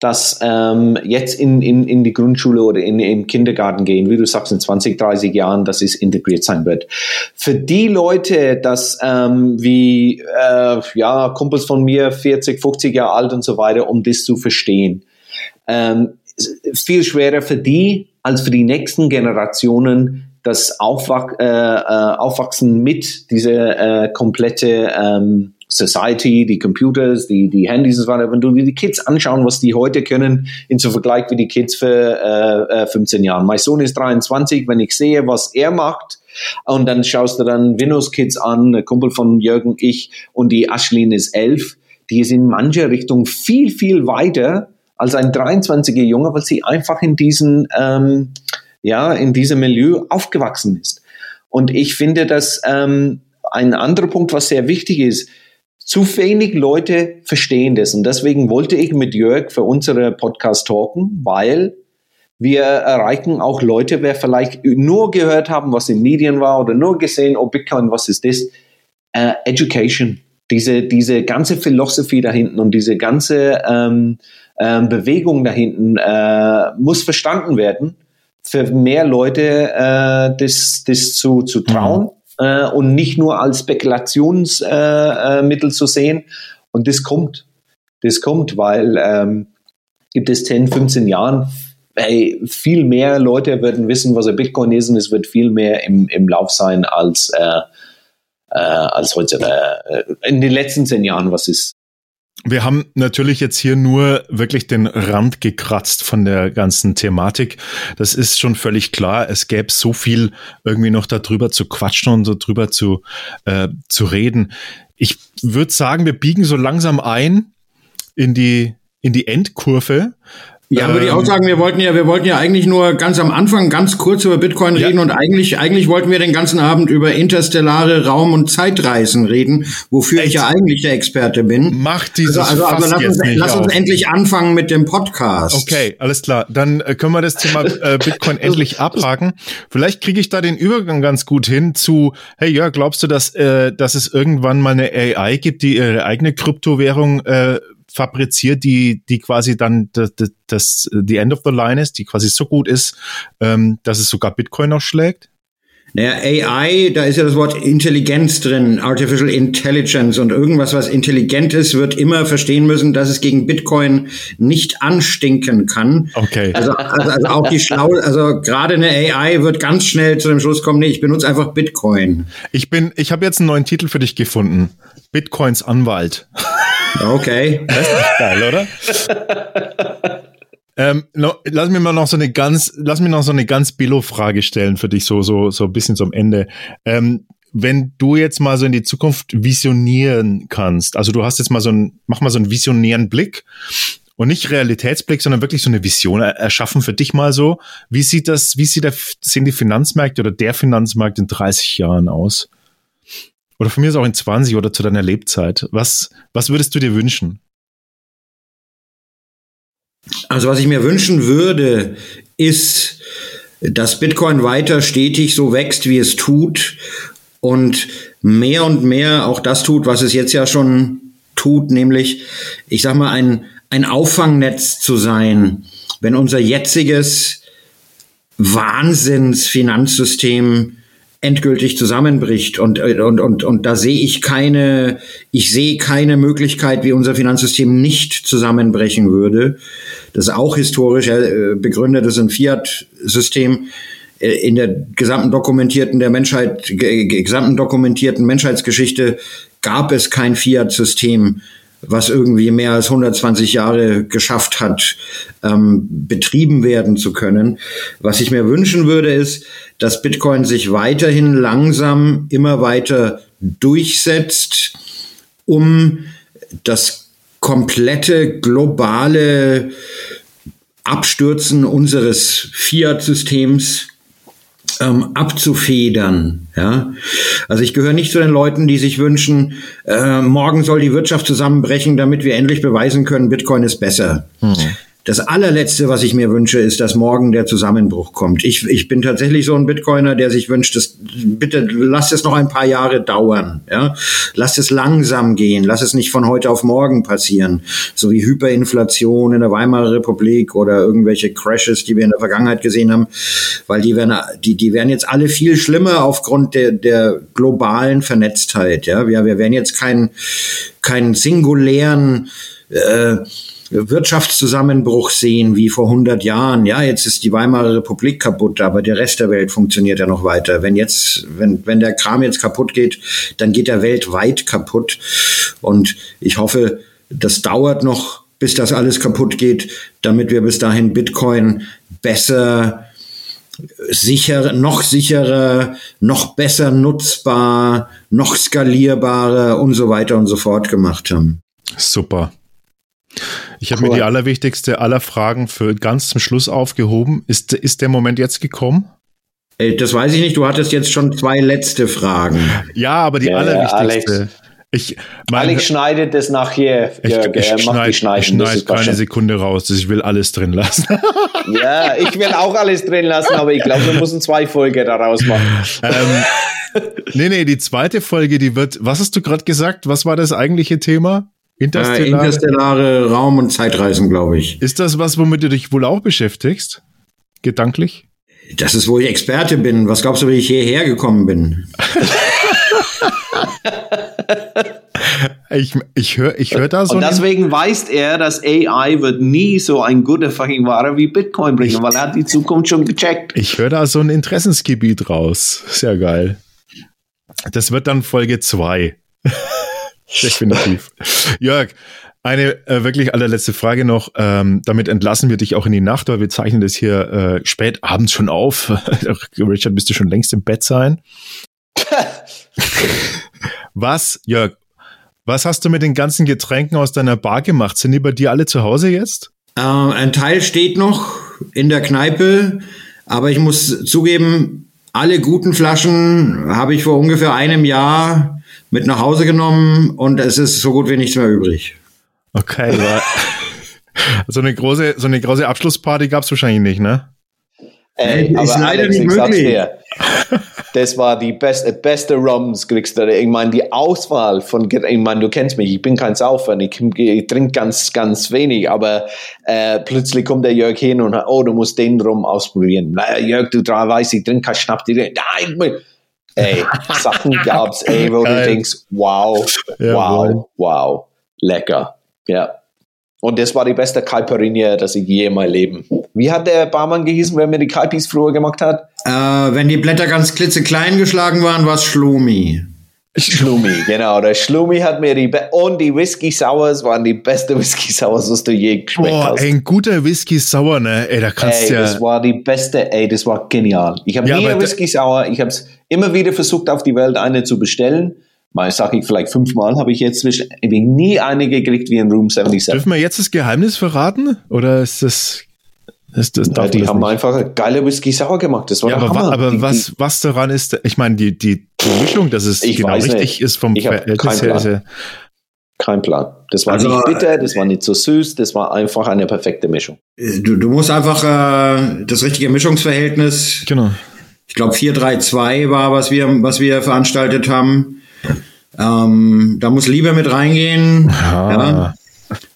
dass ähm, jetzt in, in, in die Grundschule oder in, im Kindergarten gehen, wie du sagst, in 20, 30 Jahren, dass es integriert sein wird. Für die Leute, dass ähm, wie äh, ja, Kumpels von mir, 40, 50 Jahre alt und so weiter, um das zu verstehen, ähm, viel schwerer für die als für die nächsten Generationen, das Aufwach, äh, äh, Aufwachsen mit dieser äh, komplette ähm, Society, die Computers, die, die Handys und so weiter, wenn du dir die Kids anschauen, was die heute können, in so Vergleich wie die Kids für äh, 15 äh, Jahren. Mein Sohn ist 23, wenn ich sehe, was er macht, und dann schaust du dann Windows Kids an, ein Kumpel von Jürgen, ich und die Ashlyn ist 11, die ist in mancher Richtung viel, viel weiter als ein 23er Junge, weil sie einfach in diesen, ähm, ja, in diesem Milieu aufgewachsen ist. Und ich finde, dass ähm, ein anderer Punkt, was sehr wichtig ist, zu wenig Leute verstehen das. Und deswegen wollte ich mit Jörg für unsere Podcast talken, weil wir erreichen auch Leute, wer vielleicht nur gehört haben, was in Medien war oder nur gesehen, oh Bitcoin, was ist das? Uh, Education. Diese, diese ganze Philosophie da hinten und diese ganze ähm, ähm, Bewegung da hinten äh, muss verstanden werden, für mehr Leute äh, das, das zu, zu trauen. Mhm äh, und nicht nur als Spekulationsmittel äh, äh, zu sehen. Und das kommt. Das kommt, weil ähm, gibt es 10, 15 Jahren hey, viel mehr Leute werden wissen, was ein Bitcoin ist und es wird viel mehr im, im Lauf sein als, äh, äh, als heute, äh, in den letzten zehn Jahren, was ist wir haben natürlich jetzt hier nur wirklich den Rand gekratzt von der ganzen Thematik. Das ist schon völlig klar. Es gäbe so viel irgendwie noch darüber zu quatschen und so drüber zu, äh, zu reden. Ich würde sagen, wir biegen so langsam ein in die, in die Endkurve. Ja, würde ich auch ähm, sagen, wir wollten ja, wir wollten ja eigentlich nur ganz am Anfang ganz kurz über Bitcoin reden ja. und eigentlich, eigentlich wollten wir den ganzen Abend über interstellare Raum- und Zeitreisen reden, wofür Echt? ich ja eigentlich der Experte bin. Macht dieses also, also, also lass, uns, lass uns endlich anfangen mit dem Podcast. Okay, alles klar. Dann äh, können wir das Thema äh, Bitcoin [LAUGHS] endlich abhaken. Vielleicht kriege ich da den Übergang ganz gut hin zu, hey ja, glaubst du, dass, äh, dass es irgendwann mal eine AI gibt, die ihre eigene Kryptowährung äh, fabriziert, die, die quasi dann das, das, die End of the Line ist, die quasi so gut ist, ähm, dass es sogar Bitcoin noch schlägt? Naja, AI, da ist ja das Wort Intelligenz drin, Artificial Intelligence und irgendwas, was intelligent ist, wird immer verstehen müssen, dass es gegen Bitcoin nicht anstinken kann. Okay. Also, also, also auch die Schlau, also gerade eine AI wird ganz schnell zu dem Schluss kommen, nee, ich benutze einfach Bitcoin. Ich bin, ich habe jetzt einen neuen Titel für dich gefunden. Bitcoins Anwalt. Okay. Das ist nicht geil, oder? [LAUGHS] Ähm, lass mir mal noch so eine ganz, lass mir noch so eine ganz Billo-Frage stellen für dich, so, so, so ein bisschen zum Ende. Ähm, wenn du jetzt mal so in die Zukunft visionieren kannst, also du hast jetzt mal so ein, mach mal so einen visionären Blick und nicht Realitätsblick, sondern wirklich so eine Vision erschaffen für dich mal so. Wie sieht das, wie sieht der, sehen die Finanzmärkte oder der Finanzmarkt in 30 Jahren aus? Oder von mir ist auch in 20 oder zu deiner Lebzeit. Was, was würdest du dir wünschen? Also was ich mir wünschen würde, ist, dass Bitcoin weiter stetig so wächst, wie es tut und mehr und mehr auch das tut, was es jetzt ja schon tut, nämlich, ich sag mal, ein, ein Auffangnetz zu sein, wenn unser jetziges Wahnsinnsfinanzsystem endgültig zusammenbricht und, und, und, und da sehe ich keine, ich sehe keine Möglichkeit, wie unser Finanzsystem nicht zusammenbrechen würde. Das ist auch historisch äh, begründet, ist ein Fiat-System äh, in der gesamten dokumentierten der Menschheit, gesamten dokumentierten Menschheitsgeschichte gab es kein Fiat-System, was irgendwie mehr als 120 Jahre geschafft hat, ähm, betrieben werden zu können. Was ich mir wünschen würde, ist, dass Bitcoin sich weiterhin langsam immer weiter durchsetzt, um das komplette globale Abstürzen unseres Fiat-Systems ähm, abzufedern. Ja, also ich gehöre nicht zu den Leuten, die sich wünschen, äh, morgen soll die Wirtschaft zusammenbrechen, damit wir endlich beweisen können, Bitcoin ist besser. Mhm. Das allerletzte, was ich mir wünsche, ist, dass morgen der Zusammenbruch kommt. Ich, ich bin tatsächlich so ein Bitcoiner, der sich wünscht, dass, bitte lass es noch ein paar Jahre dauern. Ja? Lass es langsam gehen. Lass es nicht von heute auf morgen passieren. So wie Hyperinflation in der Weimarer Republik oder irgendwelche Crashes, die wir in der Vergangenheit gesehen haben. Weil die werden, die, die werden jetzt alle viel schlimmer aufgrund der, der globalen Vernetztheit. Ja? Wir, wir werden jetzt keinen keinen singulären äh, Wirtschaftszusammenbruch sehen wie vor 100 Jahren. Ja, jetzt ist die Weimarer Republik kaputt, aber der Rest der Welt funktioniert ja noch weiter. Wenn jetzt, wenn, wenn der Kram jetzt kaputt geht, dann geht er weltweit kaputt. Und ich hoffe, das dauert noch, bis das alles kaputt geht, damit wir bis dahin Bitcoin besser sicher, noch sicherer, noch besser nutzbar, noch skalierbarer und so weiter und so fort gemacht haben. Super. Ich habe cool. mir die allerwichtigste aller Fragen für ganz zum Schluss aufgehoben. Ist, ist der Moment jetzt gekommen? Äh, das weiß ich nicht. Du hattest jetzt schon zwei letzte Fragen. Ja, aber die ja, allerwichtigste. Alex. Ich, mein, Alex schneidet das nachher. Ich, ich, ich schneide schneid keine Sekunde raus. Ich will alles drin lassen. [LAUGHS] ja, ich will auch alles drin lassen, aber ich glaube, wir müssen zwei Folgen daraus machen. [LAUGHS] ähm, nee, nee, die zweite Folge, die wird, was hast du gerade gesagt? Was war das eigentliche Thema? Interstellare, äh, interstellare Raum- und Zeitreisen, glaube ich. Ist das was, womit du dich wohl auch beschäftigst? Gedanklich? Das ist, wo ich Experte bin. Was glaubst du, wie ich hierher gekommen bin? [LAUGHS] ich ich höre ich hör da so. Und deswegen weiß er, dass AI wird nie so ein guter fucking Ware wie Bitcoin bringen, ich, weil er hat die Zukunft schon gecheckt. Ich höre da so ein Interessensgebiet raus. Sehr geil. Das wird dann Folge 2. [LAUGHS] Definitiv. [LAUGHS] Jörg, eine äh, wirklich allerletzte Frage noch. Ähm, damit entlassen wir dich auch in die Nacht, weil wir zeichnen das hier äh, spät abends schon auf. [LAUGHS] Richard, bist du schon längst im Bett sein? [LAUGHS] was, Jörg, was hast du mit den ganzen Getränken aus deiner Bar gemacht? Sind die bei dir alle zu Hause jetzt? Äh, ein Teil steht noch in der Kneipe, aber ich muss zugeben, alle guten Flaschen habe ich vor ungefähr einem Jahr mit nach Hause genommen und es ist so gut wie nichts mehr übrig. Okay, ja. [LAUGHS] so eine große, so eine große Abschlussparty gab es wahrscheinlich nicht, ne? Ey, aber leider Alex, nicht möglich. Dir, das war die beste, beste Rums kriegst du. Ich meine, die Auswahl von, ich meine, du kennst mich, ich bin kein Saufer, ich, ich trinke ganz, ganz wenig, aber äh, plötzlich kommt der Jörg hin und, oh, du musst den Rum ausprobieren. Naja, Jörg, du weißt, ich trinke keinen Schnapp. Nein, ey, Sachen [LAUGHS] gab's, ey, wo Geil. du denkst, wow, ja, wow, wohl. wow, lecker. Ja. Und das war die beste Caipirinha, das ich je in meinem Leben. Wie hat der Barmann gehießen, wenn mir die Kaipis früher gemacht hat? Äh, wenn die Blätter ganz klitzeklein geschlagen waren, war es Schlomi. Schlumi, genau. Der Schlumi hat mir die Be und die Whisky Sours waren die beste Whisky Sours, was du je geschmeckt Boah, hast. ein guter Whisky Sauer, ne? Ey, da kannst Ey, du ja. das war die beste, ey, das war genial. Ich habe Ja, nie Whisky Sour, ich habe es immer wieder versucht, auf die Welt eine zu bestellen. Mal sage ich vielleicht fünfmal, habe ich jetzt zwischen, ich nie eine gekriegt wie in Room 77. Dürfen wir jetzt das Geheimnis verraten? Oder ist das. Ist das Ja, die das haben nicht? einfach geile Whisky Sour gemacht. Das war Ja, der aber, Hammer. aber Die- was, was daran ist, ich meine, die, die, die Mischung, dass es Ich genau weiß richtig nicht. ist vom Verhältnis keinen her. Plan. Ist ja, Kein Plan. Das war Also, nicht bitter, das war nicht so süß, das war einfach eine perfekte Mischung. Du, du musst einfach äh, das richtige Mischungsverhältnis, genau. Ich glaube 4-3-2 war, was wir, was wir veranstaltet haben. Ähm, da muss Liebe mit reingehen. Ah. Ja.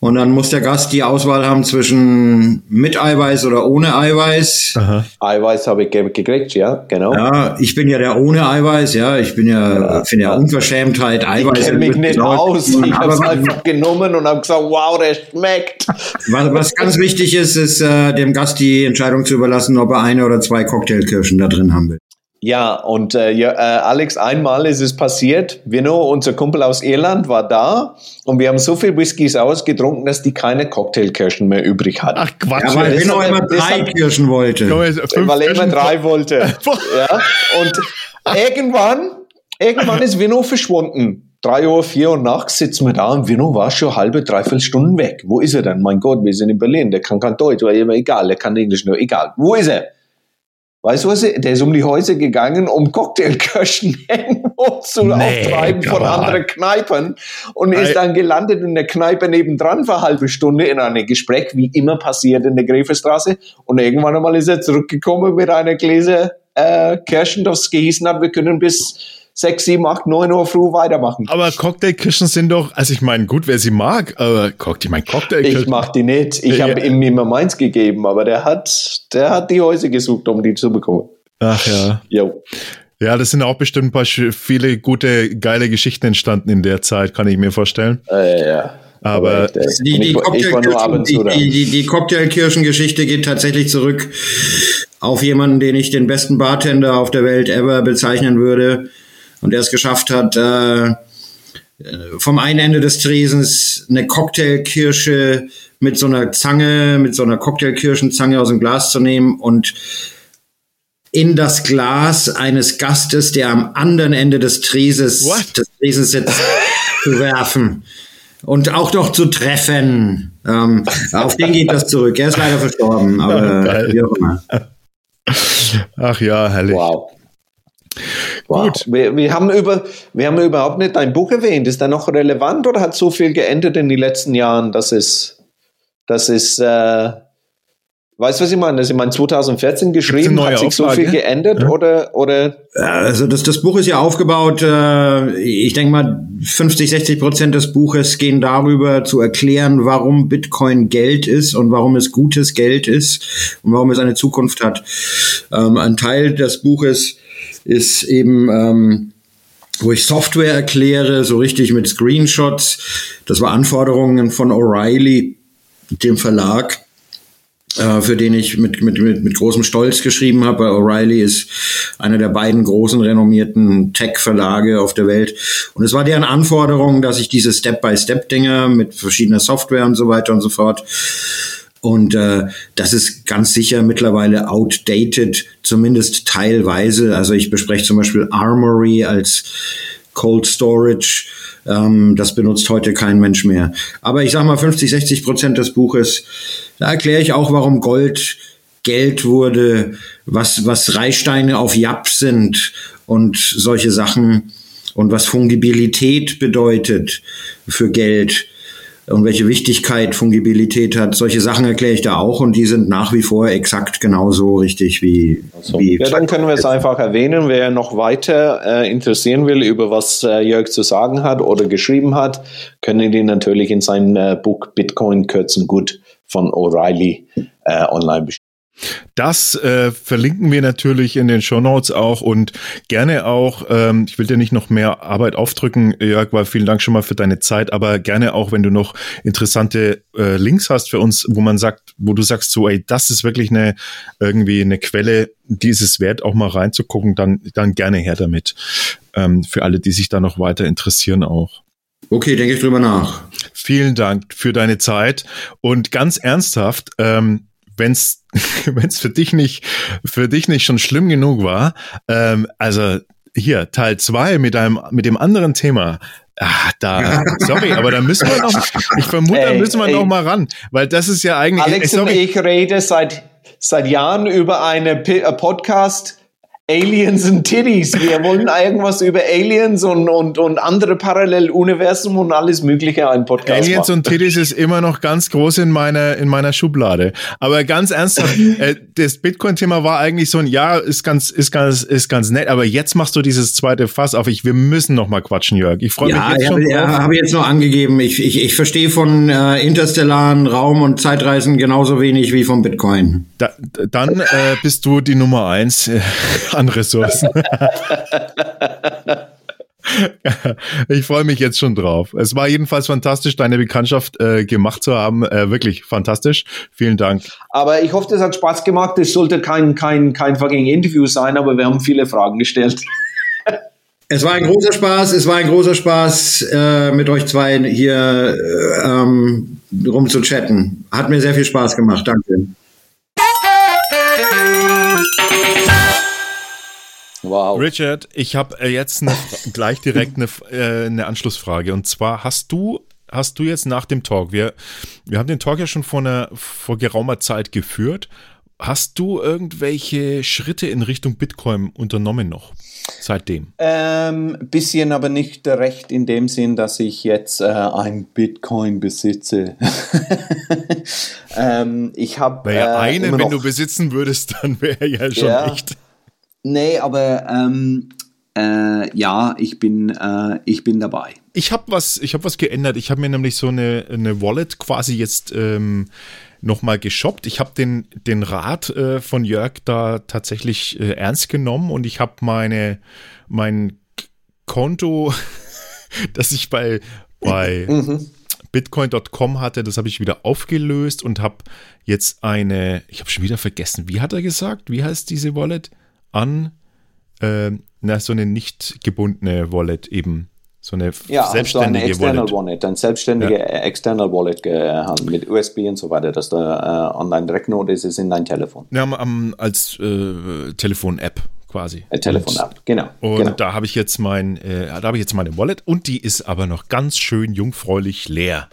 Und dann muss der Gast die Auswahl haben zwischen mit Eiweiß oder ohne Eiweiß. Aha. Eiweiß habe ich ge gekriegt, ja, genau. Ja, ich bin ja der ohne Eiweiß, ja. Ich bin ja, finde ja Unverschämtheit, Ich Eiweiß. kenne mich nicht aus. Ich habe es einfach genommen und habe gesagt, wow, der schmeckt. was, was ganz wichtig ist, ist äh, dem Gast die Entscheidung zu überlassen, ob er eine oder zwei Cocktailkirschen da drin haben will. Ja, und äh, ja, äh, Alex, einmal ist es passiert. Vino, unser Kumpel aus Irland, war da und wir haben so viel Whiskys ausgetrunken, dass die keine Cocktailkirschen mehr übrig hatten. Ach Quatsch. Ja, weil hat- immer drei Kirschen wollte. Fünf weil er immer drei wollte. [LAUGHS] ja, und irgendwann, irgendwann ist Vino verschwunden. Drei Uhr, vier Uhr nachts sitzen wir da und Vino war schon halbe, dreiviertel Stunden weg. Wo ist er denn? Mein Gott, wir sind in Berlin. Der kann kein Deutsch, aber immer egal. Der kann Englisch nur egal. Wo ist er? Weißt du was? Der ist um die Häuser gegangen, um Cocktailkirschen [LAUGHS] irgendwo zu Nee, auftreiben von anderen Kneipen und ist dann gelandet in der Kneipe nebendran für eine halbe Stunde in einem Gespräch, wie immer passiert in der Gräferstraße. Und irgendwann einmal ist er zurückgekommen mit einer Gläser äh, Kirschen, das gehießen hat, wir können bis 6, 7, 8, 9 Uhr früh weitermachen. Aber Cocktailkirschen sind doch, also ich meine, gut, wer sie mag, aber Cocktail, ich meine, Cocktailkirschen. Ich mach die nicht. Ich Ja. habe ihm immer meins gegeben, aber der hat, der hat die Häuser gesucht, um die zu bekommen. Ach ja. Jo. Ja, das sind auch bestimmt ein paar viele gute, geile Geschichten entstanden in der Zeit, kann ich mir vorstellen. Äh, ja. Aber. Die, die, die, die Cocktailkirschen-Geschichte geht tatsächlich zurück auf jemanden, den ich den besten Bartender auf der Welt ever bezeichnen würde und der es geschafft hat, äh, äh, vom einen Ende des Tresens eine Cocktailkirsche mit so einer Zange, mit so einer Cocktailkirschenzange aus dem Glas zu nehmen und in das Glas eines Gastes, der am anderen Ende des Treses, What? des Tresens sitzt, zu werfen. Und auch noch zu treffen. Ähm, auf den geht das zurück. Er ist leider verstorben, [LAUGHS] aber Geil. wie auch immer. ach ja, herrlich. Wow. Wow. Gut. Wir, wir, haben über, wir haben überhaupt nicht dein Buch erwähnt. Ist der noch relevant oder hat so viel geändert in den letzten Jahren, dass es, dass es, äh, weißt du, was ich meine? Das ist in meinem 2014 geschrieben, hat sich so Auflage? viel geändert Ja. oder, oder, Also das, das Buch ist ja aufgebaut, äh, ich denke mal, 50, 60 Prozent des Buches gehen darüber zu erklären, warum Bitcoin Geld ist und warum es gutes Geld ist und warum es eine Zukunft hat. Ähm, ein Teil des Buches ist eben, ähm, wo ich Software erkläre, so richtig mit Screenshots. Das war Anforderungen von O'Reilly, dem Verlag äh, für den ich mit, mit, mit, mit großem Stolz geschrieben habe. O'Reilly ist einer der beiden großen renommierten Tech-Verlage auf der Welt. Und es war deren Anforderung, dass ich diese Step-by-Step-Dinge mit verschiedener Software und so weiter und so fort und äh, das ist ganz sicher mittlerweile outdated, zumindest teilweise. Also ich bespreche zum Beispiel Armory als Cold Storage. Ähm, das benutzt heute kein Mensch mehr. Aber ich sage mal 50, 60 Prozent des Buches, da erkläre ich auch, warum Gold Geld wurde, was, was Reichsteine auf Jap sind und solche Sachen und was Fungibilität bedeutet für Geld und welche Wichtigkeit Fungibilität hat. Solche Sachen erkläre ich da auch und die sind nach wie vor exakt genauso richtig wie, so. wie Ja, dann können wir es einfach erwähnen. Wer noch weiter äh, interessieren will, über was äh, Jörg zu sagen hat oder geschrieben hat, können die natürlich in seinem äh, Buch Bitcoin kürzen gut von O'Reilly äh, online bestellen. Das äh, verlinken wir natürlich in den Show Notes auch und gerne auch, ähm, ich will dir nicht noch mehr Arbeit aufdrücken, Jörg, weil vielen Dank schon mal für deine Zeit, aber gerne auch, wenn du noch interessante äh, Links hast für uns, wo man sagt, wo du sagst so, ey, das ist wirklich eine irgendwie eine Quelle, die ist es wert, auch mal reinzugucken, dann, dann gerne her damit. Ähm, für alle, die sich da noch weiter interessieren auch. Okay, denke ich drüber nach. Vielen Dank für deine Zeit und ganz ernsthaft, ähm, wenn's [LAUGHS] wenn's für dich nicht für dich nicht schon schlimm genug war, ähm, also hier Teil zwei mit einem mit dem anderen Thema. Ah, da, [LAUGHS] sorry, aber da müssen wir noch, ich vermute, ey, da müssen wir ey. noch mal ran, weil das ist ja eigentlich. Alex ey, und ich rede seit, seit Jahren über eine P äh, Podcast, Aliens und Titties. Wir wollen irgendwas über Aliens und, und, und andere Paralleluniversen und alles Mögliche ein Podcast Aliens machen. und Titties ist immer noch ganz groß in meiner, in meiner Schublade. Aber ganz ernsthaft, [LAUGHS] äh, das Bitcoin-Thema war eigentlich so ein, ja, ist ganz, ist ganz, ist ganz nett, aber jetzt machst du dieses zweite Fass auf. Ich, wir müssen noch mal quatschen, Jörg. Ich freue ja, mich jetzt schon drauf. Ja, habe jetzt noch angegeben. Ich, ich, ich verstehe von äh, interstellaren Raum und Zeitreisen genauso wenig wie vom Bitcoin. Da, dann äh, bist du die Nummer eins. An Ressourcen. ich freue mich jetzt schon drauf. Es war jedenfalls fantastisch, deine Bekanntschaft äh, gemacht zu haben. Äh, wirklich fantastisch. Vielen Dank. Aber ich hoffe, das hat Spaß gemacht. Es sollte kein, kein, kein fucking Interview sein, aber wir haben viele Fragen gestellt. Es war ein großer Spaß, es war ein großer Spaß, äh, mit euch zwei hier äh, ähm, rum zu chatten. Hat mir sehr viel Spaß gemacht. Danke. Wow. Richard, ich habe äh, jetzt eine, [LAUGHS] gleich direkt eine, äh, eine Anschlussfrage. Und zwar hast du hast du jetzt nach dem Talk, wir, wir haben den Talk ja schon vor, einer, vor geraumer Zeit geführt. Hast du irgendwelche Schritte in Richtung Bitcoin unternommen noch seitdem? Ähm, bisschen, aber nicht recht in dem Sinn, dass ich jetzt äh, ein Bitcoin besitze. [LAUGHS] ähm, ich habe ja, äh, einen, wenn du besitzen würdest, dann wäre ja schon ja, echt. Nee, aber ähm, äh, ja, ich bin, äh, ich bin dabei. Ich habe was, ich habe was geändert. Ich habe mir nämlich so eine, eine Wallet quasi jetzt ähm, nochmal geshoppt. Ich habe den, den Rat äh, von Jörg da tatsächlich äh, ernst genommen und ich habe meine, mein Konto, [LAUGHS] das ich bei, bei mhm. Bitcoin.com hatte, das habe ich wieder aufgelöst und habe jetzt eine, ich habe schon wieder vergessen, wie hat er gesagt? Wie heißt diese Wallet? An äh, na, so eine nicht gebundene Wallet eben. So eine ja, selbstständige so eine Wallet. Wallet. Ein selbstständige ja. external Wallet äh, mit USB und so weiter, dass da äh, online Drecknode ist, ist in dein Telefon. Ja, um, als äh, Telefon-App quasi. Telefon-App, genau. Und genau. da habe ich jetzt mein, äh, da habe ich jetzt meine Wallet und die ist aber noch ganz schön jungfräulich leer.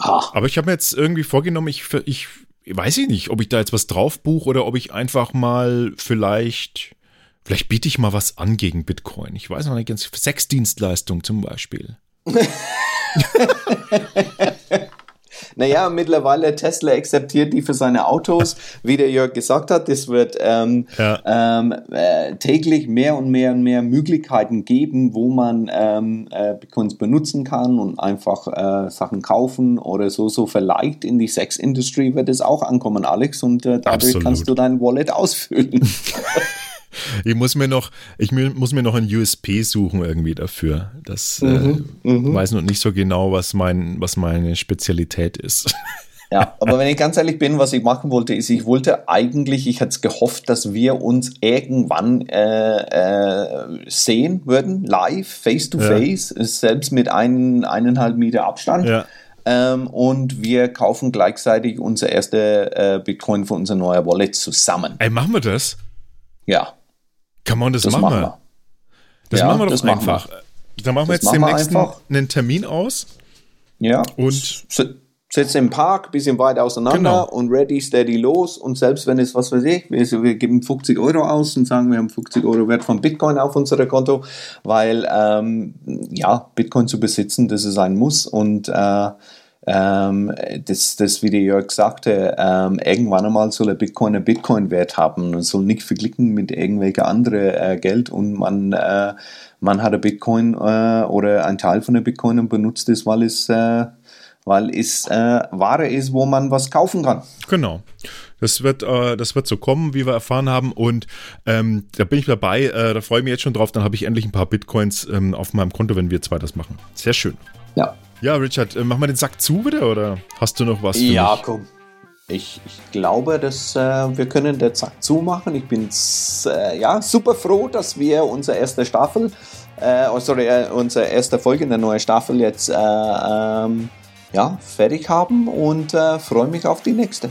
Ach. Aber ich habe mir jetzt irgendwie vorgenommen, ich, ich weiß ich nicht, ob ich da jetzt was drauf buche oder ob ich einfach mal vielleicht, vielleicht biete ich mal was an gegen Bitcoin. Ich weiß noch nicht ganz, Sexdienstleistung zum Beispiel. [LAUGHS] Naja, mittlerweile Tesla akzeptiert die für seine Autos, wie der Jörg gesagt hat. Es wird ähm, ja. ähm, äh, täglich mehr und mehr und mehr Möglichkeiten geben, wo man ähm, äh, Bitcoins benutzen kann und einfach äh, Sachen kaufen oder so. So vielleicht in die Sex-Industrie wird es auch ankommen, Alex, und äh, dadurch Absolut. kannst du dein Wallet ausfüllen. [LAUGHS] [LAUGHS] ich muss mir noch, ich muss mir noch ein USP suchen irgendwie dafür. Das mhm, äh, mhm. weiß noch nicht so genau, was mein, was meine Spezialität ist. [LAUGHS] Ja, aber wenn ich ganz ehrlich bin, was ich machen wollte, ist, ich wollte eigentlich, ich hätte es gehofft, dass wir uns irgendwann äh, äh, sehen würden, live, face to face, ja. selbst mit ein, eineinhalb Meter Abstand. Ja. Ähm, und wir kaufen gleichzeitig unser erste äh, Bitcoin für unser neuer Wallet zusammen. Ey, machen wir das? Ja. Kann man das, das machen? wir. Das ja, machen wir doch einfach. Wir. Dann machen wir jetzt demnächst einen Termin aus. Ja. Und setzen im Park, bisschen weit auseinander genau. und ready, steady los. Und selbst wenn es, was weiß ich, wir, wir, geben 50 Euro aus und sagen, wir haben 50 Euro Wert von Bitcoin auf unserem Konto, weil ähm, ja, Bitcoin zu besitzen, das ist ein Muss und äh, ähm, das, das, wie der Jörg sagte, ähm, irgendwann einmal soll ein Bitcoin einen Bitcoin-Wert haben und soll nicht verglichen mit irgendwelchen anderen äh, Geld und man, äh, man hat ein Bitcoin äh, oder ein Teil von der Bitcoin und benutzt es, weil es, äh, weil es äh, Ware ist, wo man was kaufen kann. Genau. Das wird, äh, das wird so kommen, wie wir erfahren haben. Und ähm, da bin ich dabei. Äh, da freue ich mich jetzt schon drauf. Dann habe ich endlich ein paar Bitcoins ähm, auf meinem Konto, wenn wir zwei das machen. Sehr schön. Ja. Ja, Richard, äh, mach mal den Sack zu wieder oder hast du noch was? Für ja, mich? komm. Ich, ich glaube, dass äh, wir können den Zack zumachen. Ich bin äh, ja, super froh, dass wir unsere erste Staffel, äh, oh, sorry, äh, unsere erste Folge in der neuen Staffel jetzt äh, ähm, ja, fertig haben und äh, freue mich auf die nächste.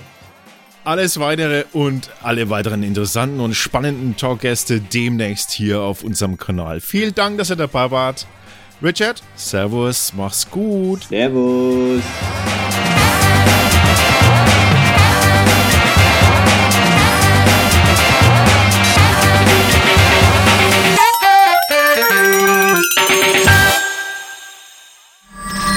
Alles weitere und alle weiteren interessanten und spannenden Talkgäste demnächst hier auf unserem Kanal. Vielen Dank, dass ihr dabei wart. Richard, Servus, mach's gut. Servus.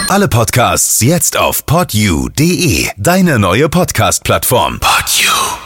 Alle Podcasts jetzt auf podyou.de, deine neue Podcast-Plattform. Podyou.